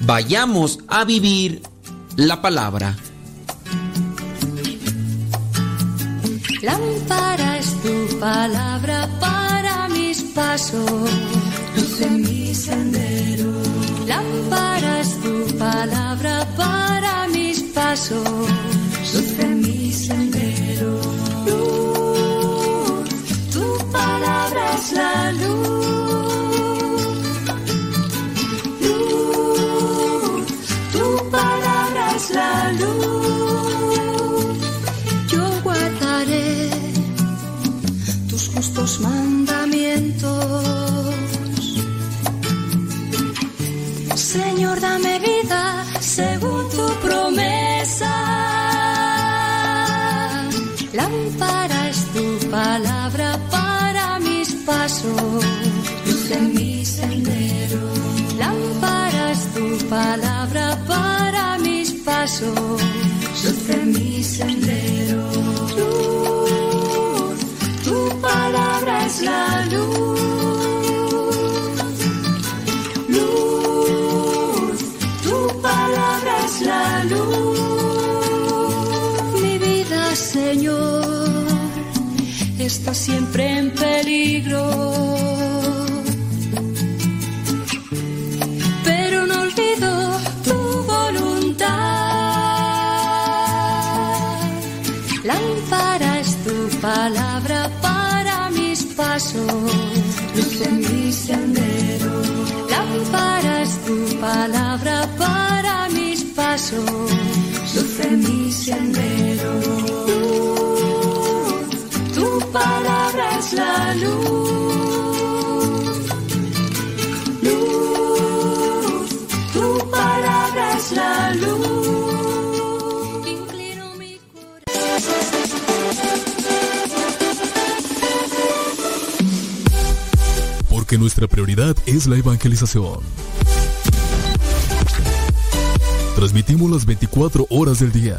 Vayamos a vivir la palabra. Lámpara es tu palabra para mis pasos, luz mi sendero. Lámpara es tu palabra para mis pasos, luz en mi sendero. Tu palabra es la luz. Luz, tu palabra es la luz. Yo guardaré tus justos mandamientos. Dame vida según tu promesa. Lámpara es tu palabra para mis pasos, luz en mi sendero. Lámpara es tu palabra para mis pasos, luz en mi sendero. Luz, tu palabra es la luz. Está siempre en peligro. Pero no olvido tu voluntad. Lámpara es tu palabra para mis pasos, luz mi sendero. Lámpara tu palabra para mis pasos, luz mi sendero. Palabra es la luz. Luz, tu palabra la luz. Mi Porque nuestra prioridad es la evangelización. Transmitimos las 24 horas del día.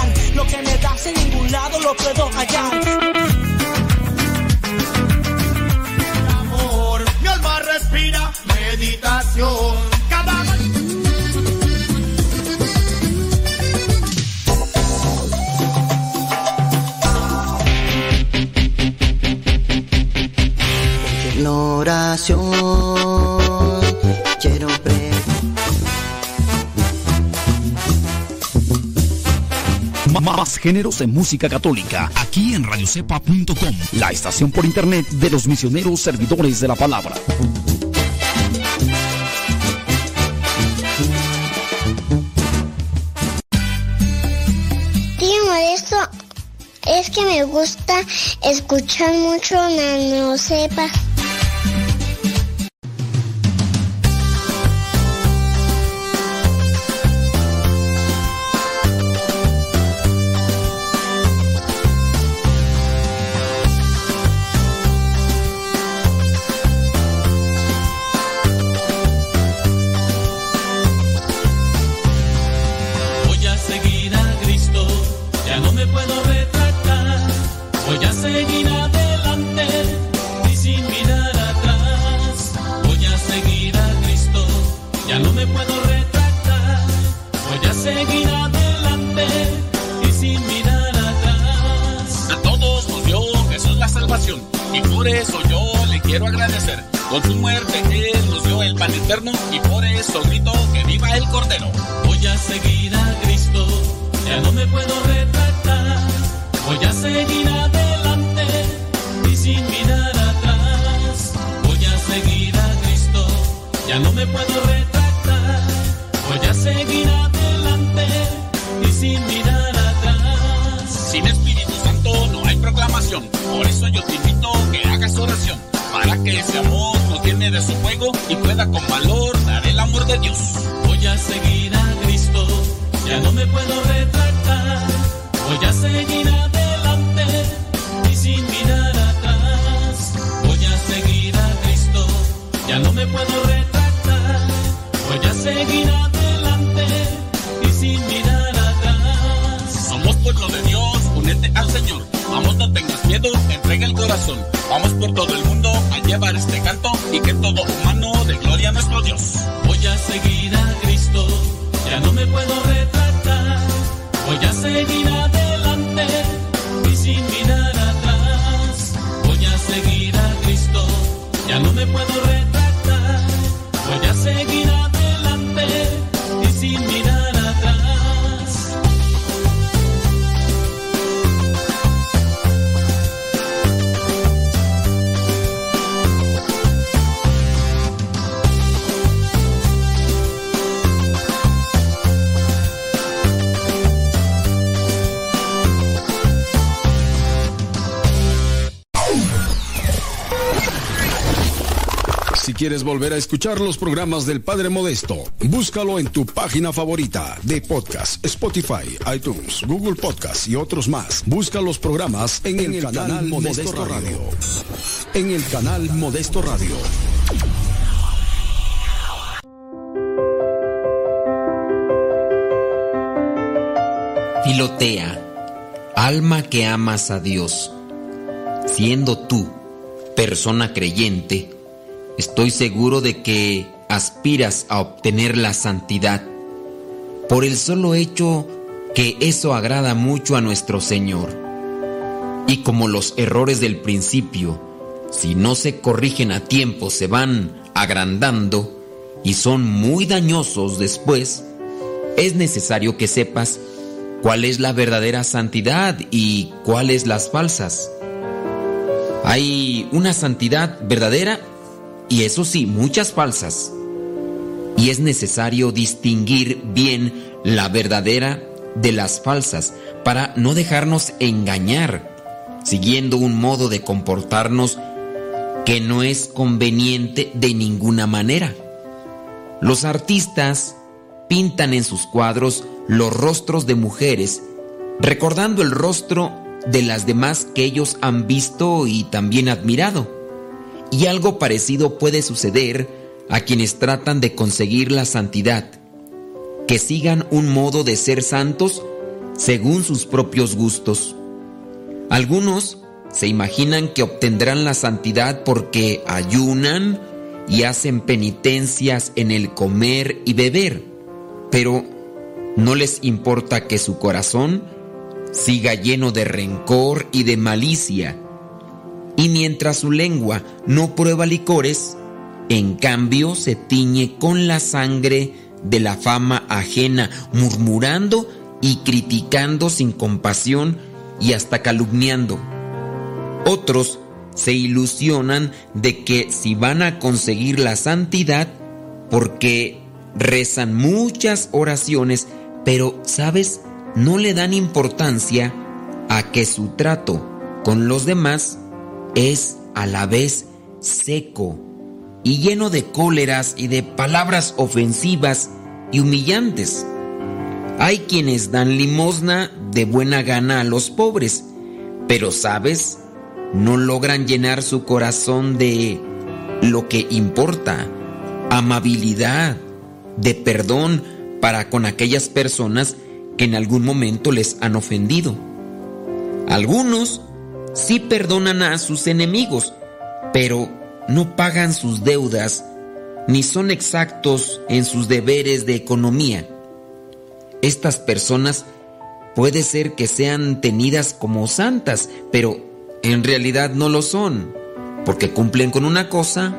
Que me das en ningún lado lo puedo hallar. amor. Mi alma respira meditación. Cada ma- Más géneros de música católica aquí en radiocepa.com, la estación por internet de los misioneros servidores de la palabra. Tío Modesto, es que me gusta escuchar mucho Nano Sepa. Y por eso yo le quiero agradecer. Con su muerte Él nos dio el pan eterno y por eso grito que viva el Cordero. Voy a seguir a Cristo, ya no me puedo retractar. Voy a seguir adelante y sin mirar atrás. Voy a seguir a Cristo, ya no me puedo retractar. Voy a seguir adelante y sin mirar Por eso yo te invito que hagas oración. Para que ese amor nos llene de su fuego y pueda con valor dar el amor de Dios. Voy a seguir a Cristo, ya no me puedo retractar. Voy a seguir adelante y sin mirar atrás. Voy a seguir a Cristo, ya no me puedo retractar. Voy a seguir adelante y sin mirar atrás. Somos pueblo de Dios, únete al Señor. Vamos, no tengas miedo, entrega el corazón. Vamos por todo el mundo a llevar este canto y que todo humano de gloria a nuestro Dios. Voy a seguir a Cristo, ya no me puedo retractar. Voy a seguir adelante quieres volver a escuchar los programas del Padre Modesto, búscalo en tu página favorita de podcast, Spotify, iTunes, Google Podcast y otros más. Busca los programas en, el, canal, Modesto, Radio. En el canal Modesto Radio. Filotea, alma que amas a Dios, siendo tú persona creyente, estoy seguro de que aspiras a obtener la santidad por el solo hecho que eso agrada mucho a nuestro Señor. Y como los errores del principio, si no se corrigen a tiempo, se van agrandando y son muy dañosos después, es necesario que sepas cuál es la verdadera santidad y cuáles las falsas. Hay una santidad verdadera y eso sí, muchas falsas. Y es necesario distinguir bien la verdadera de las falsas para no dejarnos engañar, siguiendo un modo de comportarnos que no es conveniente de ninguna manera. Los artistas pintan en sus cuadros los rostros de mujeres, recordando el rostro de las demás que ellos han visto y también admirado. Y algo parecido puede suceder a quienes tratan de conseguir la santidad, que sigan un modo de ser santos según sus propios gustos. Algunos se imaginan que obtendrán la santidad porque ayunan y hacen penitencias en el comer y beber, pero no les importa que su corazón siga lleno de rencor y de malicia. Y mientras su lengua no prueba licores, en cambio se tiñe con la sangre de la fama ajena, murmurando y criticando sin compasión y hasta calumniando. Otros se ilusionan de que si van a conseguir la santidad, porque rezan muchas oraciones, pero, ¿sabes? No le dan importancia a que su trato con los demás es a la vez seco y lleno de cóleras y de palabras ofensivas y humillantes. Hay quienes dan limosna de buena gana a los pobres, pero sabes, no logran llenar su corazón de lo que importa, amabilidad, de perdón para con aquellas personas que en algún momento les han ofendido. Algunos sí perdonan a sus enemigos, pero no pagan sus deudas ni son exactos en sus deberes de economía. Estas personas puede ser que sean tenidas como santas, pero en realidad no lo son, porque cumplen con una cosa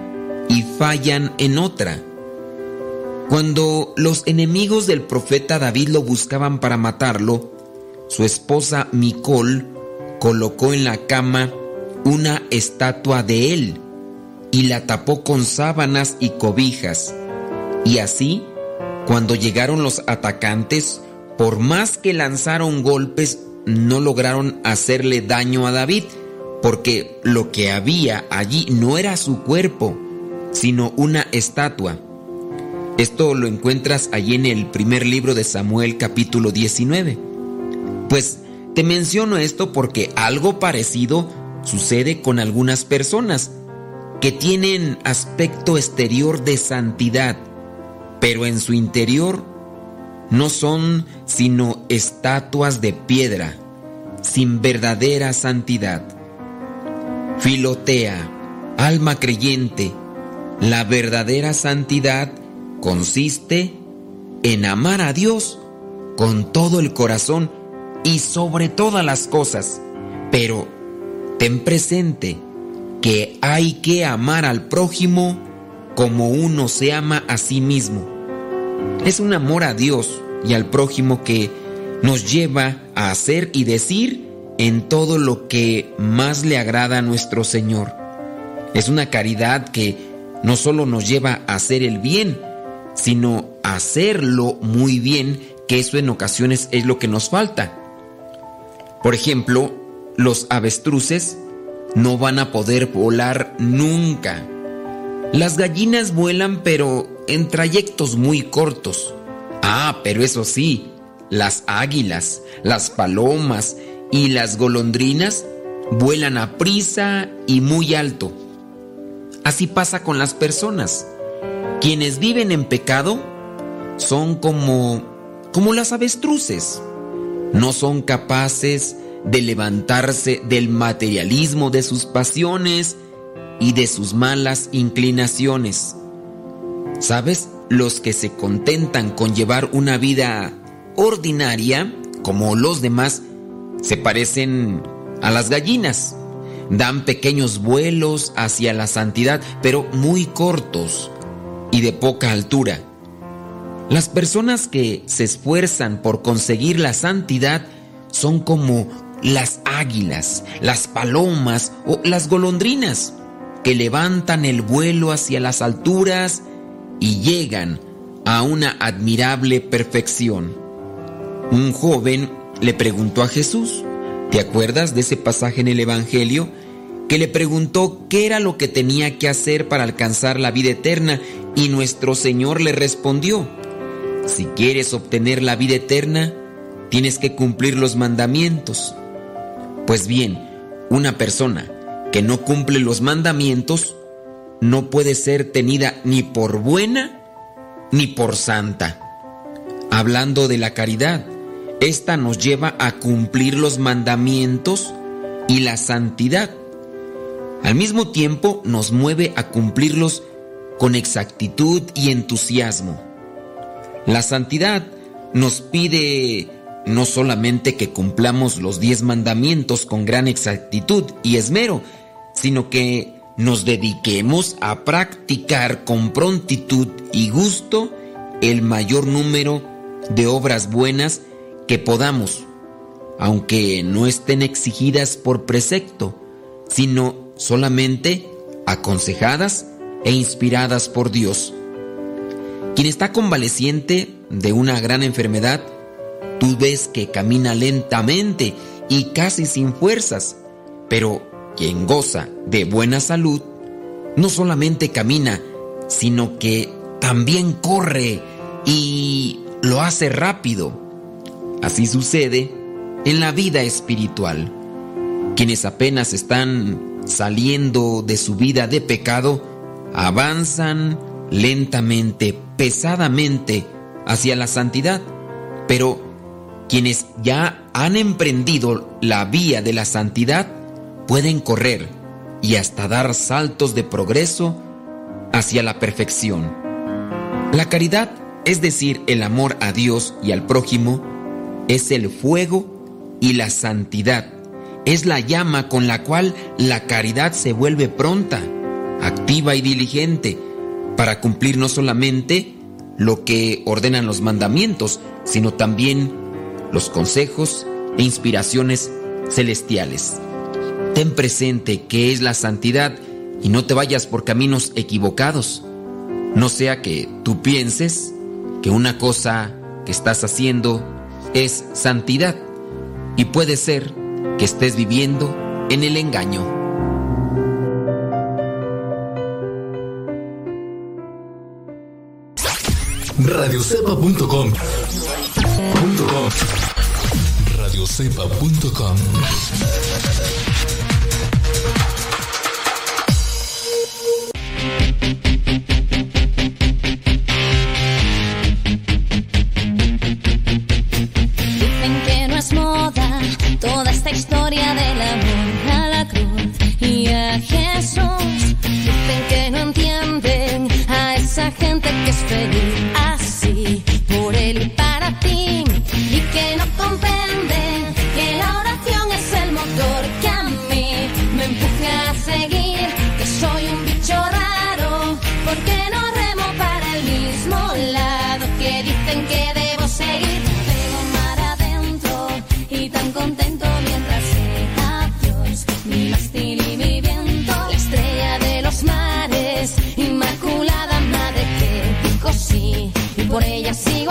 y fallan en otra. Cuando los enemigos del profeta David lo buscaban para matarlo, su esposa Micol colocó en la cama una estatua de él y la tapó con sábanas y cobijas. Y así, cuando llegaron los atacantes, por más que lanzaron golpes, no lograron hacerle daño a David, porque lo que había allí no era su cuerpo, sino una estatua. Esto lo encuentras allí en el primer libro de Samuel capítulo 19. Pues te menciono esto porque algo parecido sucede con algunas personas que tienen aspecto exterior de santidad, pero en su interior no son sino estatuas de piedra, sin verdadera santidad. Filotea, alma creyente, la verdadera santidad consiste en amar a Dios con todo el corazón y sobre todas las cosas. Pero ten presente que hay que amar al prójimo como uno se ama a sí mismo. Es un amor a Dios y al prójimo que nos lleva a hacer y decir en todo lo que más le agrada a nuestro Señor. Es una caridad que no solo nos lleva a hacer el bien, sino hacerlo muy bien, que eso en ocasiones es lo que nos falta. Por ejemplo, los avestruces no van a poder volar nunca, Las gallinas vuelan pero en trayectos muy cortos. Ah, pero eso sí, las águilas, las palomas y las golondrinas vuelan a prisa y muy alto. Así pasa con las personas. Quienes viven en pecado son como como las avestruces. No son capaces de levantarse del materialismo de sus pasiones y de sus malas inclinaciones. ¿Sabes? Los que se contentan con llevar una vida ordinaria, como los demás, se parecen a las gallinas. Dan pequeños vuelos hacia la santidad, pero muy cortos y de poca altura. Las personas que se esfuerzan por conseguir la santidad son como las águilas, las palomas o las golondrinas, que levantan el vuelo hacia las alturas y llegan a una admirable perfección. Un joven le preguntó a Jesús, ¿te acuerdas de ese pasaje en el Evangelio? Que le preguntó qué era lo que tenía que hacer para alcanzar la vida eterna y nuestro Señor le respondió, si quieres obtener la vida eterna, tienes que cumplir los mandamientos. Pues bien, una persona que no cumple los mandamientos no puede ser tenida ni por buena ni por santa. Hablando de la caridad, esta nos lleva a cumplir los mandamientos y la santidad. Al mismo tiempo nos mueve a cumplirlos con exactitud y entusiasmo. La santidad nos pide no solamente que cumplamos los diez mandamientos con gran exactitud y esmero, sino que nos dediquemos a practicar con prontitud y gusto el mayor número de obras buenas que podamos, aunque no estén exigidas por precepto, sino solamente aconsejadas e inspiradas por Dios. Quien está convaleciente de una gran enfermedad, tú ves que camina lentamente y casi sin fuerzas, pero quien goza de buena salud, no solamente camina, sino que también corre y lo hace rápido. Así sucede en la vida espiritual. Quienes apenas están saliendo de su vida de pecado, avanzan lentamente, pesadamente hacia la santidad, pero quienes ya han emprendido la vía de la santidad pueden correr y hasta dar saltos de progreso hacia la perfección. La caridad, es decir, el amor a Dios y al prójimo, es el fuego y la santidad. Es la llama con la cual la caridad se vuelve pronta, activa y diligente para cumplir no solamente lo que ordenan los mandamientos, sino también los consejos e inspiraciones celestiales. Ten presente que es la santidad y no te vayas por caminos equivocados. No sea que tú pienses que una cosa que estás haciendo es santidad y puede ser que estés viviendo en el engaño. radiocepa.com radiocepa.com por ella sigo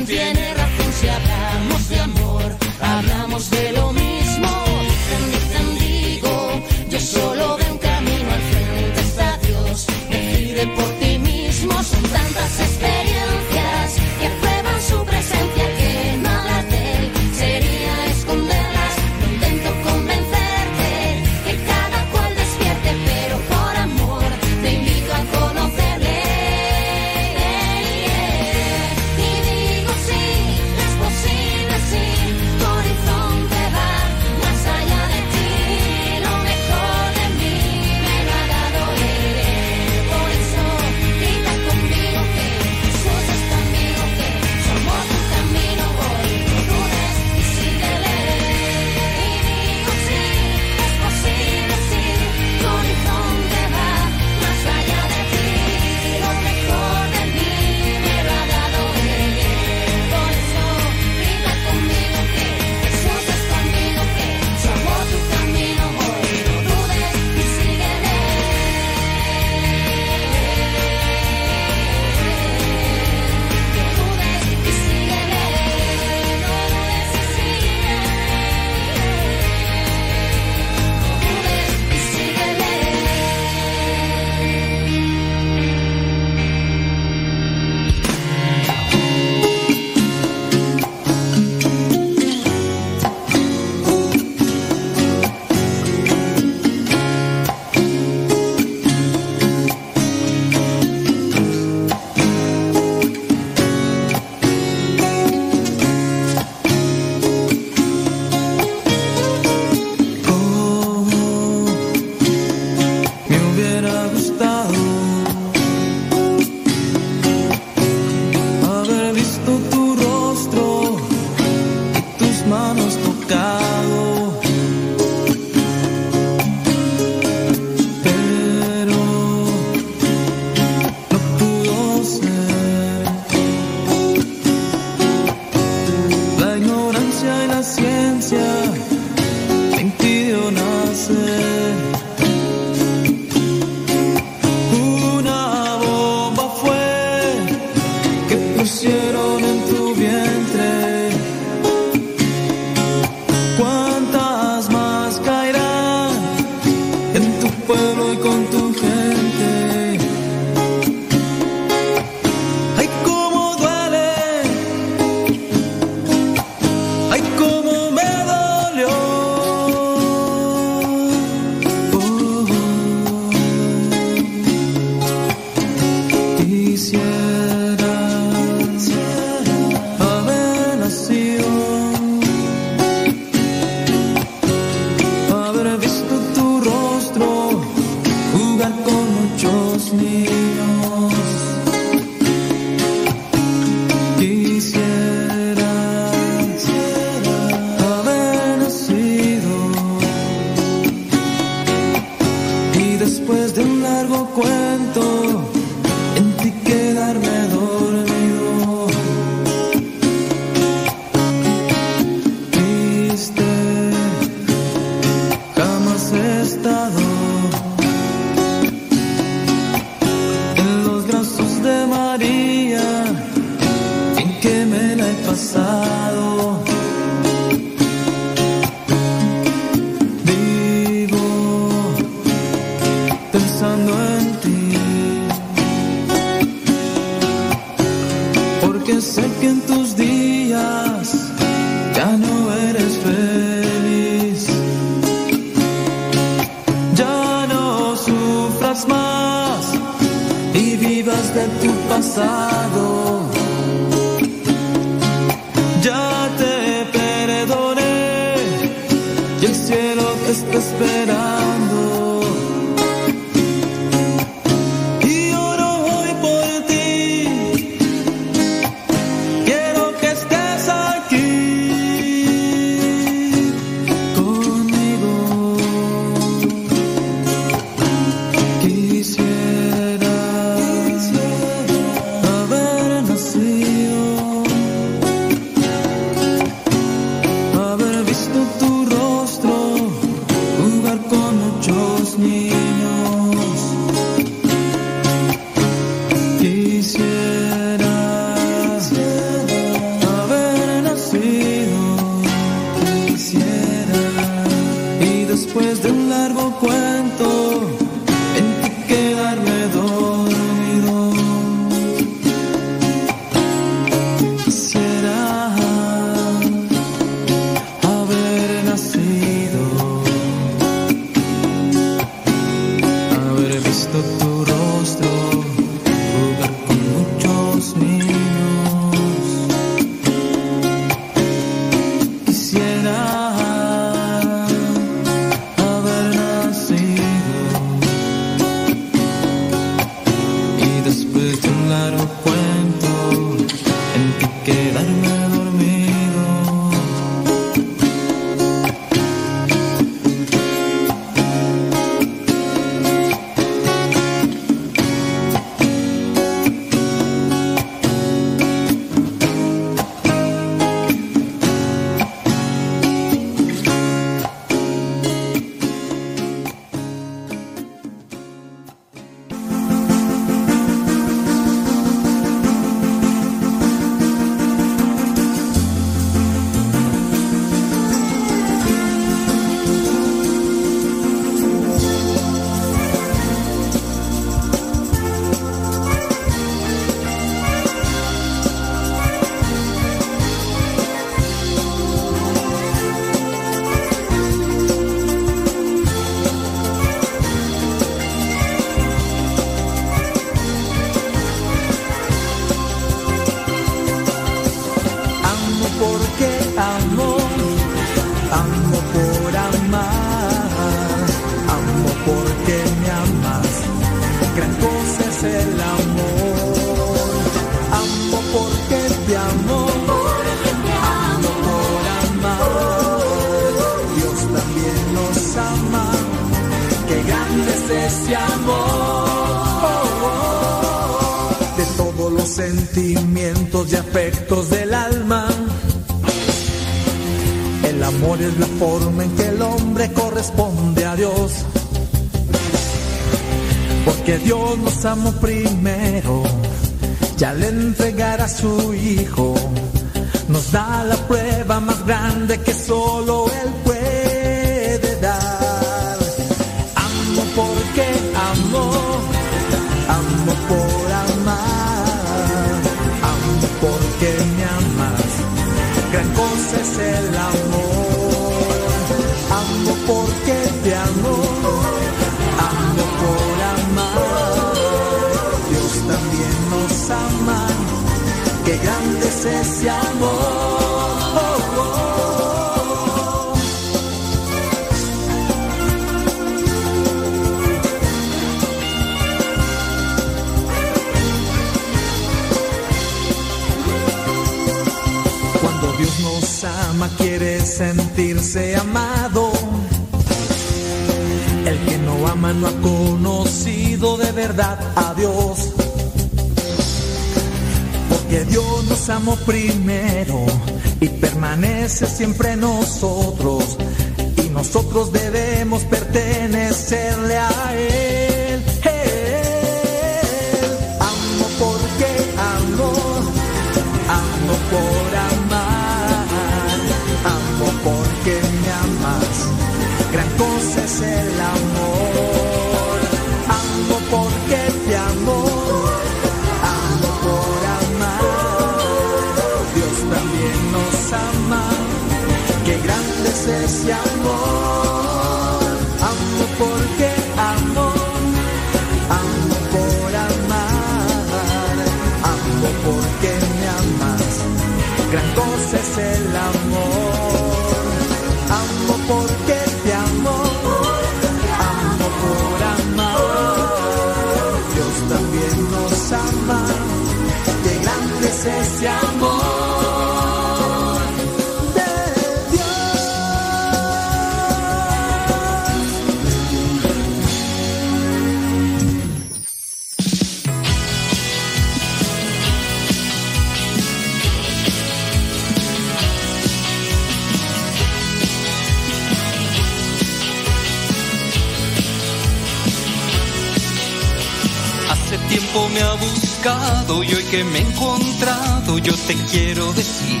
te quiero decir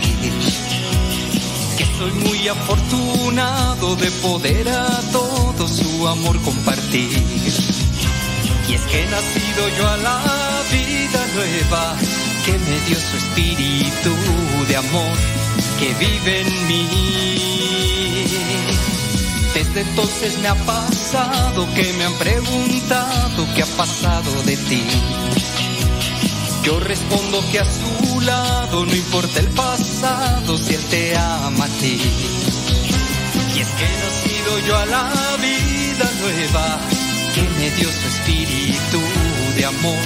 que soy muy afortunado de poder a todo su amor compartir. Y es que he nacido yo a la vida nueva que me dio su espíritu de amor que vive en mí. Desde entonces me ha pasado que me han preguntado qué ha pasado de ti. Yo respondo que a su no importa el pasado si él te ama a ti. Y es que he nacido yo a la vida nueva que me dio su espíritu de amor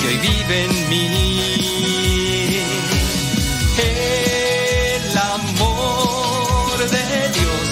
que hoy vive en mí. El amor de Dios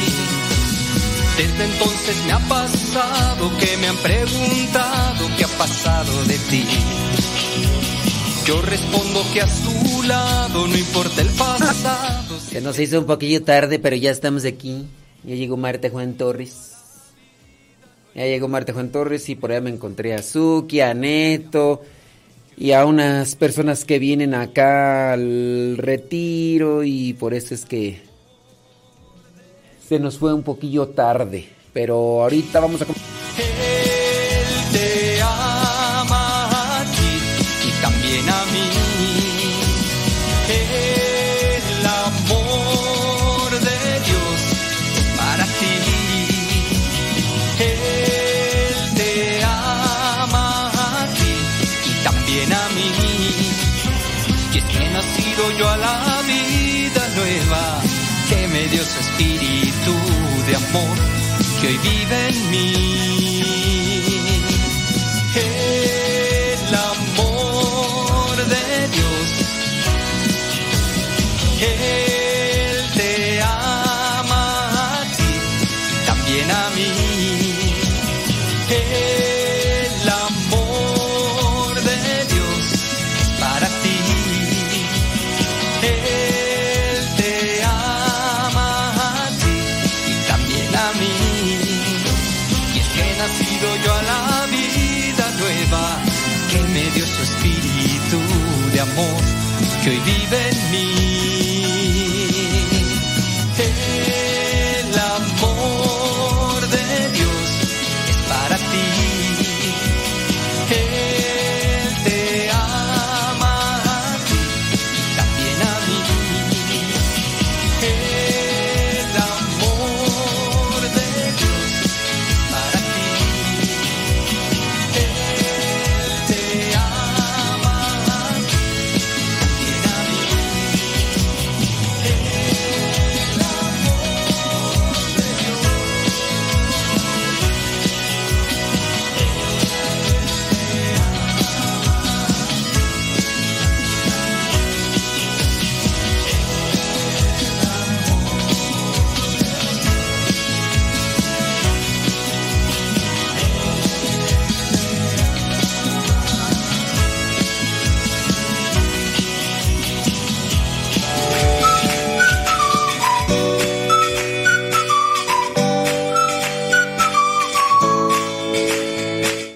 Desde entonces me ha pasado que me han preguntado qué ha pasado de ti. Yo respondo que a su lado no importa el pasado. Se nos hizo un poquillo tarde, pero ya estamos aquí. Ya llegó Marta Juan Torres. Ya llegó Marta Juan Torres y por allá me encontré a Suki, a Neto y a unas personas que vienen acá al retiro y por eso es que se nos fue un poquillo tarde. Pero ahorita vamos a... amor, que hoy vive en mí.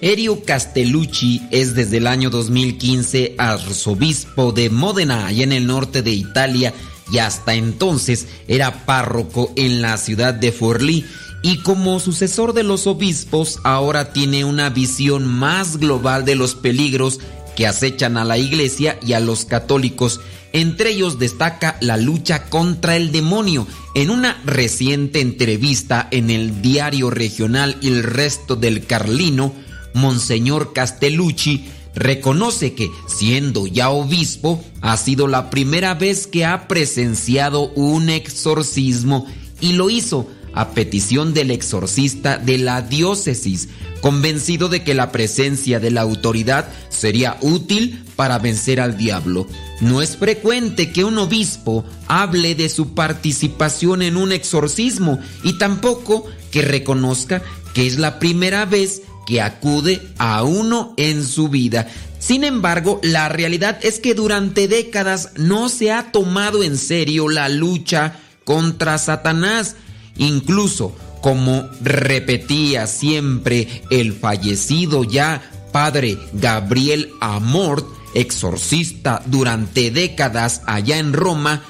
Erio Castellucci es desde el año 2015 arzobispo de Módena, allá en el norte de Italia, y hasta entonces era párroco en la ciudad de Forlì. Y como sucesor de los obispos, ahora tiene una visión más global de los peligros que acechan a la iglesia y a los católicos. Entre ellos destaca la lucha contra el demonio. En una reciente entrevista en el diario regional El Resto del Carlino, Monseñor Castellucci reconoce que, siendo ya obispo, ha sido la primera vez que ha presenciado un exorcismo y lo hizo a petición del exorcista de la diócesis, convencido de que la presencia de la autoridad sería útil para vencer al diablo. No es frecuente que un obispo hable de su participación en un exorcismo y tampoco que reconozca que es la primera vez que acude a uno en su vida. Sin embargo, la realidad es que durante décadas no se ha tomado en serio la lucha contra Satanás. Incluso, como repetía siempre el fallecido ya padre Gabriel Amort, exorcista durante décadas allá en Roma,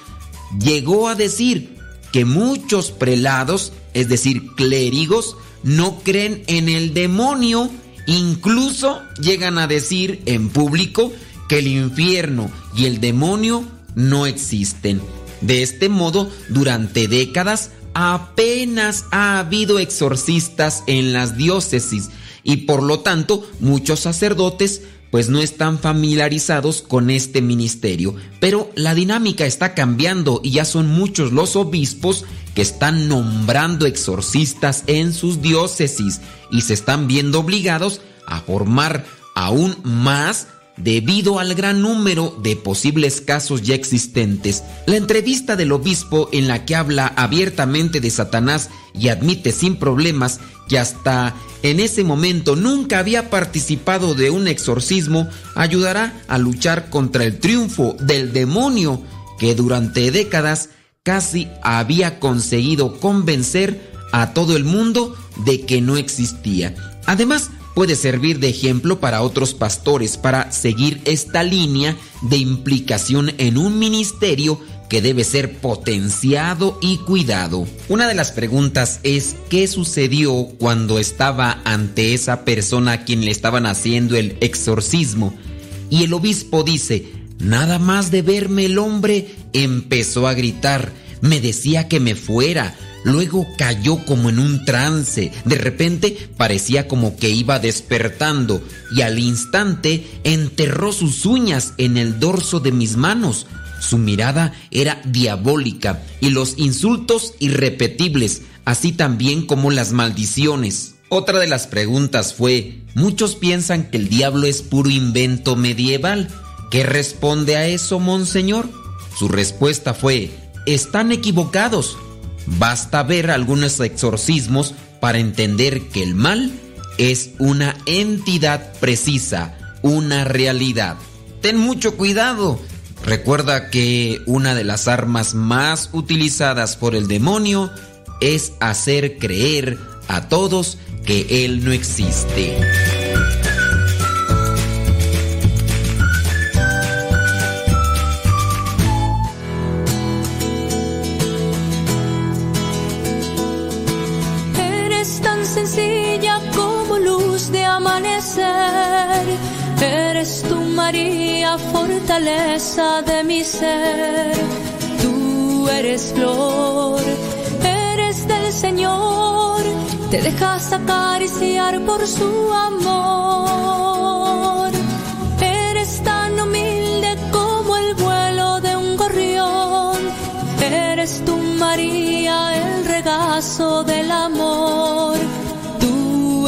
llegó a decir que muchos prelados, es decir, clérigos, no creen en el demonio, incluso llegan a decir en público que el infierno y el demonio no existen. De este modo, durante décadas apenas ha habido exorcistas en las diócesis y por lo tanto muchos sacerdotes pues no están familiarizados con este ministerio. Pero la dinámica está cambiando y ya son muchos los obispos que están nombrando exorcistas en sus diócesis y se están viendo obligados a formar aún más debido al gran número de posibles casos ya existentes. La entrevista del obispo en la que habla abiertamente de Satanás y admite sin problemas que hasta en ese momento nunca había participado de un exorcismo ayudará a luchar contra el triunfo del demonio que durante décadas casi había conseguido convencer a todo el mundo de que no existía. Además, puede servir de ejemplo para otros pastores para seguir esta línea de implicación en un ministerio que debe ser potenciado y cuidado. Una de las preguntas es qué sucedió cuando estaba ante esa persona a quien le estaban haciendo el exorcismo. Y el obispo dice, nada más de verme el hombre empezó a gritar, me decía que me fuera, Luego cayó como en un trance. De repente parecía como que iba despertando y al instante enterró sus uñas en el dorso de mis manos. Su mirada era diabólica y los insultos irrepetibles, así también como las maldiciones. Otra de las preguntas fue, muchos piensan que el diablo es puro invento medieval. ¿Qué responde a eso, monseñor? Su respuesta fue, están equivocados. Basta ver algunos exorcismos para entender que el mal es una entidad precisa, una realidad. Ten mucho cuidado. Recuerda que una de las armas más utilizadas por el demonio es hacer creer a todos que Él no existe. Eres tu María, fortaleza de mi ser. Tú eres flor, eres del Señor. Te dejas acariciar por su amor. Eres tan humilde como el vuelo de un gorrión. Eres tu María, el regazo del amor.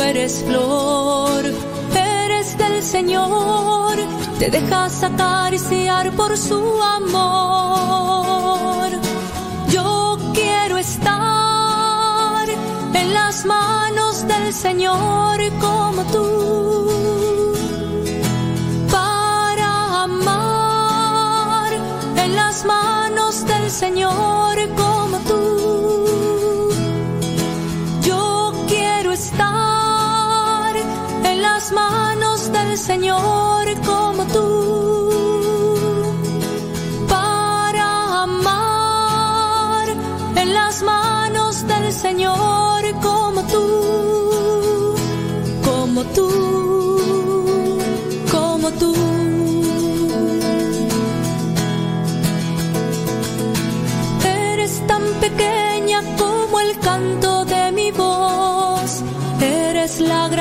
Eres flor, eres del Señor. Te dejas acariciar por su amor. Yo quiero estar en las manos del Señor como tú. Para amar en las manos del Señor como Señor como tú. Para amar en las manos del Señor como tú. Como tú.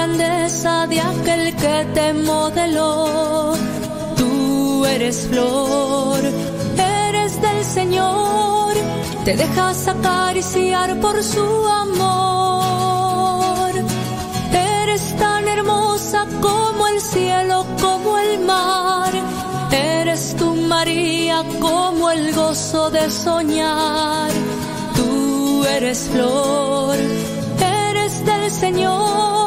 Grandeza de aquel que te modeló. Tú eres flor, eres del Señor. Te dejas acariciar por su amor. Eres tan hermosa como el cielo, como el mar. Eres tu María como el gozo de soñar. Tú eres flor, eres del Señor.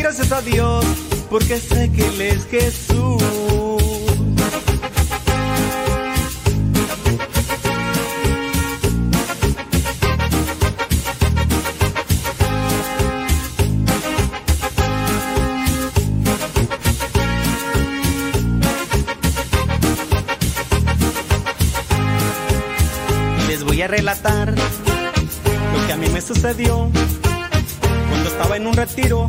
gracias a Dios porque sé que Él es Jesús. Les voy a relatar lo que a mí me sucedió cuando estaba en un retiro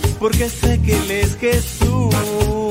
porque sé que Él es Jesús.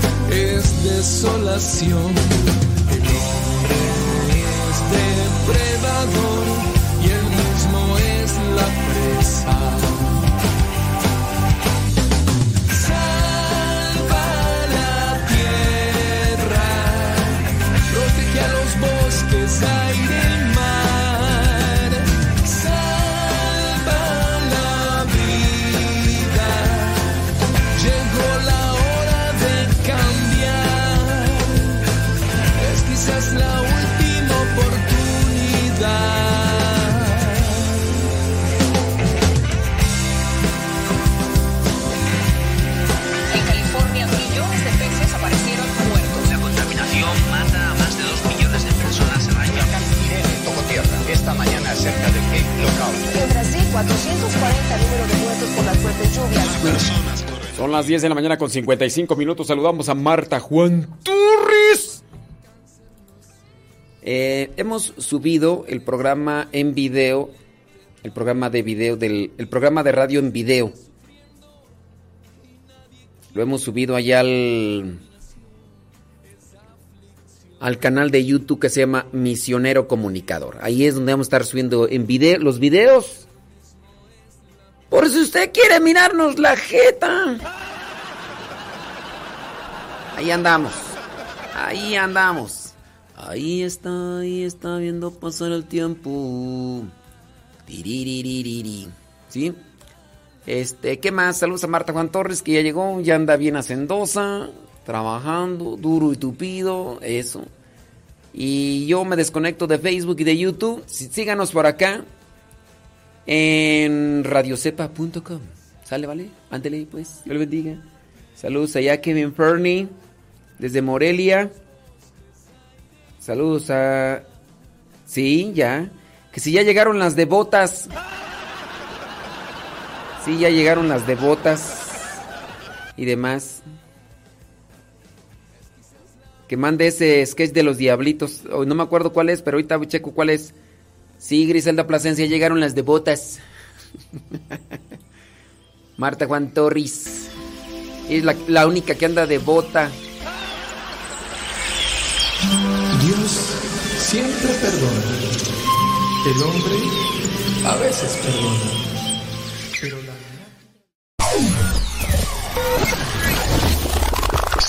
es desolación. El hombre es depredador y él mismo es la presa. Salva la tierra, protege a los bosques, aire 440 número de muertos por las fuertes lluvias. Son las 10 de la mañana con 55 minutos. Saludamos a Marta Juan Turris. Eh, hemos subido el programa en video, el programa de video del, el programa de radio en video. Lo hemos subido allá al al canal de YouTube que se llama Misionero Comunicador. Ahí es donde vamos a estar subiendo en video los videos. Por si usted quiere mirarnos la jeta. Ahí andamos. Ahí andamos. Ahí está, ahí está viendo pasar el tiempo. ¿Sí? Este, ¿qué más? Saludos a Marta Juan Torres que ya llegó, ya anda bien hacendosa, trabajando, duro y tupido, eso. Y yo me desconecto de Facebook y de YouTube. Sí- Síganos por acá en radiocepa.com. ¿Sale, vale? Ándele, pues. Dios le bendiga. Saludos allá a Kevin Fernie desde Morelia. Saludos a... Sí, ya. Que si ya llegaron las devotas. Sí, ya llegaron las devotas y demás. Que mande ese sketch de los diablitos. No me acuerdo cuál es, pero ahorita checo cuál es. Sí, Griselda Plasencia, llegaron las devotas. Marta Juan Torres. Es la, única que anda devota. Dios siempre perdona. El hombre a veces perdona. Pero la